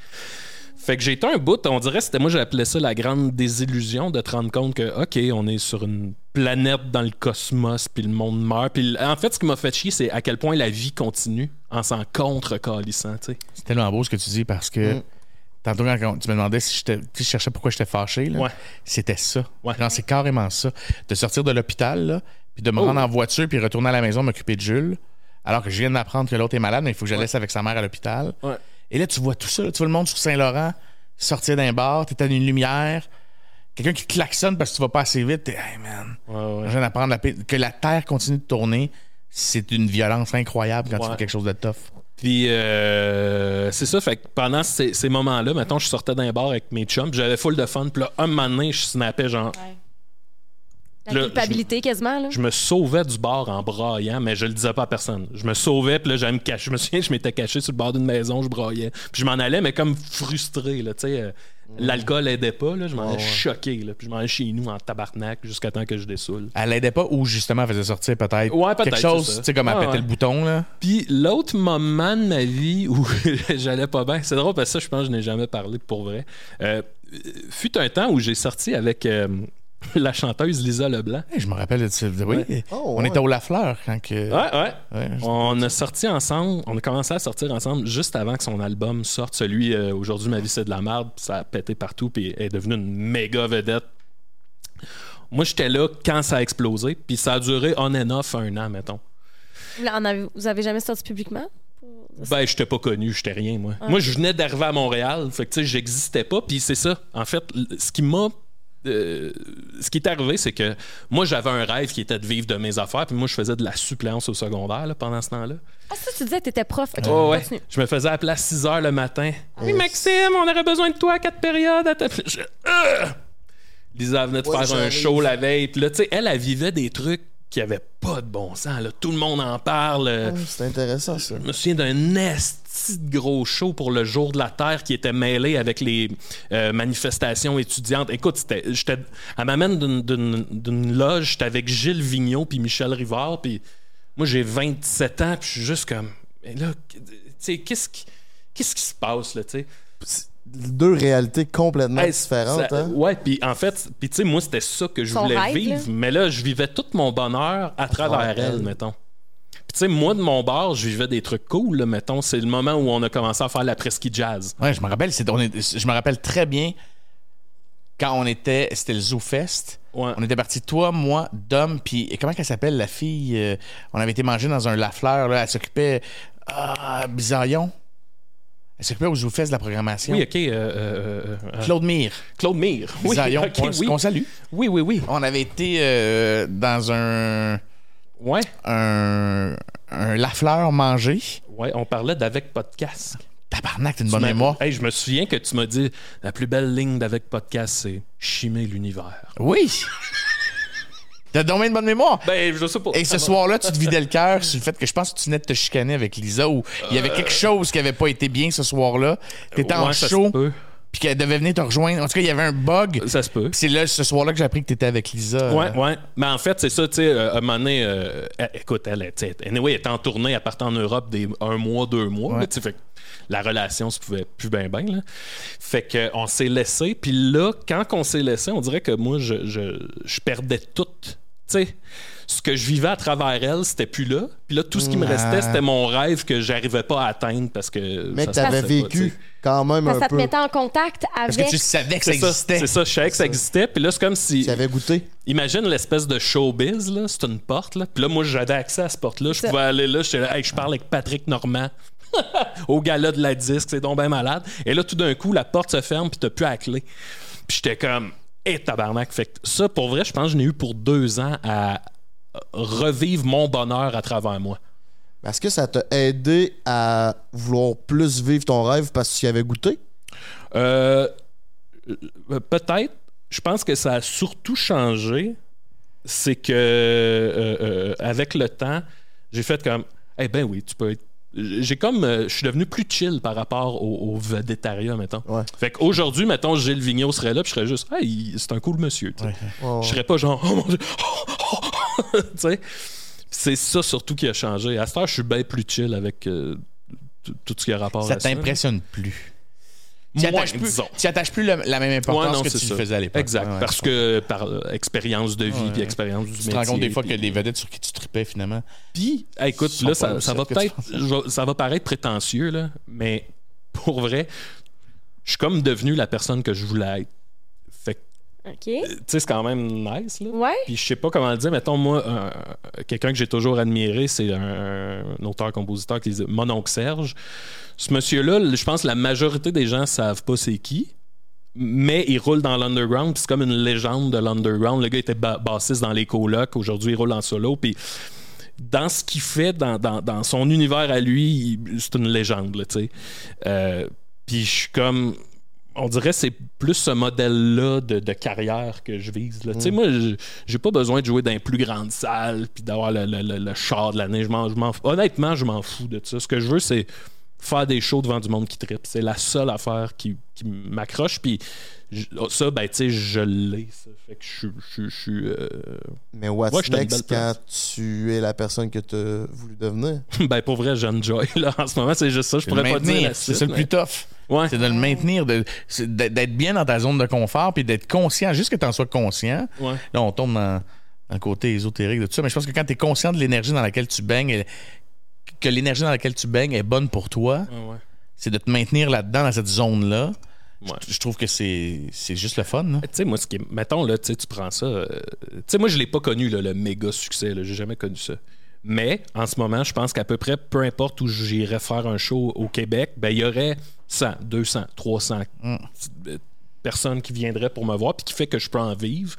Speaker 2: Fait que j'ai été un bout, on dirait, c'était moi j'appelais ça la grande désillusion de te rendre compte que, OK, on est sur une planète dans le cosmos, puis le monde meurt. Puis en fait, ce qui m'a fait chier, c'est à quel point la vie continue en s'en contre-calissant, tu sais.
Speaker 1: C'est tellement beau ce que tu dis parce que
Speaker 2: Mm.
Speaker 1: tantôt quand tu me demandais si je cherchais pourquoi j'étais fâché,
Speaker 2: Ouais.
Speaker 1: c'était ça.
Speaker 2: Ouais.
Speaker 1: C'est carrément ça. De sortir de l'hôpital, puis de me
Speaker 2: Oh.
Speaker 1: rendre en voiture, puis retourner à la maison m'occuper de Jules, alors que je viens d'apprendre que l'autre est malade, mais il faut que je la laisse avec sa mère à l'hôpital. Et là, tu vois tout ça. là. Tu vois le monde sur Saint-Laurent sortir d'un bar, à une lumière, quelqu'un qui klaxonne parce que tu vas pas assez vite, t'es hey man,
Speaker 2: Ouais, ouais.
Speaker 1: je viens d'apprendre la que la Terre continue de tourner. C'est une violence incroyable quand tu fais quelque chose de tough.
Speaker 2: Puis euh, c'est ça, fait que pendant ces, ces moments-là, mettons, je sortais d'un bar avec mes chums, j'avais full de fun, puis là, un moment donné, je snappais genre.
Speaker 3: La culpabilité quasiment, là.
Speaker 2: Je me sauvais du bar en braillant, mais je le disais pas à personne. Je me sauvais, puis là, j'allais me cacher. Je me souviens, je m'étais caché sur le bord d'une maison, je braillais. Puis je m'en allais, mais comme frustré, là, tu sais. euh, L'alcool aidait pas, là, je m'en allais choqué, là. Puis je m'en allais chez nous en tabarnak jusqu'à temps que je dessoule.
Speaker 1: Elle l'aidait pas ou justement elle faisait sortir peut-être
Speaker 2: Ouais, peut-être,
Speaker 1: quelque chose, tu sais, comme elle
Speaker 2: Ouais,
Speaker 1: pétait
Speaker 2: ouais.
Speaker 1: le bouton, là.
Speaker 2: Puis l'autre moment de ma vie où j'allais pas bien, c'est drôle parce que ça, je pense que je n'ai jamais parlé pour vrai. Euh, fut un temps où j'ai sorti avec. euh, la chanteuse Lisa Leblanc.
Speaker 1: Hey, je me rappelle de ça. Oui.
Speaker 4: Oh,
Speaker 1: on
Speaker 4: ouais.
Speaker 1: était au Lafleur quand que.
Speaker 2: Ouais, ouais. On a sorti ensemble, on a commencé à sortir ensemble juste avant que son album sorte, celui euh, Aujourd'hui ma vie c'est de la merde, puis ça a pété partout, puis elle est devenue une méga vedette. Moi, j'étais là quand ça a explosé, puis ça a duré on and off un an, mettons.
Speaker 3: Vous en avez, vous avez jamais sorti publiquement?
Speaker 2: Ben, j'étais pas connu, j'étais rien, moi. Moi, je venais d'arriver à Montréal, fait que, tu sais, j'existais pas, puis c'est ça. En fait, ce qui m'a. Euh, ce qui est arrivé, c'est que moi, j'avais un rêve qui était de vivre de mes affaires, puis moi, je faisais de la suppléance au secondaire là, pendant ce temps-là.
Speaker 3: Ah, ça, tu disais que t'étais prof.
Speaker 2: Oh, ouais. Je me faisais appeler à 6 h le matin. Oui, Maxime, on aurait besoin de toi à quatre périodes. à ta- Je- Euh! Lisa venait de
Speaker 4: Ouais,
Speaker 2: faire un show la veille. Puis là, tu sais, elle, elle vivait des trucs qui avaient pas de bon sens. Là. Tout le monde en parle. Euh,
Speaker 4: Ah, C'est intéressant, ça.
Speaker 2: Je me souviens d'un esti de gros show pour le jour de la Terre qui était mêlé avec les euh, manifestations étudiantes. Écoute, j'étais, elle m'amène d'une, loge, j'étais avec Gilles Vigneault puis Michel Rivard, puis moi j'ai 27 ans, puis je suis juste comme, mais là, tu sais, qu'est-ce qui, qu'est-ce qui se passe là, tu sais?
Speaker 4: Deux réalités complètement
Speaker 2: Hey,
Speaker 4: différentes.
Speaker 2: ça-
Speaker 4: hein?
Speaker 2: Ouais, puis en fait, puis tu sais, moi c'était ça que je
Speaker 3: Son
Speaker 2: voulais
Speaker 3: rêve,
Speaker 2: vivre,
Speaker 3: là.
Speaker 2: mais là, je vivais tout mon bonheur à travers
Speaker 4: travers
Speaker 2: elle,
Speaker 4: elle.
Speaker 2: mettons. Puis tu sais, moi de mon bar, je vivais des trucs cool, là, mettons. C'est le moment où on a commencé à faire la presqu'île jazz.
Speaker 1: Ouais, je me rappelle, c'est- on est- je me rappelle très bien quand on était, c'était le Zoo Fest.
Speaker 2: Ouais.
Speaker 1: On était partis, toi, moi, Dom, puis comment elle s'appelle, la fille? euh, on avait été manger dans un Lafleur, là, elle s'occupait, ah, Bizarillon. Elle s'occupait au Zoo Fest de la programmation?
Speaker 2: Oui, ok. euh, euh, euh,
Speaker 1: Claude Mire,
Speaker 2: Claude Mire. Oui,
Speaker 1: qu'on
Speaker 2: oui.
Speaker 1: qu'on salue.
Speaker 2: oui, oui, oui.
Speaker 1: On avait été euh, dans un,
Speaker 2: Ouais.
Speaker 1: un, un Lafleur manger.
Speaker 2: Ouais, on parlait d'avec podcast.
Speaker 1: Tabarnak, t'as une
Speaker 2: Tu
Speaker 1: bonne
Speaker 2: m'as-
Speaker 1: mémoire.
Speaker 2: Hey, je me souviens que tu m'as dit la plus belle ligne d'avec podcast, c'est chimer l'univers.
Speaker 1: Oui! T'as bien une bonne mémoire?
Speaker 2: Ben, je sais pas.
Speaker 1: Et ce soir-là, tu te vidais le cœur sur le fait que je pense que tu venais de te chicaner avec Lisa ou il y avait quelque chose qui avait pas été bien ce soir-là. T'étais en
Speaker 2: Ouais, ça se
Speaker 1: show,
Speaker 2: peut.
Speaker 1: puis qu'elle devait venir te rejoindre. En tout cas, il y avait un bug.
Speaker 2: Ça se peut.
Speaker 1: C'est là, ce soir-là, que j'ai appris que t'étais avec Lisa.
Speaker 2: Ouais,
Speaker 1: Euh,
Speaker 2: ouais. Mais en fait, c'est ça, tu sais, euh, à un moment donné, euh, elle- écoute, elle, tu anyway, elle était en tournée, elle partait en Europe des un mois, deux mois,
Speaker 1: Ouais.
Speaker 2: là, tu sais, fait que la relation se pouvait plus bien, bien, là. Fait que on s'est laissé, puis là, quand on s'est laissé, on dirait que moi, je, je, je perdais tout, tu sais. Ce que je vivais à travers elle, c'était plus là. Puis là, tout ce qui me
Speaker 1: Ah.
Speaker 2: restait, c'était mon rêve que j'arrivais pas à atteindre parce que.
Speaker 4: Mais
Speaker 2: ça
Speaker 4: que t'avais
Speaker 2: pas,
Speaker 4: vécu quand même
Speaker 3: Parce que
Speaker 4: un
Speaker 3: ça te
Speaker 4: peu.
Speaker 3: mettait en contact
Speaker 1: Parce
Speaker 3: avec.
Speaker 1: que tu savais que ça
Speaker 2: C'est ça,
Speaker 1: existait.
Speaker 2: c'est ça, je savais que ça existait. Puis là, c'est comme si.
Speaker 4: Tu avais goûté.
Speaker 2: Imagine l'espèce de showbiz, là. C'est une porte, là. Puis là, moi, j'avais accès à cette porte-là. Je
Speaker 3: Ça.
Speaker 2: pouvais aller là. J'étais là, hey, je parle avec Patrick Normand. Au gala de la disque, c'est donc bien malade. Et là, tout d'un coup, la porte se ferme, puis t'as plus à la clé. Puis j'étais comme, hé, tabarnak. Fait que ça, pour vrai, je pense que je n'ai eu pour deux ans à revivre mon bonheur à travers moi.
Speaker 4: Est-ce que ça t'a aidé à vouloir plus vivre ton rêve parce que tu y avais goûté?
Speaker 2: Euh, euh, Peut-être. Je pense que ça a surtout changé. C'est que euh, euh, avec le temps, j'ai fait comme Eh ben oui, tu peux être. J'ai comme. euh, je suis devenu plus chill par rapport au, au vedettariat, mettons.
Speaker 4: Ouais.
Speaker 2: Fait qu'aujourd'hui, mettons, Gilles Vigneault serait là, puis je serais juste Hey, c'est un cool monsieur.
Speaker 4: Ouais.
Speaker 2: Je serais pas genre Oh mon dieu! tu sais? C'est ça surtout qui a changé. À cette heure, je suis bien plus chill avec euh, tout ce qui a rapport
Speaker 1: Ça
Speaker 2: à ça.
Speaker 1: t'impressionne plus. Tu
Speaker 2: Moins,
Speaker 1: attaches plus, tu attaches plus le- la même importance
Speaker 2: Ouais, non,
Speaker 1: que tu le faisais à l'époque.
Speaker 2: Exact.
Speaker 1: Ouais,
Speaker 2: parce que par euh, expérience de vie puis expérience du
Speaker 1: Tu
Speaker 2: métier.
Speaker 1: te rends compte des fois que les vedettes sur qui tu tripais finalement.
Speaker 2: Puis, écoute, là, ça, ça va
Speaker 1: tu
Speaker 2: peut-être. Ça va paraître prétentieux, là, mais pour vrai, je suis comme devenu la personne que je voulais être.
Speaker 3: OK.
Speaker 2: tu sais, c'est quand même nice, là.
Speaker 3: Ouais.
Speaker 2: Puis je sais pas comment le dire. Mettons, moi, un- quelqu'un que j'ai toujours admiré, c'est un, un auteur-compositeur qui disait Mon oncle Serge. Ce monsieur-là, je pense que la majorité des gens savent pas c'est qui. Mais il roule dans l'underground, puis c'est comme une légende de l'underground. Le gars était ba- bassiste dans les colocs, aujourd'hui il roule en solo, puis dans ce qu'il fait, dans, dans- dans son univers à lui, c'est une légende, là, tu sais. Euh, puis je suis comme. On dirait que c'est plus ce modèle-là de, de carrière que je vise. là. Tu sais, moi, je- j'ai pas besoin de jouer dans les plus grandes salles puis d'avoir le, le- le- le char de l'année. Je m'en. Honnêtement, je m'en fous de ça. Ce que je veux, c'est faire des shows devant du monde qui tripe. C'est la seule affaire qui, qui m'accroche. Puis je- ça, ben, tu sais, je l'ai. Ça fait que je suis- je je euh,
Speaker 4: Mais what's
Speaker 2: Ouais, je t'ai une
Speaker 4: next quand tu es la personne que tu as voulu devenir?
Speaker 2: ben, pour vrai, j'enjoy. Là, en ce moment, c'est juste ça. Je pourrais pas dire
Speaker 1: c'est le
Speaker 2: mais-
Speaker 1: plus tough.
Speaker 2: Ouais.
Speaker 1: C'est de le maintenir, de- d'être bien dans ta zone de confort, puis d'être conscient, juste que tu en sois conscient.
Speaker 2: Ouais.
Speaker 1: Là, on tombe dans, dans le côté ésotérique de tout ça, mais je pense que quand tu es conscient de l'énergie dans laquelle tu baignes, et que l'énergie dans laquelle tu baignes est bonne pour toi,
Speaker 2: Ouais, ouais.
Speaker 1: c'est de te maintenir là-dedans, dans cette zone-là.
Speaker 2: Ouais.
Speaker 1: Je, je trouve que c'est c'est juste le fun. là.
Speaker 2: Tu sais, moi, ce qui est- mettons, là, tu sais, tu prends ça. euh, tu sais, moi, je l'ai pas connu, là, le méga succès. là. J'ai jamais connu ça. Mais en ce moment, je pense qu'à peu près, peu importe où j'irais faire un show au Québec, ben, il y aurait 100, 200, 300 euh, personnes qui viendraient pour me voir, puis qui fait que je peux en vivre,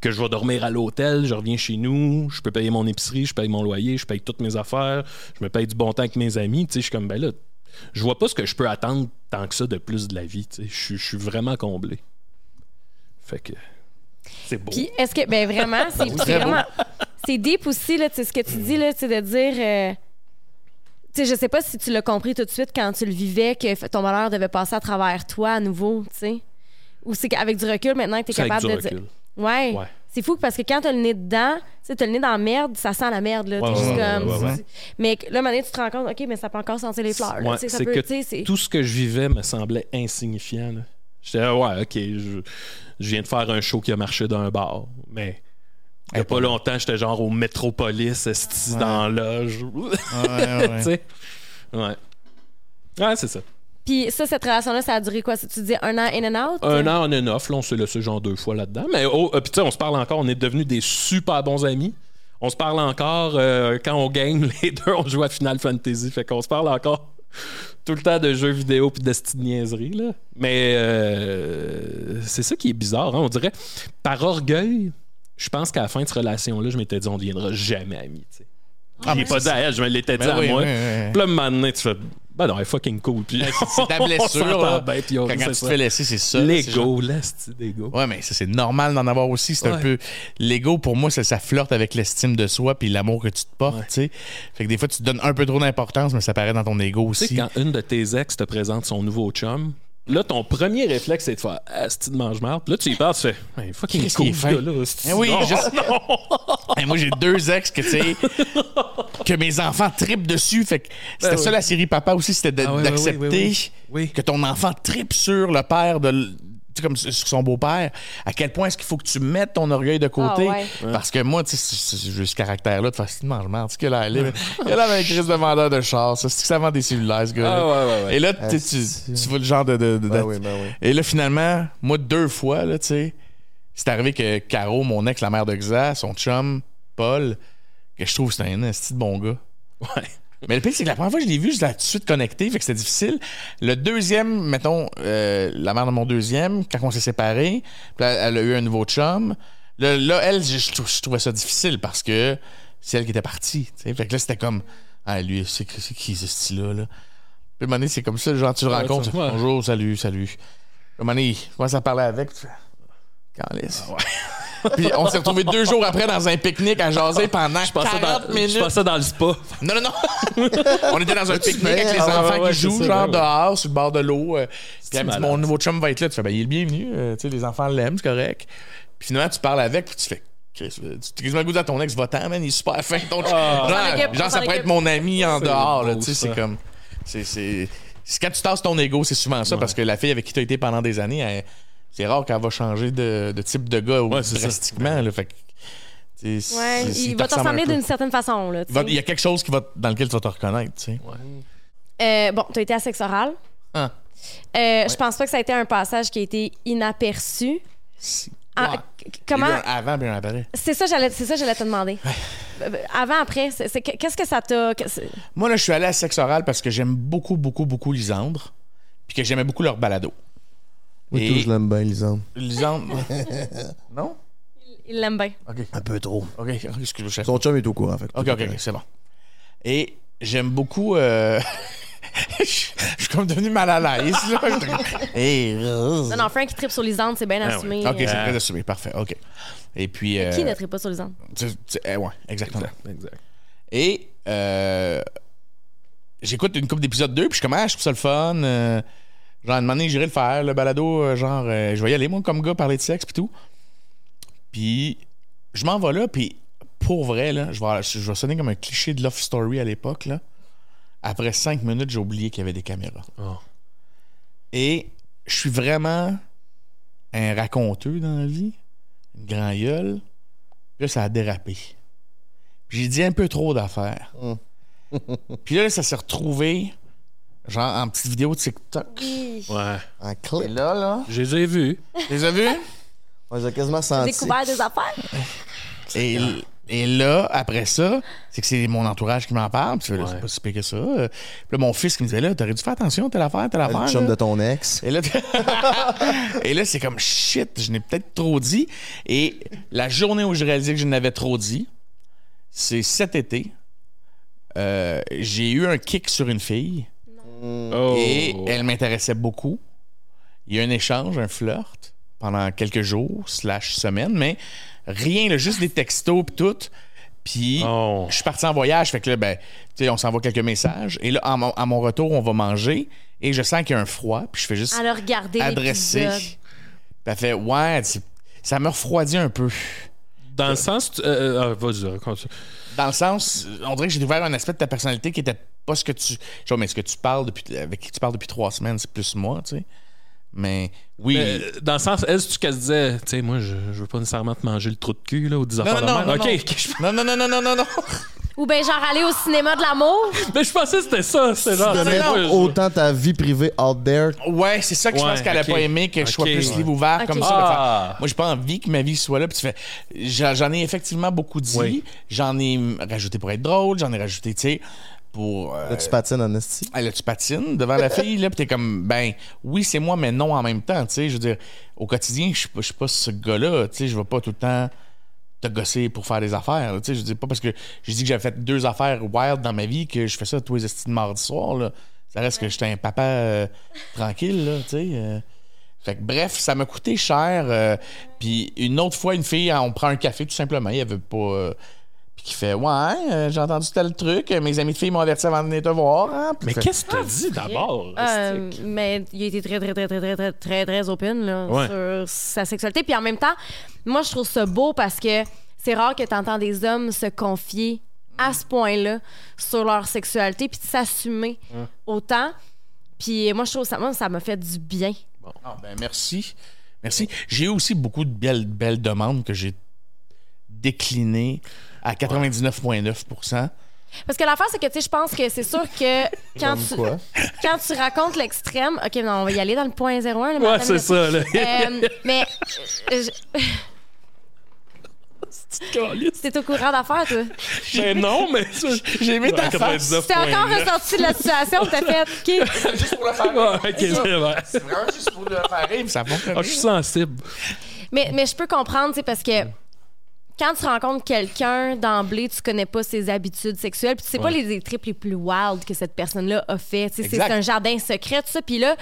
Speaker 2: que je vais dormir à l'hôtel, je reviens chez nous, je peux payer mon épicerie, je paye mon loyer, je paye toutes mes affaires, je me paye du bon temps avec mes amis. Tu sais, je suis comme, ben là, je vois pas ce que je peux attendre tant que ça de plus de la vie. tu sais. Je suis- je suis vraiment comblé. Fait que. C'est beau.
Speaker 3: Puis est-ce que, ben vraiment, c'est c'est vraiment. C'est deep aussi, là, tu sais, ce que tu dis, là, de dire. euh, tu sais, je sais pas si tu l'as compris tout de suite quand tu le vivais, que ton malheur devait passer à travers toi à nouveau, tu sais. Ou c'est qu'avec du recul, maintenant que tu es capable
Speaker 2: du
Speaker 3: de dire. Ouais.
Speaker 2: Ouais.
Speaker 3: C'est fou parce que quand t'as le nez dedans, tu sais, t'as le nez dans la merde, ça sent la merde, là.
Speaker 2: Ouais,
Speaker 3: T'es juste
Speaker 2: ouais,
Speaker 3: comme. Mais là, maintenant, tu te rends compte, OK, mais ça peut encore sentir les fleurs. là. Ça peut-
Speaker 2: que tout ce que je vivais me semblait insignifiant. là. J'étais ouais, ok, je, je viens de faire un show qui a marché d'un bar, mais il y a pas longtemps, j'étais genre au Metropolis, esti, dans la loge.
Speaker 1: Ouais, ouais.
Speaker 2: Ouais. Ouais, c'est ça.
Speaker 3: Puis ça, cette relation-là, ça a duré quoi? Tu dis un an in and out?
Speaker 2: Un an on and off, là, on s'est laissé genre deux fois là-dedans. Mais oh, euh, puis tu sais, on se parle encore, on est devenus des super bons amis. On se parle encore euh, quand on game, les deux, on joue à Final Fantasy. Fait qu'on se parle encore tout le temps de jeux vidéo puis de petites niaiseries, là. Mais euh, c'est ça qui est bizarre, hein. On dirait, par orgueil, je pense qu'à la fin de cette relation-là, je m'étais dit, on ne deviendra jamais amis, tu sais.
Speaker 1: Ah,
Speaker 2: J'ai pas dit à elle, je me l'étais dit
Speaker 1: Ben
Speaker 2: à
Speaker 1: oui,
Speaker 2: moi.
Speaker 1: oui, oui.
Speaker 2: Puis là, maintenant, tu fais, ben non, elle est fucking cool. Puis
Speaker 1: C'est ta blessure. là. quand, quand tu te fais laisser, c'est ça.
Speaker 2: L'ego, l'esti d'ego.
Speaker 1: Ouais, mais ça, c'est normal d'en avoir aussi. C'est un peu. L'ego, pour moi, ça, ça flirte avec l'estime de soi puis l'amour que tu te portes,
Speaker 2: Ouais.
Speaker 1: tu sais. Fait que des fois, tu te donnes un peu trop d'importance, mais ça paraît dans ton ego
Speaker 2: Tu sais,
Speaker 1: aussi.
Speaker 2: quand une de tes ex te présente son nouveau chum, là, ton premier réflexe, c'est de faire Ah, c'est de mange-marde. Puis Là, tu y parles, tu fais hey, fucking
Speaker 1: Qu'est-ce qu'il est
Speaker 2: ce
Speaker 1: fin?
Speaker 2: esti.
Speaker 1: Eh oui,
Speaker 2: Non,
Speaker 1: je sais. Et moi, j'ai deux ex que, tu sais, que mes enfants tripent dessus. Fait que c'était
Speaker 2: Ben
Speaker 1: ça
Speaker 2: oui.
Speaker 1: la série Papa aussi, c'était de-
Speaker 2: Ah
Speaker 1: d'accepter
Speaker 2: oui. Oui.
Speaker 1: que ton enfant tripe sur le père de. l- comme sur son beau-père, à quel point est-ce qu'il faut que tu mettes ton orgueil de côté?
Speaker 3: Ah ouais.
Speaker 1: Parce que moi, tu sais, j'ai ce caractère-là de facilement, je sais, qu'elle a elle est- Elle avait un crise de vendeur de char, ça, c'est que ça vend des cellulaires, ce gars
Speaker 2: Ah, ouais, ouais, ouais.
Speaker 1: Et là, tu, sais, tu, tu vois le genre de. de- de-
Speaker 4: Ben
Speaker 1: de-
Speaker 4: oui, ben oui.
Speaker 1: et là, finalement, moi, deux fois, là, tu sais, c'est arrivé que Caro, mon ex, la mère de Xa, son chum, Paul, que je trouve que c'est un esti de bon gars.
Speaker 2: Ouais.
Speaker 1: Mais le pire, c'est que la première fois que je l'ai vu, je l'ai tout de suite connecté, fait que c'était difficile. Le deuxième, mettons, euh, la mère de mon deuxième, quand on s'est séparés, puis elle a eu un nouveau chum. Là, là, elle, je, je trou- je trouvais ça difficile parce que c'est elle qui était partie. Fait que là, c'était comme, ah, lui, c'est c'est qui ce style-là? Là? Puis à un moment donné, c'est comme ça, genre, tu le
Speaker 2: Ouais,
Speaker 1: rencontres,
Speaker 2: ouais.
Speaker 1: bonjour, salut, salut. Puis à un moment donné, à parler avec, tu fais, Calisse. Puis on s'est retrouvés deux jours après dans un pique-nique à jaser pendant
Speaker 2: Je passais
Speaker 1: 40
Speaker 2: dans,
Speaker 1: minutes.
Speaker 2: je passais dans le spa.
Speaker 1: Non, non, non. on était dans un pique-nique avec les
Speaker 4: Ah
Speaker 1: enfants
Speaker 2: ouais,
Speaker 1: qui jouent,
Speaker 2: ça,
Speaker 1: genre
Speaker 2: ouais,
Speaker 1: dehors, sur le bord de l'eau. euh, Puis elle me dit,
Speaker 2: malade.
Speaker 1: mon nouveau chum va être là. Tu fais, ben, il est le bienvenu. euh, tu sais, les enfants l'aiment, c'est correct. Puis finalement, tu parles avec, puis tu fais, Chris, euh, tu quasiment le goût à ton ex, va-t'en, man, il est super fin, ton chum.
Speaker 2: Ah.
Speaker 1: Genre, ça pourrait être mon ami en dehors, là, tu sais, c'est comme. C'est. c'est- c'est quand tu tasses ton ego, c'est souvent ça, parce que la fille avec qui tu as été pendant des années, elle- c'est rare qu'elle va changer de, de type de gars ou
Speaker 2: Ouais,
Speaker 1: drastiquement. Là, fait que,
Speaker 3: Ouais, il va
Speaker 1: te
Speaker 3: d'une certaine façon. Là,
Speaker 1: Il va-
Speaker 3: sais.
Speaker 1: Il y a quelque chose qui va, dans lequel tu vas te reconnaître.
Speaker 3: Euh, bon, tu as été à sexe oral.
Speaker 1: Ah.
Speaker 3: Euh, Je pense pas que ça a été un passage qui a été inaperçu.
Speaker 1: Si.
Speaker 3: Ah, comment
Speaker 1: un avant un après.
Speaker 3: C'est ça, j'allais, c'est ça, j'allais te demander. Euh, Avant, après, c'est- c'est- qu'est-ce que ça t'a.
Speaker 1: Moi, là, je suis allé à sexe oral parce que j'aime beaucoup, beaucoup, beaucoup Lisandre. Puis que j'aimais beaucoup leur balado.
Speaker 4: Moi,
Speaker 1: Et-
Speaker 4: tout, je l'aime bien, Lisandre.
Speaker 1: Lisandre. non?
Speaker 3: Il l'aime bien.
Speaker 1: OK.
Speaker 4: Un peu trop.
Speaker 1: OK. Excuse-moi, chef.
Speaker 4: Son chum est au courant, fait.
Speaker 1: OK, OK, c'est bon. Et j'aime beaucoup. euh, je suis comme devenu mal à l'aise, là. Et.
Speaker 3: Non, non, Frank qui tripe sur Lisande, c'est bien
Speaker 2: Ah
Speaker 3: assumé.
Speaker 1: OK, c'est
Speaker 3: Euh,
Speaker 1: très assumé. Parfait. OK. Et puis. euh,
Speaker 3: Qui ne tripe pas sur Lisande?
Speaker 1: tu- tu- eh, ouais, exactement.
Speaker 2: Exact.
Speaker 1: Et euh, j'écoute une couple d'épisodes 2, puis je suis comme, ah, je trouve ça le fun. Genre, à un moment donné, j'irai le faire, le balado. euh, genre, euh, je vais y aller, moi, comme gars, parler de sexe, puis tout. Puis, je m'en vais là, puis pour vrai, là, je vais, je vais sonner comme un cliché de Love Story à l'époque, là. Après cinq minutes, j'ai oublié qu'il y avait des caméras.
Speaker 2: Oh.
Speaker 1: Et je suis vraiment un raconteux dans la vie, une grand gueule. Puis là, ça a dérapé. Puis J'ai dit un peu trop d'affaires. Puis là, ça s'est retrouvé, genre, en petite vidéo de TikTok.
Speaker 3: Oui.
Speaker 2: Ouais.
Speaker 4: En
Speaker 1: Et
Speaker 4: clip.
Speaker 1: là, là,
Speaker 2: Je les ai vus.
Speaker 1: tu les as vus?
Speaker 4: On les a quasiment
Speaker 3: J'ai
Speaker 4: sentis.
Speaker 3: découvert des affaires.
Speaker 1: Et, et là, après ça, c'est que c'est mon entourage qui m'en parle. Puis là,
Speaker 2: Ouais.
Speaker 1: c'est pas si pire que ça. Euh, Puis là, mon fils qui me disait, là, t'aurais dû faire attention, telle affaire, telle affaire.
Speaker 4: Le chum
Speaker 1: là.
Speaker 4: de ton ex.
Speaker 1: Et là, et là c'est comme shit, je n'ai peut-être trop dit. Et la journée où je réalisais que je n'avais trop dit, c'est cet été. Euh, j'ai eu un kick sur une fille
Speaker 2: Oh.
Speaker 1: et elle m'intéressait beaucoup. Il y a eu un échange, un flirt pendant quelques jours, slash semaines, mais rien, là, juste des textos pis tout. Puis
Speaker 2: Oh.
Speaker 1: je suis parti en voyage, fait que là, ben, tu sais, on s'envoie quelques messages. Et là, à mon, à mon retour, on va manger et je sens qu'il y a un froid, puis je fais juste
Speaker 3: Alors, regardez
Speaker 1: adresser. Puis elle fait Ouais, ça me refroidit un peu.
Speaker 2: Dans le sens. tu- euh, euh, vas-y, raconte ça.
Speaker 1: Dans le sens, on dirait que j'ai découvert un aspect de ta personnalité qui était pas ce que tu. Genre, mais ce que tu parles depuis. Avec qui tu parles depuis trois semaines, c'est plus moi, tu sais. Mais oui.
Speaker 2: Mais, euh, dans le sens, est-ce qu'elle se disait, tu sais, moi, je, je veux pas nécessairement te manger le trou de cul, là, ou des
Speaker 1: non,
Speaker 2: affaires
Speaker 1: non,
Speaker 2: de
Speaker 1: non, non, non. non, non, non, non, non, non, non.
Speaker 3: Ou bien, genre, aller au cinéma de l'amour?
Speaker 2: Mais je pensais que c'était ça. C'est genre. Tu
Speaker 4: autant ta vie privée out there.
Speaker 1: Ouais, c'est ça que je pense qu'elle a
Speaker 2: ok.
Speaker 1: pas aimé, que je sois plus
Speaker 2: ouais.
Speaker 1: livre ouvert comme ça.
Speaker 2: Ah.
Speaker 1: Moi, j'ai pas envie que ma vie soit là. Puis tu fais, j'en j'en ai effectivement beaucoup dit.
Speaker 2: Oui.
Speaker 1: J'en ai rajouté pour être drôle. J'en ai rajouté, tu sais, pour. euh,
Speaker 4: Là, tu patines en esti?
Speaker 1: Ah, là, tu patines devant la fille, là, pis t'es comme, ben, oui, c'est moi, mais non en même temps, tu sais. Je veux dire, au quotidien, je suis pas, ce gars-là, tu sais. Je vais pas tout le temps te gosser pour faire des affaires, tu sais. Je dis pas parce que j'ai dit que j'avais fait deux affaires wild dans ma vie que je fais ça tous les estis de mardi soir, là. Ça reste que j'étais un papa euh, tranquille, là, tu sais. euh. Fait que bref, ça m'a coûté cher. euh, Puis une autre fois, une fille, on prend un café tout simplement. Il y avait pas. Euh, puis qui fait Ouais, euh, j'ai entendu tel truc. Mes amis de filles m'ont averti avant de venir te voir. hein. Puis
Speaker 2: Mais
Speaker 1: fait-
Speaker 2: qu'est-ce que t'as dit d'abord?
Speaker 3: Euh,
Speaker 2: Stick?
Speaker 3: mais il a été très, très, très, très, très, très, très, très open là,
Speaker 2: Ouais.
Speaker 3: sur sa sexualité. Puis en même temps, moi, je trouve ça beau parce que c'est rare que tu entends des hommes se confier à ce point-là sur leur sexualité puis de s'assumer autant. Puis moi, je trouve ça, moi, ça m'a fait du bien.
Speaker 1: Ah, ben merci. Merci. J'ai eu aussi beaucoup de belles, belles demandes que j'ai déclinées à 99,9
Speaker 3: Parce que l'affaire, c'est que, tu sais, je pense que c'est sûr que quand tu,
Speaker 4: quoi?
Speaker 3: quand tu racontes l'extrême. OK, non, on va y aller dans le point 01. là,
Speaker 2: Ouais, c'est ça, là.
Speaker 3: Euh, mais euh, je- t'es au courant d'affaires, toi?
Speaker 2: Mais non, mais ça.
Speaker 1: J'ai aimé ta face.
Speaker 3: T'es encore ressorti de la situation, t'as fait OK.
Speaker 1: Juste pour le faire
Speaker 2: Ouais, ok, c'est vrai.
Speaker 1: C'est vraiment juste pour le faire ça fonctionne.
Speaker 2: Ah, je suis sensible.
Speaker 3: Mais, mais je peux comprendre, tu sais, parce que quand tu rencontres quelqu'un d'emblée, tu connais pas ses habitudes sexuelles, puis tu sais pas les, les trips les plus wild que cette personne-là a fait. C'est un jardin secret, tout ça. Puis là,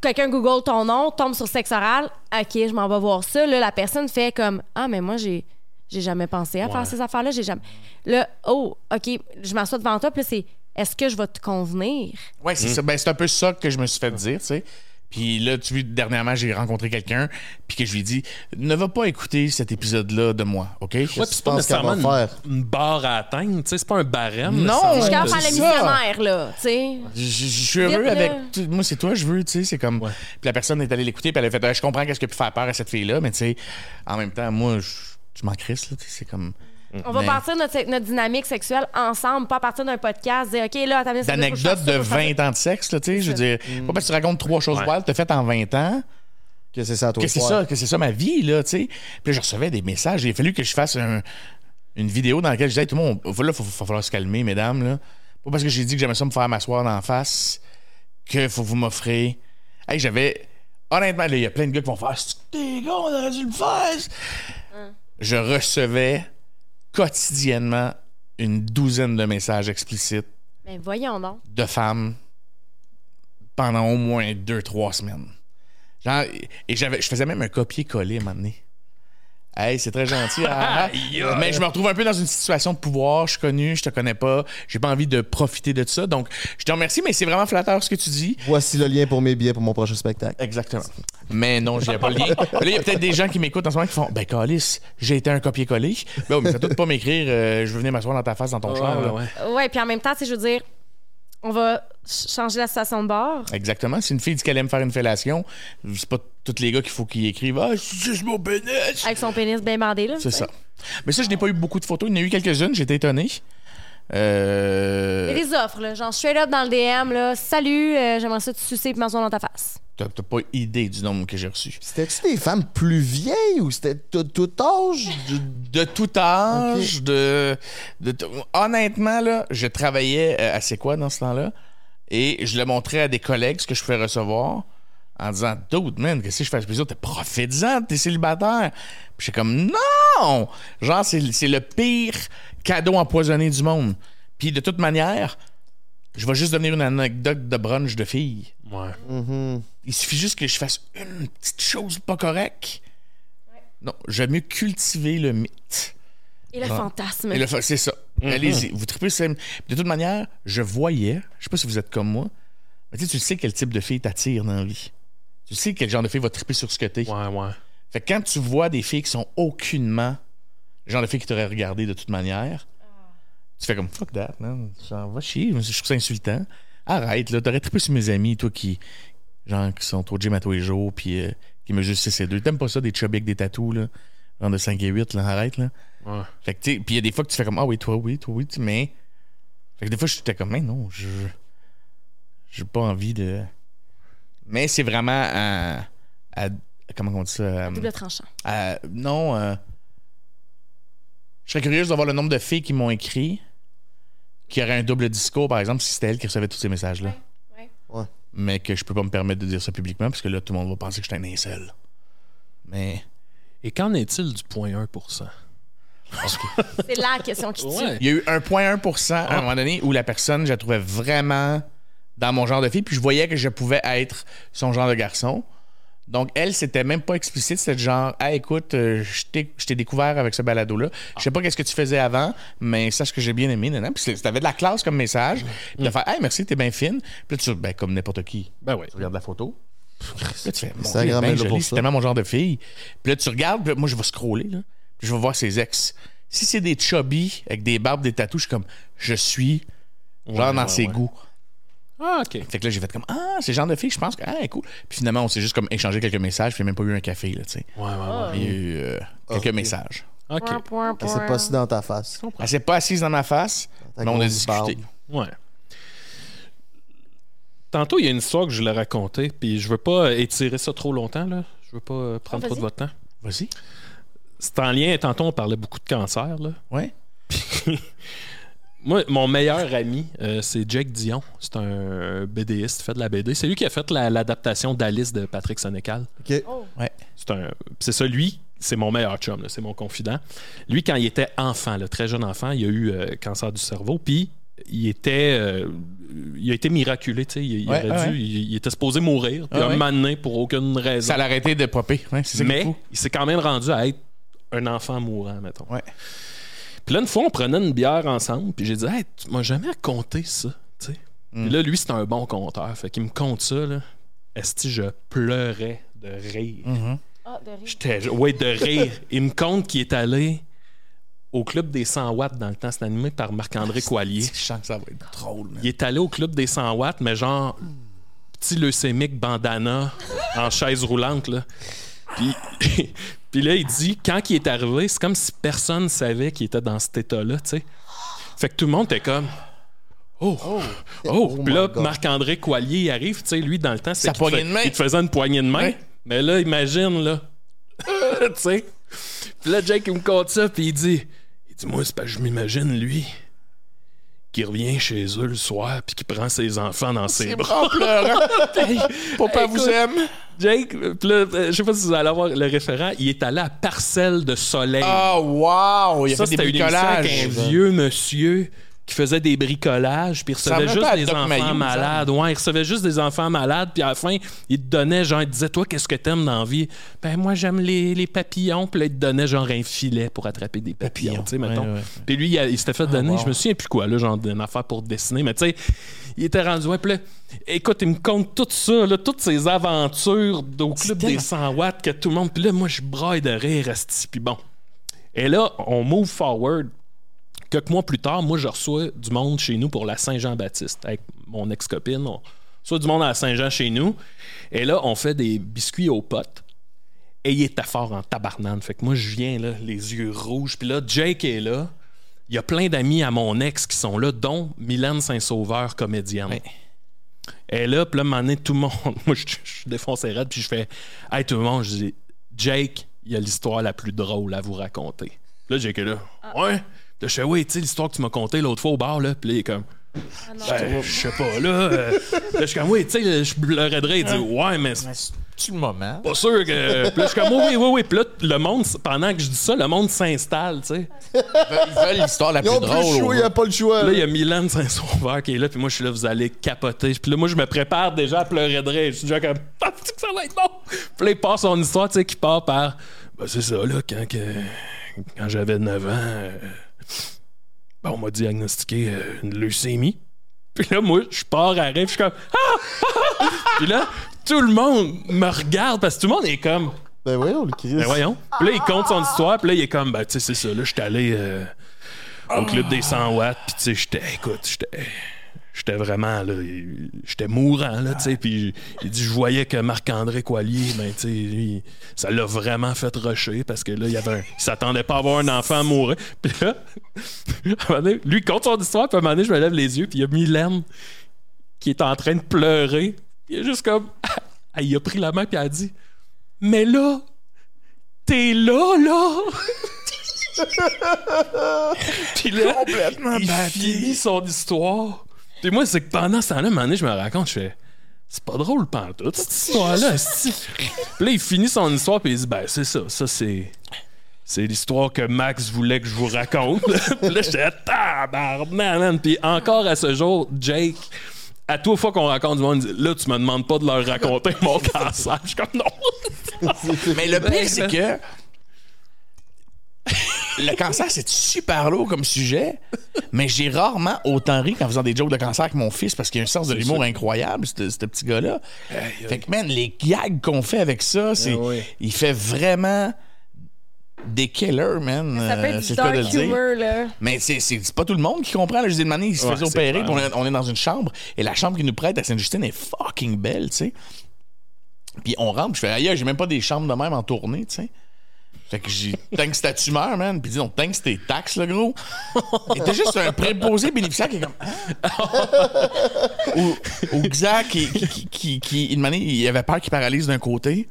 Speaker 3: quelqu'un Google ton nom, tombe sur sexe oral, OK, je m'en vais voir ça. Là, la personne fait comme Ah, mais moi, j'ai. J'ai jamais pensé à
Speaker 2: Ouais.
Speaker 3: faire ces affaires-là. J'ai jamais. Là, oh, OK, je m'assois devant toi, puis là, c'est est-ce que je vais te convenir?
Speaker 1: Ouais, c'est ça. Ben, c'est un peu ça que je me suis fait dire, tu sais. Puis là, tu vois, dernièrement, j'ai rencontré quelqu'un, puis que je lui ai dit Ne va pas écouter cet épisode-là de moi, OK?
Speaker 2: Ouais, puis c'est pas nécessairement une,
Speaker 4: faire?
Speaker 2: une barre à atteindre, tu sais, c'est pas un barème.
Speaker 1: Non!
Speaker 3: Je suis
Speaker 1: Ouais,
Speaker 3: capable de faire
Speaker 1: c'est
Speaker 3: le
Speaker 1: ça.
Speaker 3: missionnaire, là, tu sais.
Speaker 1: Je, suis heureux
Speaker 3: là.
Speaker 1: avec. tout- Moi, c'est toi, je veux, tu sais. C'est comme.
Speaker 2: Ouais.
Speaker 1: Puis la personne est allée l'écouter, puis elle a fait Ah, Je comprends qu'est-ce qui a pu faire peur à cette fille-là, mais tu sais, en même temps, moi, je, je m'en crisse, là, tu sais. C'est comme.
Speaker 3: On va
Speaker 1: Mais-
Speaker 3: partir de notre, notre dynamique sexuelle ensemble, pas à partir d'un podcast, dire OK, là, t'as mis ça, faut que je fasse
Speaker 1: D'anecdotes
Speaker 3: ça,
Speaker 1: de
Speaker 3: faut que je fasse
Speaker 1: 20 ans de sexe, là, tu sais. Je veux dire, pas parce que tu racontes trois choses
Speaker 2: Ouais.
Speaker 1: wild, t'as fait en 20 ans.
Speaker 4: Que c'est ça, toi.
Speaker 1: que c'est ça, que c'est ça ma vie, là, tu sais. Puis là, je recevais des messages. Il a fallu que je fasse un- une vidéo dans laquelle je disais, Hey, tout le monde, là, il va falloir se calmer, mesdames, là. Pas parce que j'ai dit que j'aimais ça me faire m'asseoir d'en face que faut que vous m'offrez. Hey, j'avais. Honnêtement, là, il y a plein de gars qui vont faire, c'est des gars, on aurait dû le faire. Je recevais quotidiennement une douzaine de messages explicites
Speaker 3: Ben voyons donc.
Speaker 1: de femmes pendant au moins deux, trois semaines. Genre, et j'avais, je faisais même un copier-coller à un moment donné. Hey, c'est très gentil. ah, ah. mais je me retrouve un peu dans une situation de pouvoir. Je suis connu, je te connais pas. J'ai pas envie de profiter de ça. Donc, je te remercie, mais c'est vraiment flatteur ce que tu dis.
Speaker 4: Voici le lien pour mes billets pour mon prochain spectacle.
Speaker 1: Exactement. Mais non, j'ai pas le lien. Là, il y a peut-être des gens qui m'écoutent en ce moment qui font Ben, Calis, j'ai été un copier-coller. Ben, oui, mais ça doit pas m'écrire euh, Je veux venir m'asseoir dans ta face dans ton char.
Speaker 2: Ouais,
Speaker 1: là.
Speaker 2: ouais.
Speaker 3: Ouais, puis en même temps, tu sais, je veux dire, on va ch- changer la station de bord.
Speaker 1: Exactement. Si une fille dit qu'elle aime faire une fellation, c'est pas tous les gars qu'il faut qu'ils écrivent Ah, c'est juste mon pénis.
Speaker 3: Avec son pénis bien bandé, là.
Speaker 1: C'est ça. Mais ça, je n'ai pas eu beaucoup de photos. Il y en a eu quelques-unes. J'étais étonné. Euh,
Speaker 3: des offres, là. Genre, straight up dans le DM, là. Salut, euh, j'aimerais ça te sucer et m'en dans ta face.
Speaker 1: T'as t'as pas idée du nombre que j'ai reçu.
Speaker 4: C'était-tu des femmes plus vieilles ou c'était tout, tout âge?
Speaker 1: De tout âge, de, de Honnêtement, là, je travaillais euh, à C'est quoi dans ce temps-là? Et je le montrais à des collègues ce que je pouvais recevoir en disant Dude, man, qu'est-ce que je fais plaisir? T'es profites-en, t'es célibataire. Puis j'étais comme Non! Genre, c'est c'est le pire cadeau empoisonné du monde. Puis de toute manière, je vais juste devenir une anecdote de brunch de filles.
Speaker 2: Ouais.
Speaker 1: Il suffit juste que je fasse une petite chose pas correcte. Non, j'aime mieux cultiver le mythe.
Speaker 3: Et le
Speaker 1: Ah.
Speaker 3: fantasme.
Speaker 1: Et le fa- c'est ça. Allez-y, vous tripez sur- De toute manière, je voyais, je sais pas si vous êtes comme moi, mais tu sais, tu sais quel type de fille t'attire dans la vie. Tu sais quel genre de fille va triper sur ce que t'es.
Speaker 2: Ouais, ouais.
Speaker 1: Fait que quand tu vois des filles qui sont aucunement genre de filles qui t'auraient regardé de toute manière, tu fais comme fuck that, man. Genre, va chier, je trouve ça insultant. Arrête, là, t'aurais trippé sur mes amis, toi qui. Genre, qui sont au gym à tous les jours, puis euh, qui me juste 6 et 2. T'aimes pas ça, des chubby avec des tatous, là? Genre de 5 et 8, là, arrête, là.
Speaker 2: Ouais.
Speaker 1: Fait que, tu sais, puis il y a des fois que tu fais comme, ah oui, toi, oui, toi, oui, tu- mais. Fait que des fois, j'étais comme, mais non, je. J'ai pas envie de. Mais c'est vraiment à. à- comment on dit ça? à-
Speaker 3: Double tranchant.
Speaker 1: à- non. euh, je serais curieuse de voir le nombre de filles qui m'ont écrit qui auraient un double discours, par exemple, si c'était elle qui recevait tous ces messages-là.
Speaker 3: Ouais.
Speaker 4: Ouais.
Speaker 1: Mais que je peux pas me permettre de dire ça publiquement parce que là, tout le monde va penser que je suis un incel. Mais.
Speaker 2: Et qu'en est-il du 0.1%
Speaker 3: C'est la question qui tue.
Speaker 2: Ouais.
Speaker 1: Il y a eu 1,1% à un moment donné où la personne, je la trouvais vraiment dans mon genre de fille, puis je voyais que je pouvais être son genre de garçon. Donc, elle, c'était même pas explicite. C'était genre, ah, écoute, euh, je t'ai- découvert avec ce balado-là. Je sais pas qu'est-ce que tu faisais avant, mais sache que j'ai bien aimé. nan, nan. Puis t'avais de la classe comme message. Puis de faire, hey, merci, t'es bien fine. Puis là, tu, ben, comme n'importe qui,
Speaker 2: Ben oui.
Speaker 1: tu regardes la photo. Puis là, tu fais, ben c'est
Speaker 4: ça.
Speaker 1: tellement mon genre de fille. Puis là, tu regardes, puis là, moi, je vais scroller, là. Puis je vais voir ses ex. Si c'est des chubby avec des barbes, des tatous, je suis comme, je suis genre
Speaker 2: Ouais,
Speaker 1: dans
Speaker 2: ouais,
Speaker 1: ses
Speaker 2: ouais.
Speaker 1: goûts.
Speaker 2: Ah, OK.
Speaker 1: Fait que là, j'ai fait comme, ah, c'est le genre de fille, je pense que, ah, cool. Puis finalement, on s'est juste comme échangé quelques messages, puis il n'y a même pas eu un café, là, tu sais.
Speaker 2: Ouais, ouais, ouais.
Speaker 1: Il y a eu euh, quelques
Speaker 4: Ok.
Speaker 1: messages.
Speaker 2: OK.
Speaker 3: Point, point,
Speaker 4: Elle s'est pas assis dans ta face.
Speaker 1: Elle s'est pas assise dans ma face, mais on a discuté.
Speaker 4: barbe.
Speaker 2: Ouais. Tantôt, il y a une histoire que je l'ai racontée, puis je veux pas étirer ça trop longtemps, là. Je veux pas euh, prendre
Speaker 3: Ah,
Speaker 2: trop de votre temps.
Speaker 1: Vas-y.
Speaker 2: C'est en lien, tantôt, on parlait beaucoup de cancer, là.
Speaker 1: Ouais.
Speaker 2: Moi, mon meilleur ami, euh, c'est Jake Dion. C'est un BDiste, fait de la BD. C'est lui qui a fait la- l'adaptation d'Alice de Patrick Sénécal.
Speaker 4: OK.
Speaker 3: Oh.
Speaker 2: C'est un, c'est ça, lui, c'est mon meilleur chum, c'est mon confident. Lui, quand il était enfant, le très jeune enfant, il a eu euh, cancer du cerveau, puis il était, euh, il a été miraculé, tu sais, il, il
Speaker 1: Ouais,
Speaker 2: aurait
Speaker 1: ouais,
Speaker 2: dû, il, il était supposé mourir, puis
Speaker 1: Ah
Speaker 2: un
Speaker 1: ouais.
Speaker 2: moment donné, pour aucune raison.
Speaker 1: Ça l'a arrêté de popper. Ouais, c'est
Speaker 2: Mais il s'est quand même rendu à être un enfant mourant, mettons. Puis là, une fois, on prenait une bière ensemble, puis j'ai dit, hey, tu m'as jamais raconté ça, tu sais.
Speaker 1: Mm.
Speaker 2: Puis là, lui, c'est un bon conteur, fait qu'il me compte ça, là. Est-ce que je pleurais de rire?
Speaker 1: Mhm.
Speaker 3: Ah, de rire.
Speaker 2: J'étais. Ouais, de rire. Il me compte qu'il est allé au club des 100 watts dans le temps. C'est animé par Marc-André Coilier.
Speaker 1: Je sens que ça va être drôle, man.
Speaker 2: Il est allé au club des 100 watts, mais genre petit leucémique bandana en chaise roulante, là. Puis, puis là, il dit, quand il est arrivé, c'est comme si personne savait qu'il était dans cet état-là, tu sais. Fait que tout le monde était comme. Oh! Oh!
Speaker 4: Oh
Speaker 2: Puis là. Marc-André Coilier il arrive, tu sais, lui, dans le temps, c'était qu'il te
Speaker 1: poignée
Speaker 2: fait-
Speaker 1: de main.
Speaker 2: Il te faisait une poignée de main. Mais là, imagine, là. tu sais. Puis là, Jake, il me compte ça, puis il dit Il dit, moi, c'est parce que je m'imagine, lui, qui revient chez eux le soir, puis qui prend ses enfants dans ses bras.
Speaker 1: En pleurant. Papa vous
Speaker 2: Écoute,
Speaker 1: aime.
Speaker 2: Jake, euh, euh, je sais pas si vous allez avoir le référent, il est allé à Parcelle de Soleil.
Speaker 1: Oh, wow! Il a
Speaker 2: ça,
Speaker 1: fait des
Speaker 2: c'était une émission
Speaker 1: bricolages.
Speaker 2: avec un vieux monsieur qui faisait des bricolages, puis il recevait juste des enfants malades. Ouais, il recevait juste des enfants malades, puis à la fin, il te donnait, genre, il te disait, toi, qu'est-ce que t'aimes dans la vie? Ben, moi, j'aime les, les papillons, puis là, il te donnait, genre, un filet pour attraper des papillons, tu sais, mettons.
Speaker 1: ouais, ouais.
Speaker 2: Puis lui, il, s'était fait donner,
Speaker 1: wow.
Speaker 2: je me souviens plus quoi, là, genre, d'une affaire pour dessiner, mais tu sais, il était rendu, ouais, puis là, écoute, il me compte tout ça, là, toutes ses aventures au club des
Speaker 1: tellement-
Speaker 2: 100 watts, que tout le monde, puis là, moi, je braille de rire, puis bon. Et là, on move forward quelques mois plus tard, moi, je reçois du monde chez nous pour la Saint-Jean-Baptiste avec mon ex-copine. On reçoit du monde à la Saint-Jean chez nous. Et là, on fait des biscuits aux potes. Et il était fort en tabarnane. Fait que moi, je viens, là, les yeux rouges. Puis là, Jake est là. Il y a plein d'amis à mon ex qui sont là, dont Mylène Saint-Sauveur, comédienne. Et là, puis là, à un moment donné, tout le monde, moi, je, je défonçais raide, puis je fais, hey, tout le monde, je dis, Jake, il y a l'histoire la plus drôle à vous raconter. Là, Jake est là, ouais. Je fais, oui, tu sais, l'histoire que tu m'as contée l'autre fois au bar, là, puis là, il est comme, ben, je sais pas, là. euh, là, je suis comme, oui, tu sais, je pleurais il dit, ouais, mais c'est
Speaker 1: Tu le moment?
Speaker 2: pas sûr que. Puis là, je suis comme, oui, oui, oui. Puis là, le monde, pendant que je dis ça, le monde s'installe, tu sais.
Speaker 1: Ils veulent l'histoire la
Speaker 4: Ils
Speaker 1: plus
Speaker 4: ont plus le
Speaker 1: drôle.
Speaker 4: choix, il n'y a pas le choix.
Speaker 2: Là, il y a Milan Saint-Sauveur qui est là, puis moi, je suis là, vous allez capoter. Puis là, moi, je me prépare déjà à pleurer de rire. Je suis déjà comme, ah, c'est que ça va être bon? Puis là, il part son histoire, tu sais, qui part par, ben, c'est ça, là, quand, que- quand j'avais 9 ans, euh, ben, on m'a diagnostiqué euh, une leucémie. Puis là, moi, je pars à puis je suis comme, ah, ah, ah. Puis là, tout le monde me regarde, parce que tout le monde est comme,
Speaker 4: Ben voyons, le Chris.
Speaker 2: ben voyons. Puis là, il compte son histoire, puis là, il est comme, ben, tu sais, c'est ça, là, j'étais allé euh, au club des 100 watts, puis tu sais, j'étais, écoute, j'étais. J'étais vraiment, là, j'étais mourant, là, tu sais, puis il dit, je voyais que Marc-André Coilier, ben, tu sais, lui, ça l'a vraiment fait rusher, parce que là, il y avait un, il s'attendait pas à avoir un enfant mourir. Puis là, donné, lui, il compte son histoire, puis à un moment donné, je me lève les yeux, puis il y a Mylène qui est en train de pleurer. Il est juste comme, il a pris la main, puis elle a dit, mais là, t'es là, là! Puis là, il finit son histoire. Puis moi, c'est que pendant ce temps-là, un moment donné, je me raconte, je fais, c'est pas drôle, pantoute, cette histoire-là. Puis là, il finit son histoire, puis il dit, ben, c'est ça, ça, c'est. C'est l'histoire que Max voulait que je vous raconte. puis là, j'étais tabarnak, man. Puis encore à ce jour, Jake, à toute fois qu'on raconte du monde, il dit, là, tu me demandes pas de leur raconter mon cancer. Je suis comme, non.
Speaker 1: Mais le pire, c'est que le cancer, c'est super lourd comme sujet, mais j'ai rarement autant ri en faisant des jokes de cancer que mon fils parce qu'il a un sens de l'humour incroyable, ce ce petit gars-là. Fait que, man, les gags qu'on fait avec ça, c'est,
Speaker 4: oui.
Speaker 1: il fait vraiment des killers, man.
Speaker 3: Ça peut
Speaker 1: Euh,
Speaker 3: être
Speaker 1: c'est
Speaker 3: du
Speaker 1: le cas
Speaker 3: dark
Speaker 1: de le dire.
Speaker 3: humor, là.
Speaker 1: Mais c'est, c'est, c'est pas tout le monde qui comprend. Là, je dis une année, il se
Speaker 2: Ouais,
Speaker 1: faisait
Speaker 2: c'est
Speaker 1: opérer, on est, on est dans une chambre, et la chambre qu'il nous prête à Sainte-Justine est fucking belle, tu sais. Puis on rentre, je fais ailleurs, j'ai même pas des chambres de même en tournée, tu sais. Fait que j'ai tant que c'est ta tumeur, man. Puis dis donc, tant que c'est tes taxes, le gros. Il était juste un préposé bénéficiaire qui est comme. Hein? ou, ou Xac qui, qui, qui, une il avait peur qu'il paralyse d'un côté.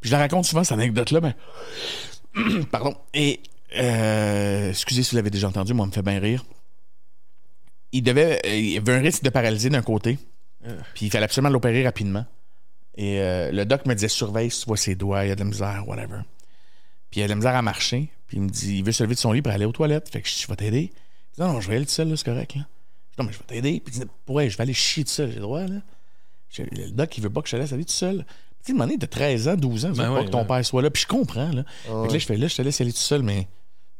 Speaker 1: Puis je la raconte souvent, cette anecdote-là, mais. Pardon. Et. euh, excusez si vous l'avez déjà entendu, moi, ça me fait bien rire. Il devait. euh, Il avait un risque de paralyser d'un côté. Puis il fallait absolument l'opérer rapidement. Et euh, le doc me disait surveille si tu vois ses doigts, il y a de la misère, whatever. Puis il a de la misère à marcher. Puis il me dit il veut se lever de son lit pour aller aux toilettes. Fait que je dis, je vais t'aider. Il dit non, non, je vais aller tout seul, là, c'est correct. Là. Je dis non, mais je vais t'aider. Puis il dit ouais, je vais aller chier tout seul, j'ai le droit. Là. Je- le doc, il veut pas que je te laisse aller tout seul. Puis il m'a dit, de 13 ans, 12 ans, il veut
Speaker 2: Ben
Speaker 1: pas
Speaker 2: ouais,
Speaker 1: que ton
Speaker 2: ouais.
Speaker 1: père soit là. Puis je comprends. Là. Fait que là, je fais là, je te laisse aller tout seul, mais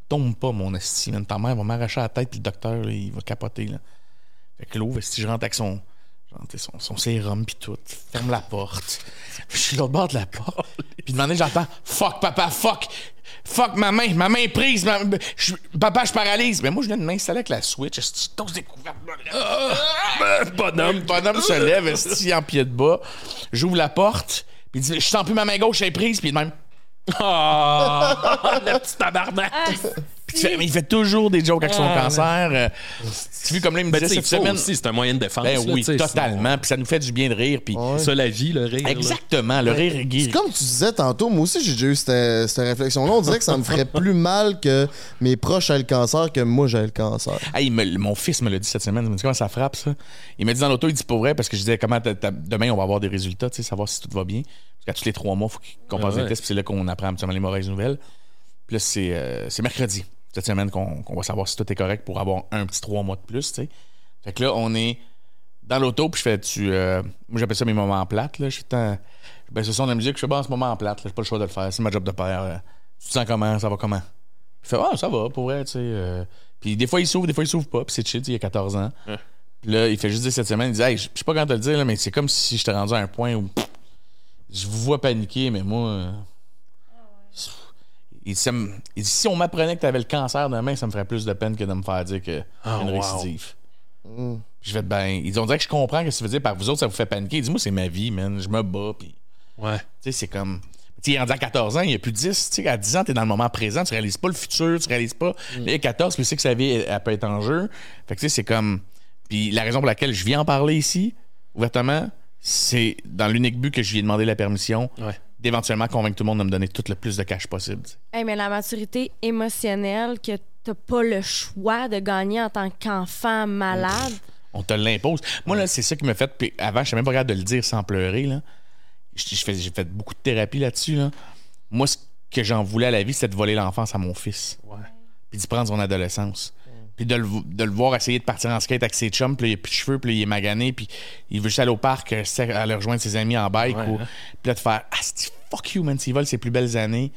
Speaker 1: tombe pas, mon esti. man. Ta mère va m'arracher la tête, puis le docteur, là, il va capoter. Là. Fait que l'ouvre, si je rentre avec son, son, son sérum, puis tout, ferme la porte. Je suis l'autre bord de la porte. Puis de moment donné, j'entends Fuck, papa, fuck! Fuck, ma main, ma main est prise. ma- je- papa, je paralyse. Mais moi, je viens de m'installer avec la Switch. Esti, tous découverte.
Speaker 2: bonhomme.
Speaker 1: Bonhomme se lève, esti, en pied de bas? J'ouvre la porte. Puis il dit Je sens plus ma main gauche, elle est prise. Puis de même.
Speaker 2: Ah, le petit tabarnak.
Speaker 1: Puis tu fais- mais il fait toujours des jokes avec son
Speaker 2: Ah,
Speaker 1: cancer. Euh, tu vu comme là, il me
Speaker 2: Ben,
Speaker 1: disait cette semaine.
Speaker 2: aussi, c'est un moyen de défense.
Speaker 1: Ben
Speaker 2: là,
Speaker 1: oui,
Speaker 2: tu sais,
Speaker 1: totalement. Puis ça nous fait du bien de rire. Puis
Speaker 2: sinon- C'est ça la vie, le rire. là.
Speaker 1: exactement, le rire est guéri.
Speaker 4: Comme tu disais tantôt, moi aussi j'ai déjà eu cette, cette réflexion-là. On dirait que ça me ferait plus mal que mes proches aient le cancer que moi j'ai le cancer.
Speaker 1: Hey, il me- mon fils me l'a dit cette semaine. Il m'a dit comment ça frappe, ça? Il m'a dit dans l'auto, il dit pour vrai, parce que je disais comment t'as- t'as- demain on va avoir des résultats, tu sais, savoir si tout va bien. Parce qu'à tous les trois mois, il faut qu'on fasse
Speaker 2: Ah ouais.
Speaker 1: des tests, puis c'est là qu'on apprend absolument les mauvaises nouvelles. Puis là, c'est euh, c'est mercredi, cette semaine, qu'on va savoir si tout est correct pour avoir un petit trois mois de plus, tu sais. Fait que là, on est dans l'auto, puis je fais, tu. euh, moi, j'appelle ça mes moments plates, là. Je suis tant. Ben, ce son de la musique, je fais, bon, en ce moment plate, là, j'ai pas le choix de le faire. C'est ma job de père. euh. Tu te sens comment, ça va comment? Il fait, ah, ça va, pour vrai, tu sais. euh. Puis des fois, il s'ouvre, des fois, il s'ouvre pas, puis c'est chill, il y a 14 ans. Puis là, il fait juste dire cette semaine, il dit, hey, je je sais pas comment te le dire, là, mais c'est comme si j'étais rendu à un point où je vous vois paniquer, mais moi. Il dit, ça me- il dit, si on m'apprenait que tu avais le cancer demain, ça me ferait plus de peine que de me faire dire que
Speaker 2: Ah,
Speaker 1: une
Speaker 2: wow.
Speaker 1: récidive. Puis Je vais ben, ils ont dit que je comprends ce que ça veut dire par vous autres, ça vous fait paniquer. Il dit, moi, c'est ma vie, man. Je me bats, puis.
Speaker 2: Ouais.
Speaker 1: Tu sais, c'est comme. Tu sais, rendu à 14 ans, il n'y a plus 10. Tu sais, à 10 ans, tu es dans le moment présent, tu réalises pas le futur, tu réalises pas.
Speaker 2: Mm.
Speaker 1: Là, à 14, puis tu sais que sa vie, elle, elle peut être en jeu. Fait que tu sais, c'est comme. Puis la raison pour laquelle je viens en parler ici, ouvertement, c'est dans l'unique but que je lui ai demandé la permission
Speaker 2: Ouais.
Speaker 1: D'éventuellement convaincre tout le monde de me donner tout le plus de cash possible.
Speaker 3: Hey, mais la maturité émotionnelle que t'as pas le choix de gagner en tant qu'enfant malade.
Speaker 1: On te l'impose. Moi, là, c'est ça qui m'a fait. Puis avant, je suis même pas capable de le dire sans pleurer. Là. J'ai fait beaucoup de thérapie là-dessus. Là. Moi, ce que j'en voulais à la vie, c'était de voler l'enfance à mon fils.
Speaker 2: Ouais.
Speaker 1: Puis d'y prendre son adolescence. Puis de le, de le voir essayer de partir en skate avec ses chums, puis là, il a plus de cheveux, puis là, il est magané, puis il veut juste aller au parc, euh, aller rejoindre ses amis en bike,
Speaker 2: Ouais,
Speaker 1: ou,
Speaker 2: hein.
Speaker 1: puis là, de faire Ah, c'est- fuck you, man, s'il vole ses plus belles années.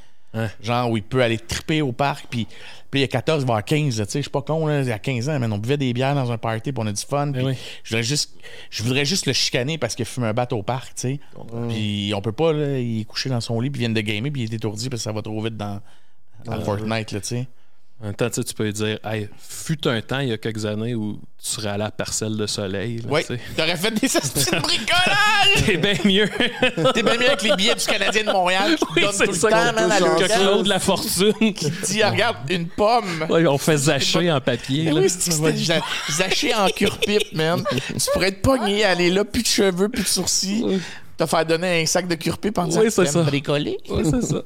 Speaker 1: Genre où il peut aller triper au parc, puis, puis il y a 14, voire 15, là, tu sais, je suis pas con, là, il y a 15 ans, man, on buvait des bières dans un party, puis on a du fun, puis
Speaker 2: oui.
Speaker 1: je voudrais juste je voudrais juste le chicaner parce qu'il fume un bat au parc, tu sais. Puis on peut pas, là, il est couché dans son lit, puis il vient de gamer, puis il est étourdi parce que ça va trop vite dans, dans Fortnite, là, tu sais.
Speaker 2: En même temps, tu peux lui dire, hey, fut un temps, il y a quelques années, où tu serais allé à la parcelle de soleil. là, sais.
Speaker 1: t'aurais fait des astuces de bricolage!
Speaker 2: C'est bien mieux.
Speaker 1: T'es bien mieux avec les billets du Canadien de Montréal qui
Speaker 2: Oui,
Speaker 1: donnent
Speaker 2: c'est
Speaker 1: tout le
Speaker 2: ça
Speaker 1: temps,
Speaker 2: qu'on
Speaker 1: man, à
Speaker 2: que. Claude La Fortune. qui
Speaker 1: Dis, regarde, une pomme!
Speaker 2: On fait zacher en papier. Là.
Speaker 1: oui, c'est zaché en cure-pipe, man? Tu pourrais être pogné, aller là, plus de cheveux, plus de sourcils, te faire donner un sac de cure-pipe en disant
Speaker 2: Oui, c'est
Speaker 1: T'aimes
Speaker 2: ça.
Speaker 1: bricoler.
Speaker 2: Ouais, c'est ça.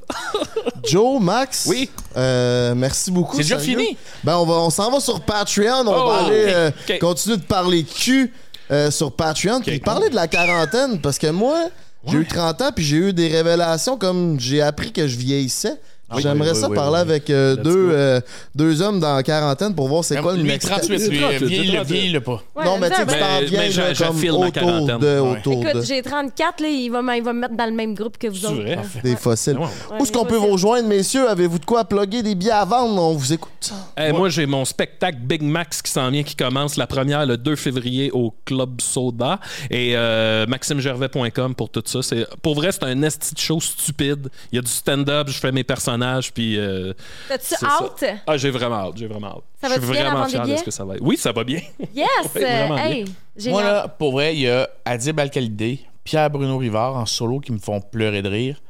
Speaker 4: Joe, Max.
Speaker 2: Oui.
Speaker 4: Euh, merci beaucoup.
Speaker 1: C'est déjà fini?
Speaker 4: Ben, on, va, on s'en va sur Patreon. On
Speaker 2: Oh,
Speaker 4: va aller
Speaker 2: ok,
Speaker 4: euh, continuer de parler cul euh, sur Patreon. Puis parler de la quarantaine. Parce que moi, j'ai eu 30 ans. Puis j'ai eu des révélations comme j'ai appris que je vieillissais.
Speaker 1: Oui,
Speaker 4: J'aimerais
Speaker 1: oui,
Speaker 4: ça
Speaker 1: oui,
Speaker 4: parler
Speaker 1: oui.
Speaker 4: avec euh, deux, euh, deux hommes dans la quarantaine pour voir c'est quoi le next
Speaker 1: 38,
Speaker 4: step.
Speaker 1: lui,
Speaker 2: C'est 38,
Speaker 1: vieille-le,
Speaker 2: 38.
Speaker 1: vieille-le pas.
Speaker 3: Ouais,
Speaker 4: Non, mais tu sais, tu t'en viens
Speaker 2: mais je-
Speaker 4: là,
Speaker 2: je
Speaker 4: comme
Speaker 2: file ma
Speaker 4: autour
Speaker 2: quarantaine.
Speaker 4: de,
Speaker 1: Ouais.
Speaker 4: autour de
Speaker 3: Écoute, j'ai 34, là, il va, me- il va me mettre dans le même groupe que vous
Speaker 2: C'est
Speaker 3: autres.
Speaker 4: des fossiles.
Speaker 2: Ouais.
Speaker 4: Où est-ce qu'on peut vous rejoindre, messieurs? Avez-vous de quoi plugger des billets à vendre? On vous écoute.
Speaker 2: Hey, Moi, j'ai mon spectacle Big Max qui s'en vient, qui commence la première le 2 février au Club Soda. Et euh, maximegervais.com pour tout ça. C'est, pour vrai, c'est un esti de show stupide. Il y a du stand-up, je fais mes personnages, puis... euh,
Speaker 3: T'as-tu
Speaker 2: ça.
Speaker 3: hâte?
Speaker 2: Ah, j'ai vraiment hâte, j'ai vraiment hâte.
Speaker 3: Ça
Speaker 2: je suis vraiment fier de ce que ça va être. Oui, ça va bien.
Speaker 3: Yes!
Speaker 2: Ouais, vraiment
Speaker 3: hey,
Speaker 1: Moi, là, pour vrai, il y a Adib Al-Khalidé, Pierre-Bruno Rivard en solo qui me font pleurer de rire.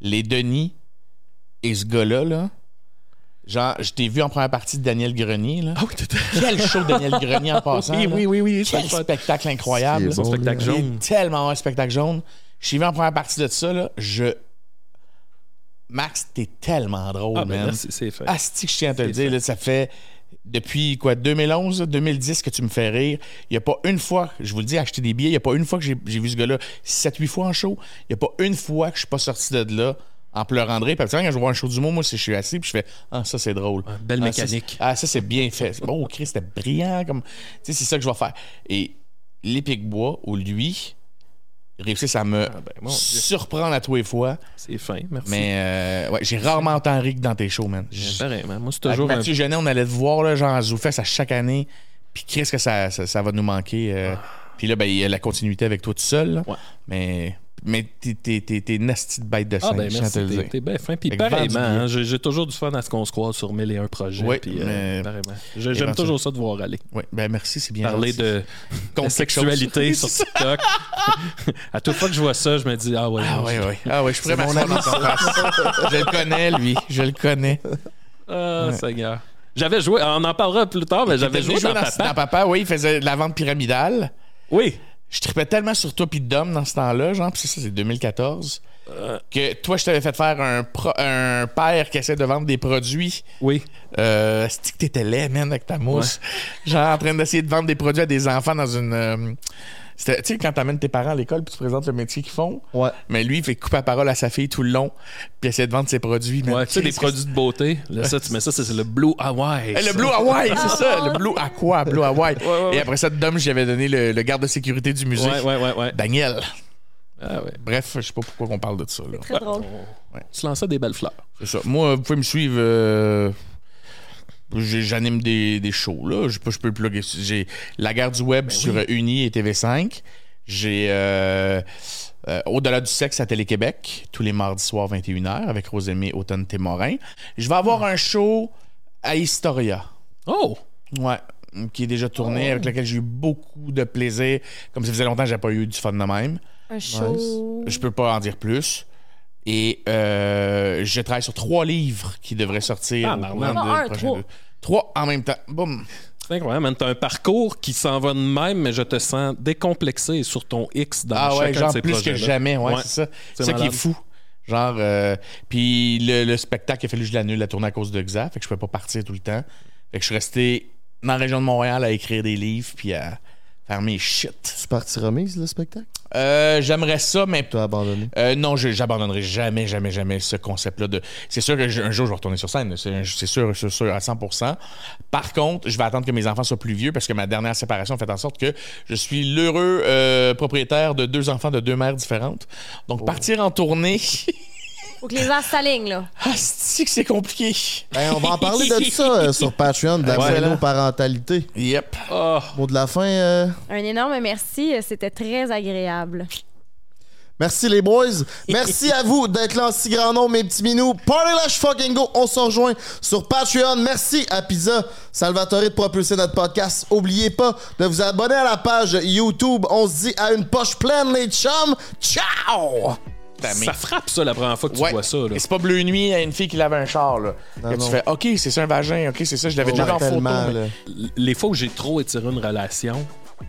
Speaker 1: Les Denis et ce gars-là, là. Genre, je t'ai vu en première partie de Daniel Grenier, là.
Speaker 2: T'étais-
Speaker 1: Quel show de Daniel Grenier en passant.
Speaker 2: oui, oui, oui, oui. c'est
Speaker 1: Quel spectacle incroyable.
Speaker 4: C'est bon,
Speaker 2: spectacle
Speaker 1: Il est
Speaker 2: jaune.
Speaker 1: tellement un spectacle jaune. Je t'ai vu en première partie de ça, là. Je. Max, t'es tellement drôle,
Speaker 2: Ah, ben,
Speaker 1: man.
Speaker 2: c'est fait.
Speaker 1: Asti que je tiens à te le dire, là, ça fait depuis quoi 2011, 2010 que tu me fais rire. Il n'y a pas une fois, je vous le dis, acheter des billets, il n'y a pas une fois que j'ai vu ce gars-là 7-8 fois en show. Il n'y a pas une fois que je suis pas sorti de là en pleurant de rire. Puis habituellement, quand je vois un show d'humour, moi, c'est je suis assis puis je fais Ah, ça c'est drôle.
Speaker 2: belle
Speaker 1: Ah, ça,
Speaker 2: mécanique.
Speaker 1: c'est- Ah, ça c'est bien fait. Oh, Chris, c'était brillant. comme Tu sais, c'est ça que je vais faire. Et l'Épic Bois, où lui, réussissent à me
Speaker 2: ben, mon Dieu.
Speaker 1: surprendre à tous les fois.
Speaker 2: C'est fin, merci.
Speaker 1: Mais euh, ouais, j'ai rarement autant ri que dans tes shows, man.
Speaker 2: Mais Pareillement. Moi, c'est
Speaker 1: Avec
Speaker 2: toujours un
Speaker 1: Mathieu Genet, on allait te voir là, genre à Zoufest à chaque année. Puis qu'est-ce que ça, ça, ça va nous manquer. euh. Puis là, ben, il y a la continuité avec toi tout seul. là.
Speaker 2: Ouais.
Speaker 1: Mais, mais t'es, une nasty de bête de
Speaker 2: Ah ben merci, t'es, bien fin. Puis pareillement, hein, j'ai, toujours du fun à ce qu'on se croise sur mille et un projets.
Speaker 1: Oui,
Speaker 2: euh, J'aime toujours ça de voir aller.
Speaker 1: Oui, ben merci, c'est bien.
Speaker 2: Parler de, de sexualité sur TikTok. à toute fois que je vois ça, je me dis Ah ouais,
Speaker 1: Ah
Speaker 2: je-
Speaker 1: oui. Ah oui, je pourrais m'asseoir dans face. je le connais, lui. Je le connais.
Speaker 2: Ah, Seigneur. J'avais joué, on en parlera plus tard, mais j'avais joué dans,
Speaker 1: jouer
Speaker 2: Papa.
Speaker 1: dans Papa, oui, il faisait de la vente pyramidale.
Speaker 2: Oui.
Speaker 1: Je tripais tellement sur toi pis Dom dans ce temps-là, genre, pis ça, c'est 2014,
Speaker 2: Euh.
Speaker 1: que toi, je t'avais fait faire un, pro- un père qui essaie de vendre des produits.
Speaker 2: Oui.
Speaker 1: Euh, c'est que t'étais laid, man, avec ta mousse? Genre, en train d'essayer de vendre des produits à des enfants dans une. euh, tu sais, quand t'amènes tes parents à l'école puis tu présentes le métier qu'ils font,
Speaker 4: Ouais.
Speaker 1: mais lui, il fait couper la parole à sa fille tout le long puis essaie de vendre ses produits.
Speaker 2: Ouais, tu sais,
Speaker 1: que
Speaker 2: produits de beauté. Là, ça, tu mets ça, c'est le Blue Hawaii.
Speaker 1: Eh, Le
Speaker 2: ça.
Speaker 1: Blue Hawaii, c'est ça. Le Blue Aqua, Blue Hawaii.
Speaker 2: ouais, ouais.
Speaker 1: Et après ça, Dom, j'avais donné le, le garde de sécurité du musée.
Speaker 2: Ouais, ouais, ouais, ouais.
Speaker 1: Daniel.
Speaker 2: Ah ouais.
Speaker 1: Bref, je sais pas pourquoi on parle de ça. Là.
Speaker 3: Très drôle.
Speaker 2: Tu lançais des belles fleurs.
Speaker 1: C'est ça. Moi, vous pouvez me suivre. euh, J'anime des, des shows, là. Je peux, je peux le plugger. J'ai La guerre du web sur euh, Uni et TV5. J'ai euh, euh, Au-delà du sexe à Télé-Québec, tous les mardis soirs 21h avec Rosemée Automne Témorin. Je vais avoir un show à Historia.
Speaker 2: Oh!
Speaker 1: Ouais. Qui est déjà tourné, avec lequel j'ai eu beaucoup de plaisir. Comme ça faisait longtemps que j'ai pas eu du fun de même.
Speaker 3: Un show.
Speaker 1: Je peux pas en dire plus. Et euh, je travaille sur trois livres qui devraient sortir.
Speaker 2: Ah,
Speaker 1: au
Speaker 2: ben,
Speaker 1: courant
Speaker 3: un,
Speaker 1: prochains
Speaker 3: trois.
Speaker 1: deux. Trois en même temps. Boum.
Speaker 2: C'est incroyable, man. T'as un parcours qui s'en va de même, mais je te sens décomplexé sur ton X dans
Speaker 1: Ah ouais,
Speaker 2: chacun
Speaker 1: genre
Speaker 2: de ces
Speaker 1: plus que jamais, ouais,
Speaker 2: Ouais.
Speaker 1: c'est ça.
Speaker 2: C'est
Speaker 1: C'est ça qui est fou. Genre, euh, puis le, le spectacle, il a fallu que je l'annule la tournée à cause de XA, fait que je pouvais pas partir tout le temps. Fait que je suis resté dans la région de Montréal à écrire des livres puis à faire mes shit.
Speaker 4: Tu parti remise, le spectacle?
Speaker 1: Euh, J'aimerais ça, mais
Speaker 4: Tu as abandonné.
Speaker 1: euh, non, j'abandonnerai jamais, jamais, jamais ce concept-là. de. C'est sûr qu'un jour, je vais retourner sur scène. C'est sûr, c'est sûr, à 100% Par contre, je vais attendre que mes enfants soient plus vieux parce que ma dernière séparation a fait en sorte que je suis l'heureux euh, propriétaire de deux enfants de deux mères différentes. Donc, partir en tournée,
Speaker 3: Faut que les as s'alignent, là.
Speaker 1: ah, c'est que c'est compliqué?
Speaker 4: Ben, on va en parler de ça euh, sur Patreon, de la
Speaker 1: Ouais, là.
Speaker 4: parentalité.
Speaker 1: Yep.
Speaker 2: Ah,
Speaker 4: Mot de la fin. euh,
Speaker 3: Un énorme merci. C'était très agréable.
Speaker 4: Merci les boys. Merci à vous d'être là en si grand nombre, mes petits minous. Party Lash fucking go. On se rejoint sur Patreon. Merci à Pizza Salvatore de propulser notre podcast. Oubliez pas de vous abonner à la page YouTube. On se dit à une poche pleine, les chums. Ciao!
Speaker 2: Ça frappe ça la première fois que tu
Speaker 1: Ouais.
Speaker 2: vois ça. Là.
Speaker 1: Et c'est pas bleu nuit à une fille qui lave un char, là.
Speaker 4: Non,
Speaker 1: que tu fais, OK, c'est ça un vagin, OK, c'est ça, je l'avais déjà en photo. mais-.
Speaker 2: Les fois où j'ai trop étiré une relation,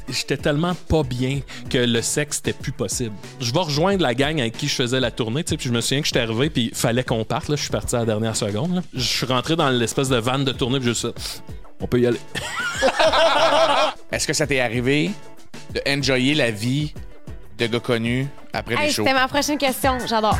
Speaker 2: j'étais tellement pas bien que le sexe était plus possible. Je vais rejoindre la gang avec qui je faisais la tournée, tu sais, puis je me souviens que j'étais arrivé puis fallait qu'on parte là, je suis parti à la dernière seconde. là. Je suis rentré dans l'espèce de van de tournée puis juste ça. On peut y aller.
Speaker 1: Est-ce que ça t'est arrivé de enjoyer la vie de gars connus après
Speaker 3: Hey,
Speaker 1: les shows?
Speaker 3: c'était ma prochaine question. J'adore.